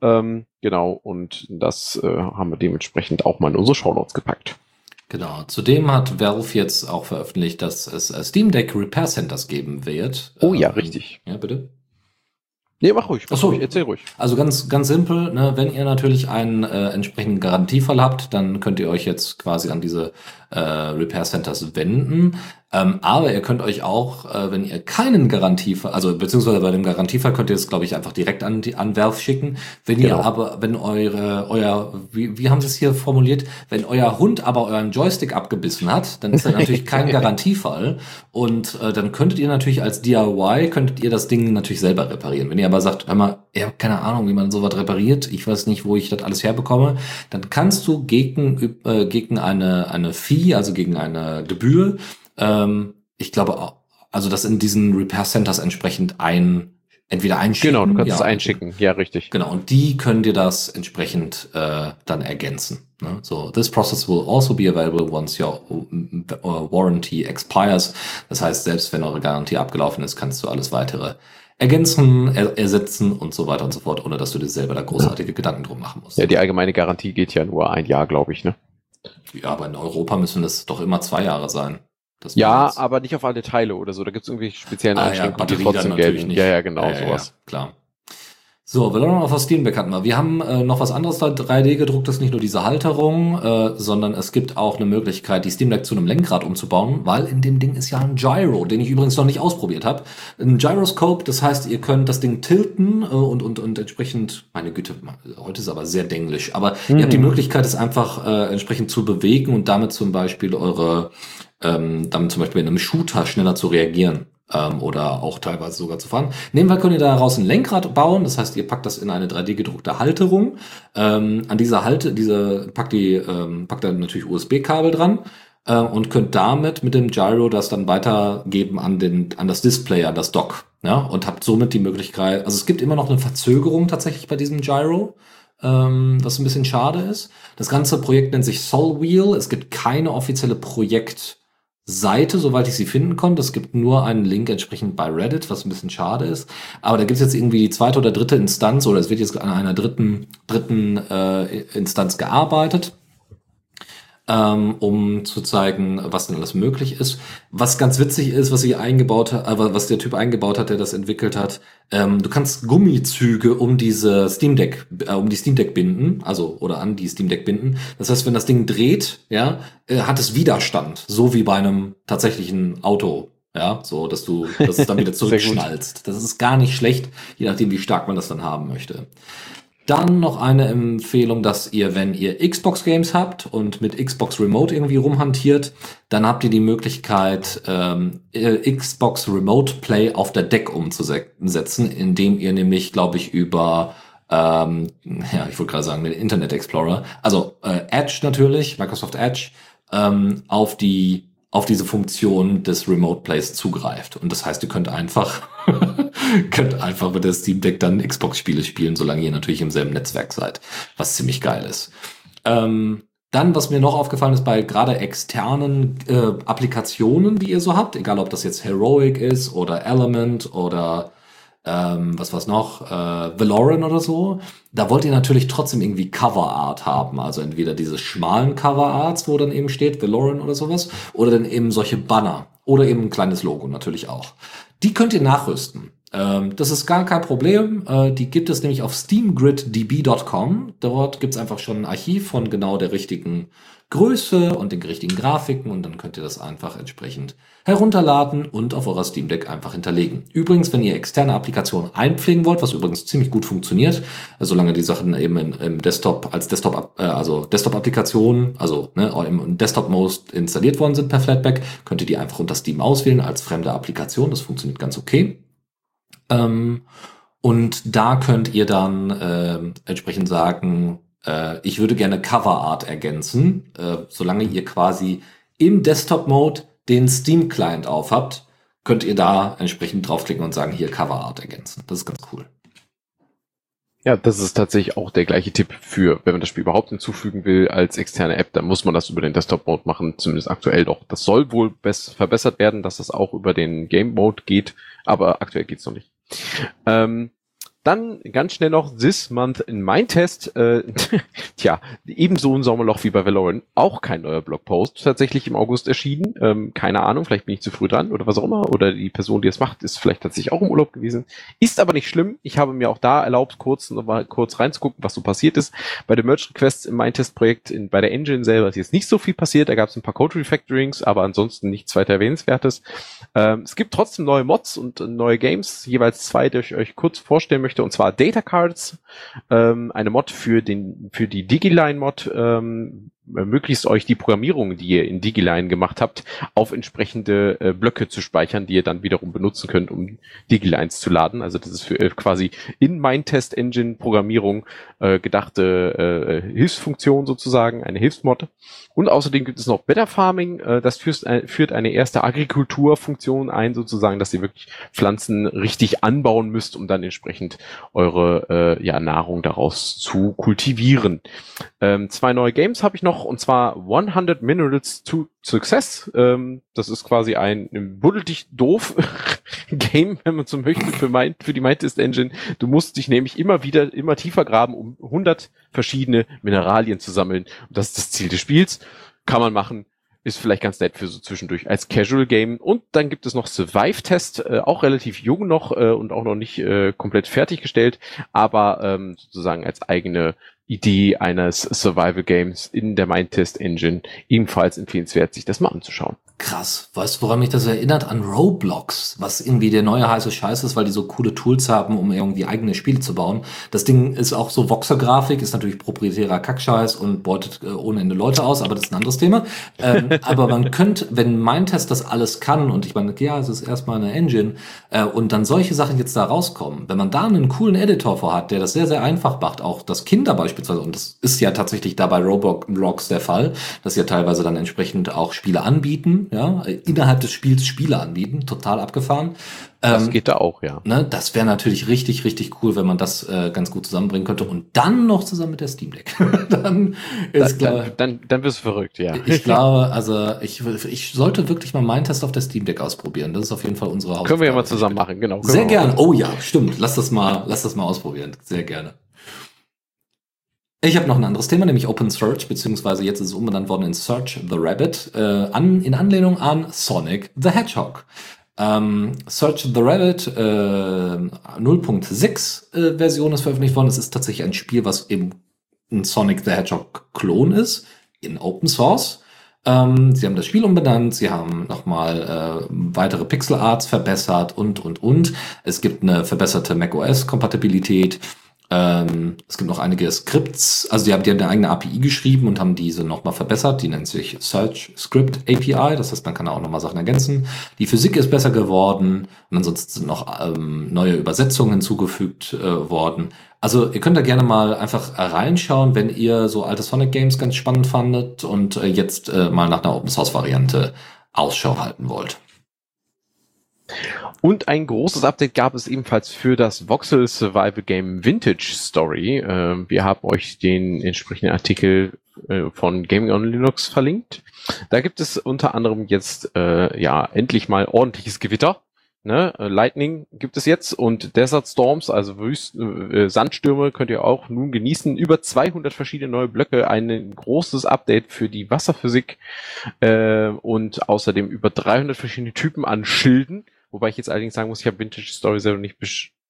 Speaker 3: Ähm, genau, und das äh, haben wir dementsprechend auch mal in unsere Shownotes gepackt.
Speaker 2: Genau. Zudem hat Valve jetzt auch veröffentlicht, dass es äh, Steam Deck Repair Centers geben wird.
Speaker 3: Oh ja, ähm, richtig.
Speaker 2: Ja, bitte.
Speaker 3: Nee, mach ruhig.
Speaker 2: Mach Achso, ruhig, erzähl ruhig. Also ganz, ganz simpel, ne, wenn ihr natürlich einen äh, entsprechenden Garantiefall habt, dann könnt ihr euch jetzt quasi an diese äh, Repair Centers wenden. Ähm, aber ihr könnt euch auch, äh, wenn ihr keinen Garantiefall, also beziehungsweise bei dem Garantiefall könnt ihr es, glaube ich, einfach direkt an, die, an Valve schicken. Wenn genau. ihr aber, wenn eure, euer, wie, wie haben sie es hier formuliert, wenn euer Hund aber euren Joystick abgebissen hat, dann ist das natürlich kein Garantiefall. Und äh, dann könntet ihr natürlich als DIY, könntet ihr das Ding natürlich selber reparieren. Wenn ihr aber sagt, hör mal, ihr habt keine Ahnung, wie man sowas repariert, ich weiß nicht, wo ich das alles herbekomme, dann kannst du gegen, äh, gegen eine, eine Fee, also gegen eine Gebühr, ähm, ich glaube, also das in diesen Repair Centers entsprechend ein entweder einschicken.
Speaker 3: Genau, du kannst ja, es einschicken, ja, richtig.
Speaker 2: Genau, und die können dir das entsprechend äh, dann ergänzen. Ne? So, this process will also be available once your uh, warranty expires. Das heißt, selbst wenn eure Garantie abgelaufen ist, kannst du alles weitere ergänzen, er ersetzen und so weiter und so fort, ohne dass du dir selber da großartige ja. Gedanken drum machen musst.
Speaker 3: Ja, die allgemeine Garantie geht ja nur ein Jahr, glaube ich, ne?
Speaker 2: Ja, aber in Europa müssen das doch immer zwei Jahre sein
Speaker 3: ja, aber nicht auf alle Teile oder so. Da gibt es irgendwie speziellen ah, Einschränkungen,
Speaker 2: ja, die trotzdem gelten.
Speaker 3: Ja, ja, genau, ja, sowas.
Speaker 2: Ja, klar. So, wir noch was Steam hatten wir. Wir haben äh, noch was anderes da 3D gedruckt, das ist nicht nur diese Halterung, äh, sondern es gibt auch eine Möglichkeit, die Steam Deck zu einem Lenkrad umzubauen, weil in dem Ding ist ja ein Gyro, den ich übrigens noch nicht ausprobiert habe. Ein Gyroscope, das heißt, ihr könnt das Ding tilten äh, und, und, und entsprechend, meine Güte, heute ist aber sehr denglisch, aber mhm. ihr habt die mhm. Möglichkeit, es einfach äh, entsprechend zu bewegen und damit zum Beispiel eure ähm, damit zum Beispiel in einem Shooter schneller zu reagieren ähm, oder auch teilweise sogar zu fahren. Nebenbei könnt ihr daraus ein Lenkrad bauen, das heißt, ihr packt das in eine 3D gedruckte Halterung. Ähm, an dieser Halte, diese packt die ähm, packt dann natürlich USB-Kabel dran äh, und könnt damit mit dem Gyro das dann weitergeben an den an das Display, an das Dock, ja und habt somit die Möglichkeit. Also es gibt immer noch eine Verzögerung tatsächlich bei diesem Gyro ähm, was ein bisschen schade ist. Das ganze Projekt nennt sich Soul Wheel. Es gibt keine offizielle Projekt Seite, soweit ich sie finden konnte. Es gibt nur einen Link entsprechend bei Reddit, was ein bisschen schade ist. Aber da gibt es jetzt irgendwie die zweite oder dritte Instanz oder es wird jetzt an einer dritten, dritten äh, Instanz gearbeitet ähm, um zu zeigen, was denn alles möglich ist. Was ganz witzig ist, was sie eingebaut hat, aber was der Typ eingebaut hat, der das entwickelt hat, ähm, du kannst Gummizüge um diese Steam Deck, äh, um die Steam Deck binden, also oder an die Steam Deck binden. Das heißt, wenn das Ding dreht, ja, äh, hat es Widerstand, so wie bei einem tatsächlichen Auto. Ja, so, dass du, dass es dann wieder zurückschnallst. Das ist gar nicht schlecht, je nachdem, wie stark man das dann haben möchte. Dann noch eine Empfehlung, dass ihr, wenn ihr Xbox Games habt und mit Xbox Remote irgendwie rumhantiert, dann habt ihr die Möglichkeit, ähm, Xbox Remote Play auf der Deck umzusetzen, indem ihr nämlich, glaube ich, über ähm, ja, ich wollte gerade sagen, den Internet Explorer, also äh, Edge natürlich, Microsoft Edge, ähm, auf die auf diese Funktion des Remote Plays zugreift. Und das heißt, ihr könnt einfach, könnt einfach mit der Steam Deck dann Xbox-Spiele spielen, solange ihr natürlich im selben Netzwerk seid, was ziemlich geil ist. Ähm, dann, was mir noch aufgefallen ist, bei gerade externen äh, Applikationen, die ihr so habt, egal ob das jetzt Heroic ist oder Element oder ähm, was war's noch, äh, Valoran oder so, da wollt ihr natürlich trotzdem irgendwie Coverart haben. Also entweder diese schmalen Coverarts, wo dann eben steht Valoran oder sowas, oder dann eben solche Banner oder eben ein kleines Logo natürlich auch. Die könnt ihr nachrüsten. Ähm, das ist gar kein Problem. Äh, die gibt es nämlich auf steamgriddb.com. Dort gibt's einfach schon ein Archiv von genau der richtigen Größe und den richtigen Grafiken und dann könnt ihr das einfach entsprechend herunterladen und auf eurer Steam Deck einfach hinterlegen. Übrigens, wenn ihr externe Applikationen einpflegen wollt, was übrigens ziemlich gut funktioniert, solange die Sachen eben im Desktop als Desktop, äh, also Desktop-Applikationen, also ne, im Desktop-Mode installiert worden sind per Flatpak, könnt ihr die einfach unter Steam auswählen als fremde Applikation. Das funktioniert ganz okay. Ähm, und da könnt ihr dann äh, entsprechend sagen, äh, ich würde gerne Coverart ergänzen, äh, solange ihr quasi im Desktop-Mode den Steam-Client aufhabt, könnt ihr da entsprechend draufklicken und sagen, hier Coverart ergänzen. Das ist ganz cool.
Speaker 3: Ja, das ist tatsächlich auch der gleiche Tipp für, wenn man das Spiel überhaupt hinzufügen will als externe App, dann muss man das über den Desktop-Mode machen, zumindest aktuell doch. Das soll wohl verbessert werden, dass das auch über den Game-Mode geht, aber aktuell geht's noch nicht. Ähm, dann ganz schnell noch This Month in Mein Test. Äh, tja, ebenso ein Sommerloch wie bei Valorant. Auch kein neuer Blogpost tatsächlich im August erschienen. Ähm, keine Ahnung, vielleicht bin ich zu früh dran oder was auch immer. Oder die Person, die es macht, ist vielleicht tatsächlich auch im Urlaub gewesen. Ist aber nicht schlimm. Ich habe mir auch da erlaubt, kurz noch mal kurz reinzugucken, was so passiert ist. Bei den Merge Requests im Mein Test Projekt in, bei der Engine selber ist jetzt nicht so viel passiert. Da gab es ein paar Code Refactorings, aber ansonsten nichts weiter erwähnenswertes. Ähm, es gibt trotzdem neue Mods und neue Games, jeweils zwei, die ich euch kurz vorstellen möchte möchte, und zwar Data Cards, ähm, eine Mod für den für die Digiline Mod, ähm, möglichst euch die Programmierung, die ihr in Digiline gemacht habt, auf entsprechende äh, Blöcke zu speichern, die ihr dann wiederum benutzen könnt, um Digilines zu laden. Also das ist für äh, quasi in Mindtest Engine Programmierung äh, gedachte äh, Hilfsfunktion sozusagen, eine Hilfsmod. Und außerdem gibt es noch Better Farming, äh, das führt, äh, führt eine erste Agrikulturfunktion ein, sozusagen, dass ihr wirklich Pflanzen richtig anbauen müsst, um dann entsprechend eure äh, ja, Nahrung daraus zu kultivieren. Ähm, zwei neue Games habe ich noch, und zwar 100 Minerals to Success. Ähm, das ist quasi ein, ein buddeldicht doof Game, wenn man so möchte, für, mein, für die Mindtest Engine. Du musst dich nämlich immer wieder, immer tiefer graben, um 100 verschiedene Mineralien zu sammeln. Und das ist das Ziel des Spiels. Kann man machen. Ist vielleicht ganz nett für so zwischendurch als Casual Game. Und dann gibt es noch Survive Test, äh, auch relativ jung noch äh, und auch noch nicht äh, komplett fertiggestellt, aber ähm, sozusagen als eigene Idee eines Survival Games in der Mindtest Engine ebenfalls empfehlenswert, sich das mal anzuschauen.
Speaker 2: Krass. Weißt du, woran mich das erinnert? An Roblox, was irgendwie der neue heiße Scheiß ist, weil die so coole Tools haben, um irgendwie eigene Spiele zu bauen. Das Ding ist auch so Voxer-Grafik, ist natürlich proprietärer Kackscheiß und beutet äh, ohne Ende Leute aus, aber das ist ein anderes Thema. Ähm, aber man könnte, wenn mein Test das alles kann, und ich meine, ja, es ist erstmal eine Engine, äh, und dann solche Sachen jetzt da rauskommen, wenn man da einen coolen Editor vorhat, der das sehr, sehr einfach macht, auch das Kinder beispielsweise, und das ist ja tatsächlich da bei Roblox der Fall, dass ja teilweise dann entsprechend auch Spiele anbieten, ja, innerhalb des Spiels Spiele anbieten, total abgefahren.
Speaker 3: Das ähm, geht da auch, ja.
Speaker 2: Ne, das wäre natürlich richtig, richtig cool, wenn man das äh, ganz gut zusammenbringen könnte und dann noch zusammen mit der Steam Deck.
Speaker 3: dann ist da, klar. Dann, dann, dann wirst du verrückt, ja.
Speaker 2: Ich glaube, also ich, ich sollte wirklich mal meinen Test auf der Steam Deck ausprobieren. Das ist auf jeden Fall unsere
Speaker 3: Hausaufgabe. Können wir ja mal zusammen machen, genau.
Speaker 2: Sehr gerne. Oh ja, stimmt. Lass das mal, lass das mal ausprobieren. Sehr gerne. Ich habe noch ein anderes Thema, nämlich Open Search, beziehungsweise jetzt ist es umbenannt worden in Search the Rabbit, äh, an, in Anlehnung an Sonic the Hedgehog. Ähm, Search the Rabbit äh, 0.6 äh, Version ist veröffentlicht worden. Es ist tatsächlich ein Spiel, was eben ein Sonic the Hedgehog Klon ist, in Open Source. Ähm, sie haben das Spiel umbenannt, sie haben nochmal äh, weitere Pixel Arts verbessert und, und, und. Es gibt eine verbesserte macOS-Kompatibilität. Ähm, es gibt noch einige Skripts, also die haben, die haben eine eigene API geschrieben und haben diese nochmal verbessert. Die nennt sich Search Script API, das heißt, man kann da auch nochmal Sachen ergänzen. Die Physik ist besser geworden und ansonsten sind noch ähm, neue Übersetzungen hinzugefügt äh, worden. Also ihr könnt da gerne mal einfach reinschauen, wenn ihr so alte Sonic Games ganz spannend fandet und äh, jetzt äh, mal nach einer Open Source Variante Ausschau halten wollt.
Speaker 3: Und ein großes Update gab es ebenfalls für das Voxel Survival Game Vintage Story. Ähm, wir haben euch den entsprechenden Artikel äh, von Gaming on Linux verlinkt. Da gibt es unter anderem jetzt äh, ja endlich mal ordentliches Gewitter. Ne? Äh, Lightning gibt es jetzt und Desert Storms, also Wüsten, äh, Sandstürme könnt ihr auch nun genießen. Über 200 verschiedene neue Blöcke, ein großes Update für die Wasserphysik äh, und außerdem über 300 verschiedene Typen an Schilden. Wobei ich jetzt allerdings sagen muss, ich habe Vintage Story selber nicht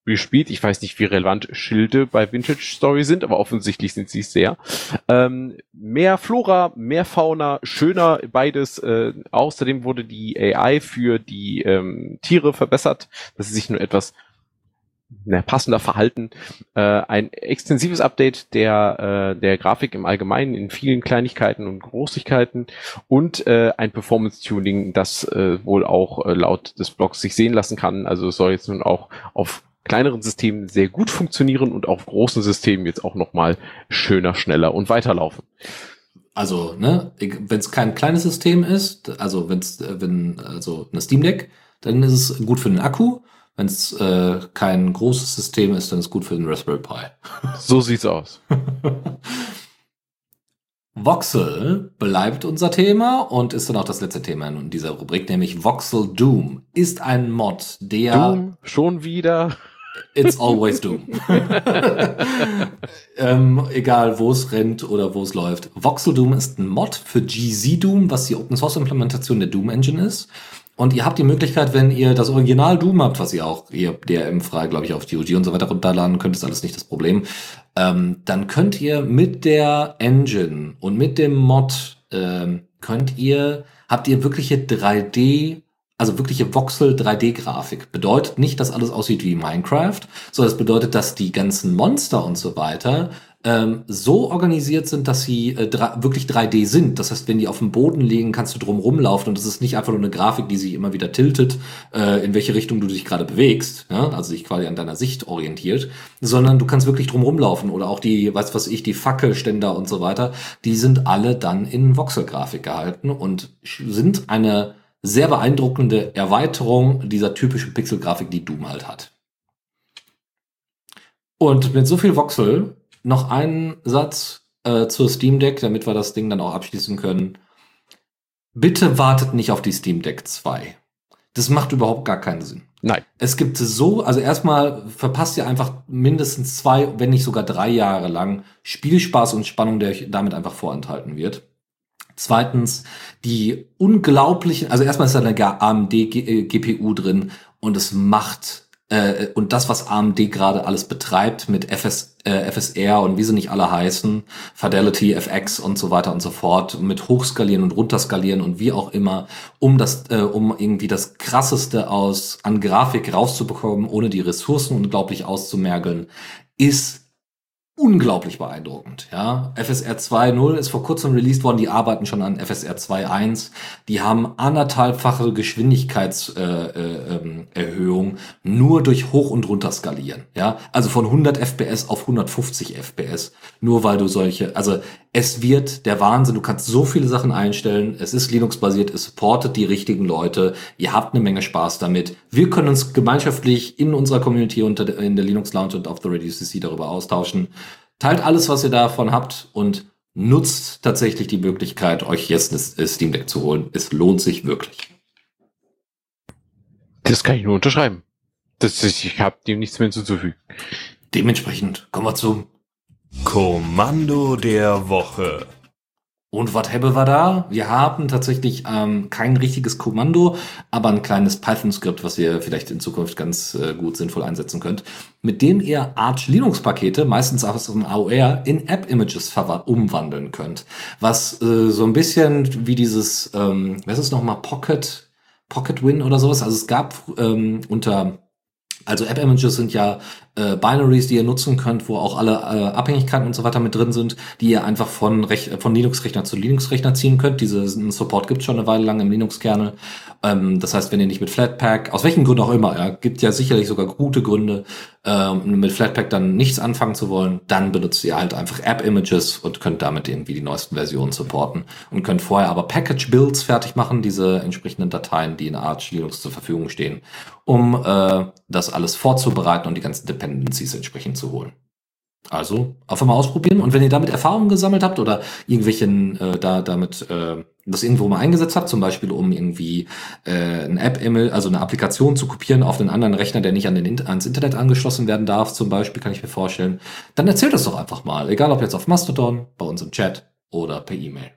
Speaker 3: gespielt. Ich weiß nicht, wie relevant Schilde bei Vintage Story sind, aber offensichtlich sind sie sehr. Ähm, mehr Flora, mehr Fauna, schöner beides. Äh, außerdem wurde die AI für die ähm, Tiere verbessert, dass sie sich nur etwas na, passender verhalten. Äh, ein extensives Update der, äh, der Grafik im Allgemeinen in vielen Kleinigkeiten und Großigkeiten und äh, ein Performance-Tuning, das äh, wohl auch äh, laut des Blogs sich sehen lassen kann. Also es soll jetzt nun auch auf kleineren Systemen sehr gut funktionieren und auf großen Systemen jetzt auch nochmal schöner, schneller und weiterlaufen.
Speaker 2: Also, ne, wenn es kein kleines System ist, also wenn's, äh, wenn, also eine Steam Deck, dann ist es gut für den Akku. Wenn es äh, kein großes System ist, dann ist es gut für den Raspberry Pi.
Speaker 3: So sieht's aus.
Speaker 2: Voxel bleibt unser Thema und ist dann auch das letzte Thema in dieser Rubrik, nämlich Voxel Doom ist ein Mod, der
Speaker 3: Doom schon wieder
Speaker 2: It's always Doom. ähm, egal, wo es rennt oder wo es läuft. Voxel Doom ist ein Mod für GZ Doom, was die Open Source Implementation der Doom Engine ist. Und ihr habt die Möglichkeit, wenn ihr das Original Doom habt, was ihr auch, ihr DRM frei, glaube ich, auf GOG und so weiter runterladen könnt, ist alles nicht das Problem. Ähm, dann könnt ihr mit der Engine und mit dem Mod ähm, könnt ihr, habt ihr wirkliche 3D also wirkliche Voxel 3D-Grafik. Bedeutet nicht, dass alles aussieht wie Minecraft, sondern es bedeutet, dass die ganzen Monster und so weiter ähm, so organisiert sind, dass sie äh, wirklich 3D sind. Das heißt, wenn die auf dem Boden liegen, kannst du drum rumlaufen und es ist nicht einfach nur eine Grafik, die sich immer wieder tiltet, äh, in welche Richtung du dich gerade bewegst, ja? also sich quasi an deiner Sicht orientiert, sondern du kannst wirklich drum rumlaufen oder auch die, weiß was ich, die Fackelständer und so weiter, die sind alle dann in Voxel-Grafik gehalten und sind eine sehr beeindruckende Erweiterung dieser typischen Pixel-Grafik, die Doom halt hat. Und mit so viel Voxel noch einen Satz äh, zur Steam Deck, damit wir das Ding dann auch abschließen können. Bitte wartet nicht auf die Steam Deck 2. Das macht überhaupt gar keinen Sinn.
Speaker 3: Nein.
Speaker 2: Es gibt so, also erstmal verpasst ihr einfach mindestens zwei, wenn nicht sogar drei Jahre lang Spielspaß und Spannung, der euch damit einfach vorenthalten wird. Zweitens, die unglaublichen, also erstmal ist da eine AMD-GPU äh, drin und es macht, äh, und das, was AMD gerade alles betreibt mit FS, äh, FSR und wie sie nicht alle heißen, Fidelity, FX und so weiter und so fort, mit Hochskalieren und Runterskalieren und wie auch immer, um das, äh, um irgendwie das krasseste aus an Grafik rauszubekommen, ohne die Ressourcen unglaublich auszumergeln, ist unglaublich beeindruckend. Ja, FSR 2.0 ist vor kurzem released worden. Die arbeiten schon an FSR 2.1. Die haben anderthalbfache Geschwindigkeitserhöhung äh, äh, nur durch hoch und runter skalieren. Ja, also von 100 FPS auf 150 FPS. Nur weil du solche, also es wird der Wahnsinn. Du kannst so viele Sachen einstellen. Es ist Linux-basiert. Es supportet die richtigen Leute. Ihr habt eine Menge Spaß damit. Wir können uns gemeinschaftlich in unserer Community unter in der Linux Lounge und auf the Radio CC darüber austauschen. Teilt alles, was ihr davon habt und nutzt tatsächlich die Möglichkeit, euch jetzt ein Steam Deck zu holen. Es lohnt sich wirklich.
Speaker 3: Das kann ich nur unterschreiben. Das, ich habe dem nichts mehr hinzuzufügen.
Speaker 2: Dementsprechend kommen wir zum
Speaker 1: Kommando der Woche.
Speaker 2: Und was haben wir da? Wir haben tatsächlich ähm, kein richtiges Kommando, aber ein kleines Python-Skript, was ihr vielleicht in Zukunft ganz äh, gut sinnvoll einsetzen könnt, mit dem ihr Arch Linux-Pakete, meistens aus dem AOR, in App-Images umwandeln könnt. Was äh, so ein bisschen wie dieses, ähm, was ist nochmal, Pocket, Pocket Win oder sowas. Also es gab ähm, unter also App-Images sind ja äh, Binaries, die ihr nutzen könnt, wo auch alle äh, Abhängigkeiten und so weiter mit drin sind, die ihr einfach von, Rech von Linux-Rechner zu Linux-Rechner ziehen könnt. Diesen Support gibt schon eine Weile lang im Linux-Kernel. Ähm, das heißt, wenn ihr nicht mit Flatpak, aus welchen Gründen auch immer, ja, gibt ja sicherlich sogar gute Gründe, ähm, mit Flatpak dann nichts anfangen zu wollen, dann benutzt ihr halt einfach App-Images und könnt damit irgendwie die neuesten Versionen supporten und könnt vorher aber Package-Builds fertig machen, diese entsprechenden Dateien, die in Arch Linux zur Verfügung stehen, um äh, das alles vorzubereiten und die ganzen Dependencies entsprechend zu holen. Also einfach mal ausprobieren und wenn ihr damit Erfahrungen gesammelt habt oder irgendwelchen äh, da damit äh, das irgendwo mal eingesetzt habt, zum Beispiel um irgendwie äh, eine App, also eine Applikation zu kopieren auf einen anderen Rechner, der nicht an den, ans Internet angeschlossen werden darf, zum Beispiel, kann ich mir vorstellen, dann erzählt das doch einfach mal, egal ob jetzt auf Mastodon, bei uns im Chat oder per E-Mail.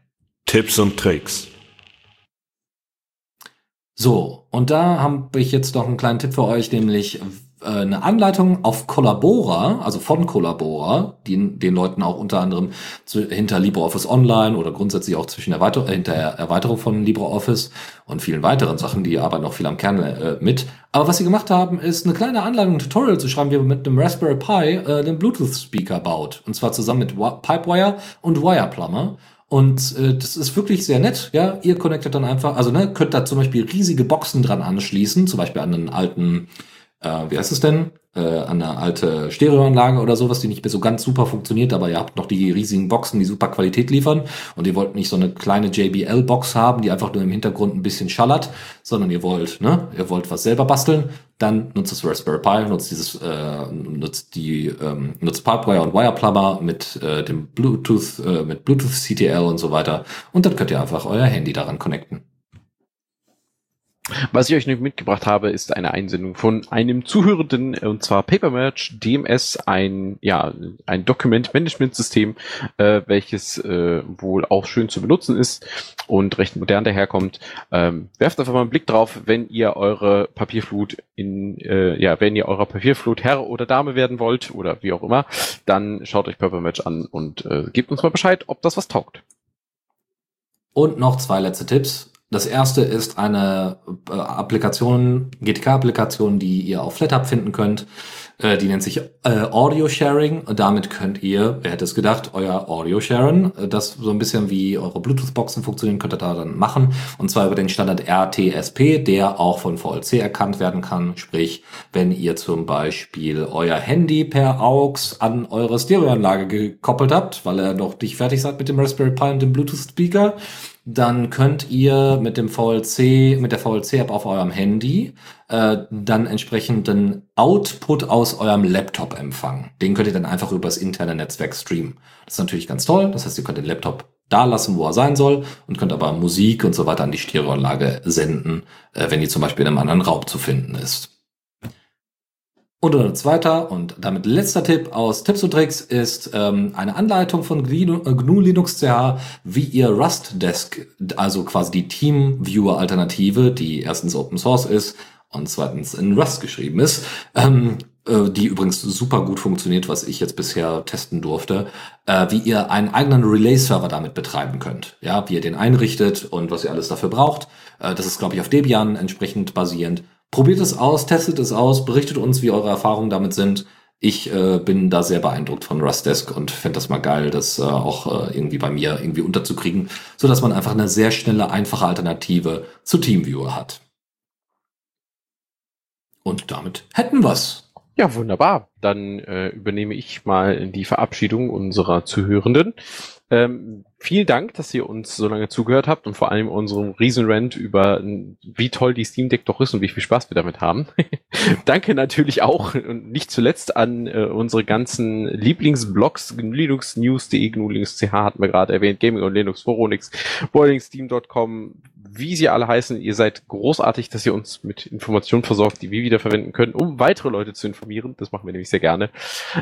Speaker 1: Tipps und Tricks.
Speaker 2: So, und da habe ich jetzt noch einen kleinen Tipp für euch, nämlich eine Anleitung auf Collabora, also von Collabora, die den Leuten auch unter anderem zu, hinter LibreOffice Online oder grundsätzlich auch zwischen Erweiter äh, hinter Erweiterung von LibreOffice und vielen weiteren Sachen, die arbeiten auch viel am Kern äh, mit. Aber was sie gemacht haben, ist eine kleine Anleitung, ein Tutorial zu schreiben, wie man mit einem Raspberry Pi äh, einen Bluetooth-Speaker baut. Und zwar zusammen mit Pipewire und Wireplumber. Und äh, das ist wirklich sehr nett. Ja, ihr connectet dann einfach, also ne, könnt da zum Beispiel riesige Boxen dran anschließen, zum Beispiel an einen alten äh, wie heißt es denn? Äh, eine alte Stereoanlage oder sowas, die nicht mehr so ganz super funktioniert, aber ihr habt noch die riesigen Boxen, die super Qualität liefern und ihr wollt nicht so eine kleine JBL-Box haben, die einfach nur im Hintergrund ein bisschen schallert, sondern ihr wollt, ne, ihr wollt was selber basteln, dann nutzt das Raspberry Pi, nutzt dieses, äh, nutzt die, ähm, nutzt Pipewire und Wireplumber mit äh, dem Bluetooth, äh, mit Bluetooth CTL und so weiter und dann könnt ihr einfach euer Handy daran connecten.
Speaker 3: Was ich euch noch mitgebracht habe, ist eine Einsendung von einem Zuhörenden, und zwar Papermerch DMS, ein, ja, ein Document-Management-System, äh, welches äh, wohl auch schön zu benutzen ist und recht modern daherkommt. Ähm, werft einfach mal einen Blick drauf, wenn ihr eure Papierflut in, äh, ja, wenn ihr eurer Papierflut Herr oder Dame werden wollt oder wie auch immer, dann schaut euch Papermatch an und äh, gebt uns mal Bescheid, ob das was taugt.
Speaker 2: Und noch zwei letzte Tipps. Das erste ist eine äh, Applikation, GTK-Applikation, die ihr auf FlatHub finden könnt. Äh, die nennt sich äh, Audio Sharing. Und damit könnt ihr, wer hätte es gedacht, euer Audio sharen. Äh, das so ein bisschen wie eure Bluetooth-Boxen funktionieren, könnt ihr da dann machen. Und zwar über den Standard RTSP, der auch von VLC erkannt werden kann. Sprich, wenn ihr zum Beispiel euer Handy per AUX an eure Stereoanlage gekoppelt habt, weil er noch nicht fertig seid mit dem Raspberry Pi und dem Bluetooth-Speaker, dann könnt ihr mit dem VLC, mit der VLC-App auf eurem Handy äh, dann entsprechenden Output aus eurem Laptop empfangen. Den könnt ihr dann einfach übers interne Netzwerk streamen. Das ist natürlich ganz toll. Das heißt, ihr könnt den Laptop da lassen, wo er sein soll und könnt aber Musik und so weiter an die Stereoanlage senden, äh, wenn die zum Beispiel in einem anderen Raum zu finden ist. Und ein zweiter und damit letzter Tipp aus Tipps und Tricks ist ähm, eine Anleitung von GNU, äh, Linux CH, wie ihr Rust Desk, also quasi die Teamviewer Alternative, die erstens Open Source ist und zweitens in Rust geschrieben ist, ähm, äh, die übrigens super gut funktioniert, was ich jetzt bisher testen durfte, äh, wie ihr einen eigenen Relay-Server damit betreiben könnt. Ja, wie ihr den einrichtet und was ihr alles dafür braucht. Äh, das ist, glaube ich, auf Debian entsprechend basierend. Probiert es aus, testet es aus, berichtet uns, wie eure Erfahrungen damit sind. Ich äh, bin da sehr beeindruckt von Rustdesk und fände das mal geil, das äh, auch äh, irgendwie bei mir irgendwie unterzukriegen, so dass man einfach eine sehr schnelle, einfache Alternative zu TeamViewer hat. Und damit hätten wir's.
Speaker 3: Ja, wunderbar. Dann äh, übernehme ich mal die Verabschiedung unserer Zuhörenden. Ähm, vielen Dank, dass ihr uns so lange zugehört habt und vor allem unserem Riesenrant über wie toll die Steam Deck doch ist und wie viel Spaß wir damit haben. Danke natürlich auch und nicht zuletzt an äh, unsere ganzen Lieblingsblogs, linuxnews.de, GNU Linux CH hatten wir gerade erwähnt, Gaming und Linux, Foronix, boilingsteam.com, wie sie alle heißen. Ihr seid großartig, dass ihr uns mit Informationen versorgt, die wir wieder verwenden können, um weitere Leute zu informieren. Das machen wir nämlich sehr gerne.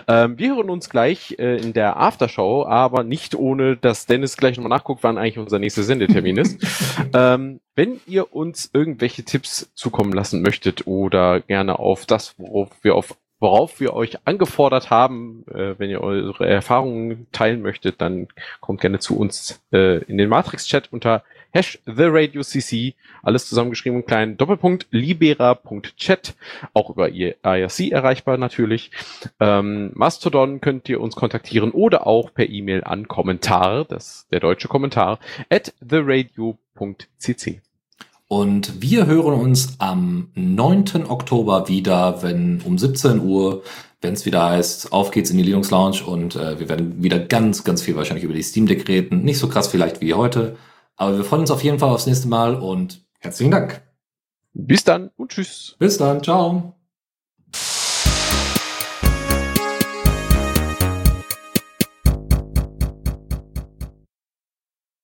Speaker 3: Ähm, wir hören uns gleich äh, in der Aftershow, aber nicht ohne, dass Dennis gleich nochmal nachguckt, wann eigentlich unser nächster Sendetermin ist. ähm, wenn ihr uns irgendwelche Tipps zukommen lassen möchtet oder gerne auf das, worauf wir auf worauf wir euch angefordert haben, äh, wenn ihr eure Erfahrungen teilen möchtet, dann kommt gerne zu uns äh, in den Matrix-Chat unter Hash The Radio CC, alles zusammengeschrieben und klein, Doppelpunkt, libera.chat, auch über IRC erreichbar natürlich. Ähm, Mastodon könnt ihr uns kontaktieren oder auch per E-Mail an Kommentar, das der deutsche Kommentar, at theradio.cc.
Speaker 2: Und wir hören uns am 9. Oktober wieder, wenn um 17 Uhr, wenn es wieder heißt, auf geht's in die Linux Lounge und äh, wir werden wieder ganz, ganz viel wahrscheinlich über die Steam Deck reden. Nicht so krass vielleicht wie heute, aber wir freuen uns auf jeden Fall aufs nächste Mal und herzlichen Dank.
Speaker 3: Bis dann und tschüss.
Speaker 2: Bis dann, ciao.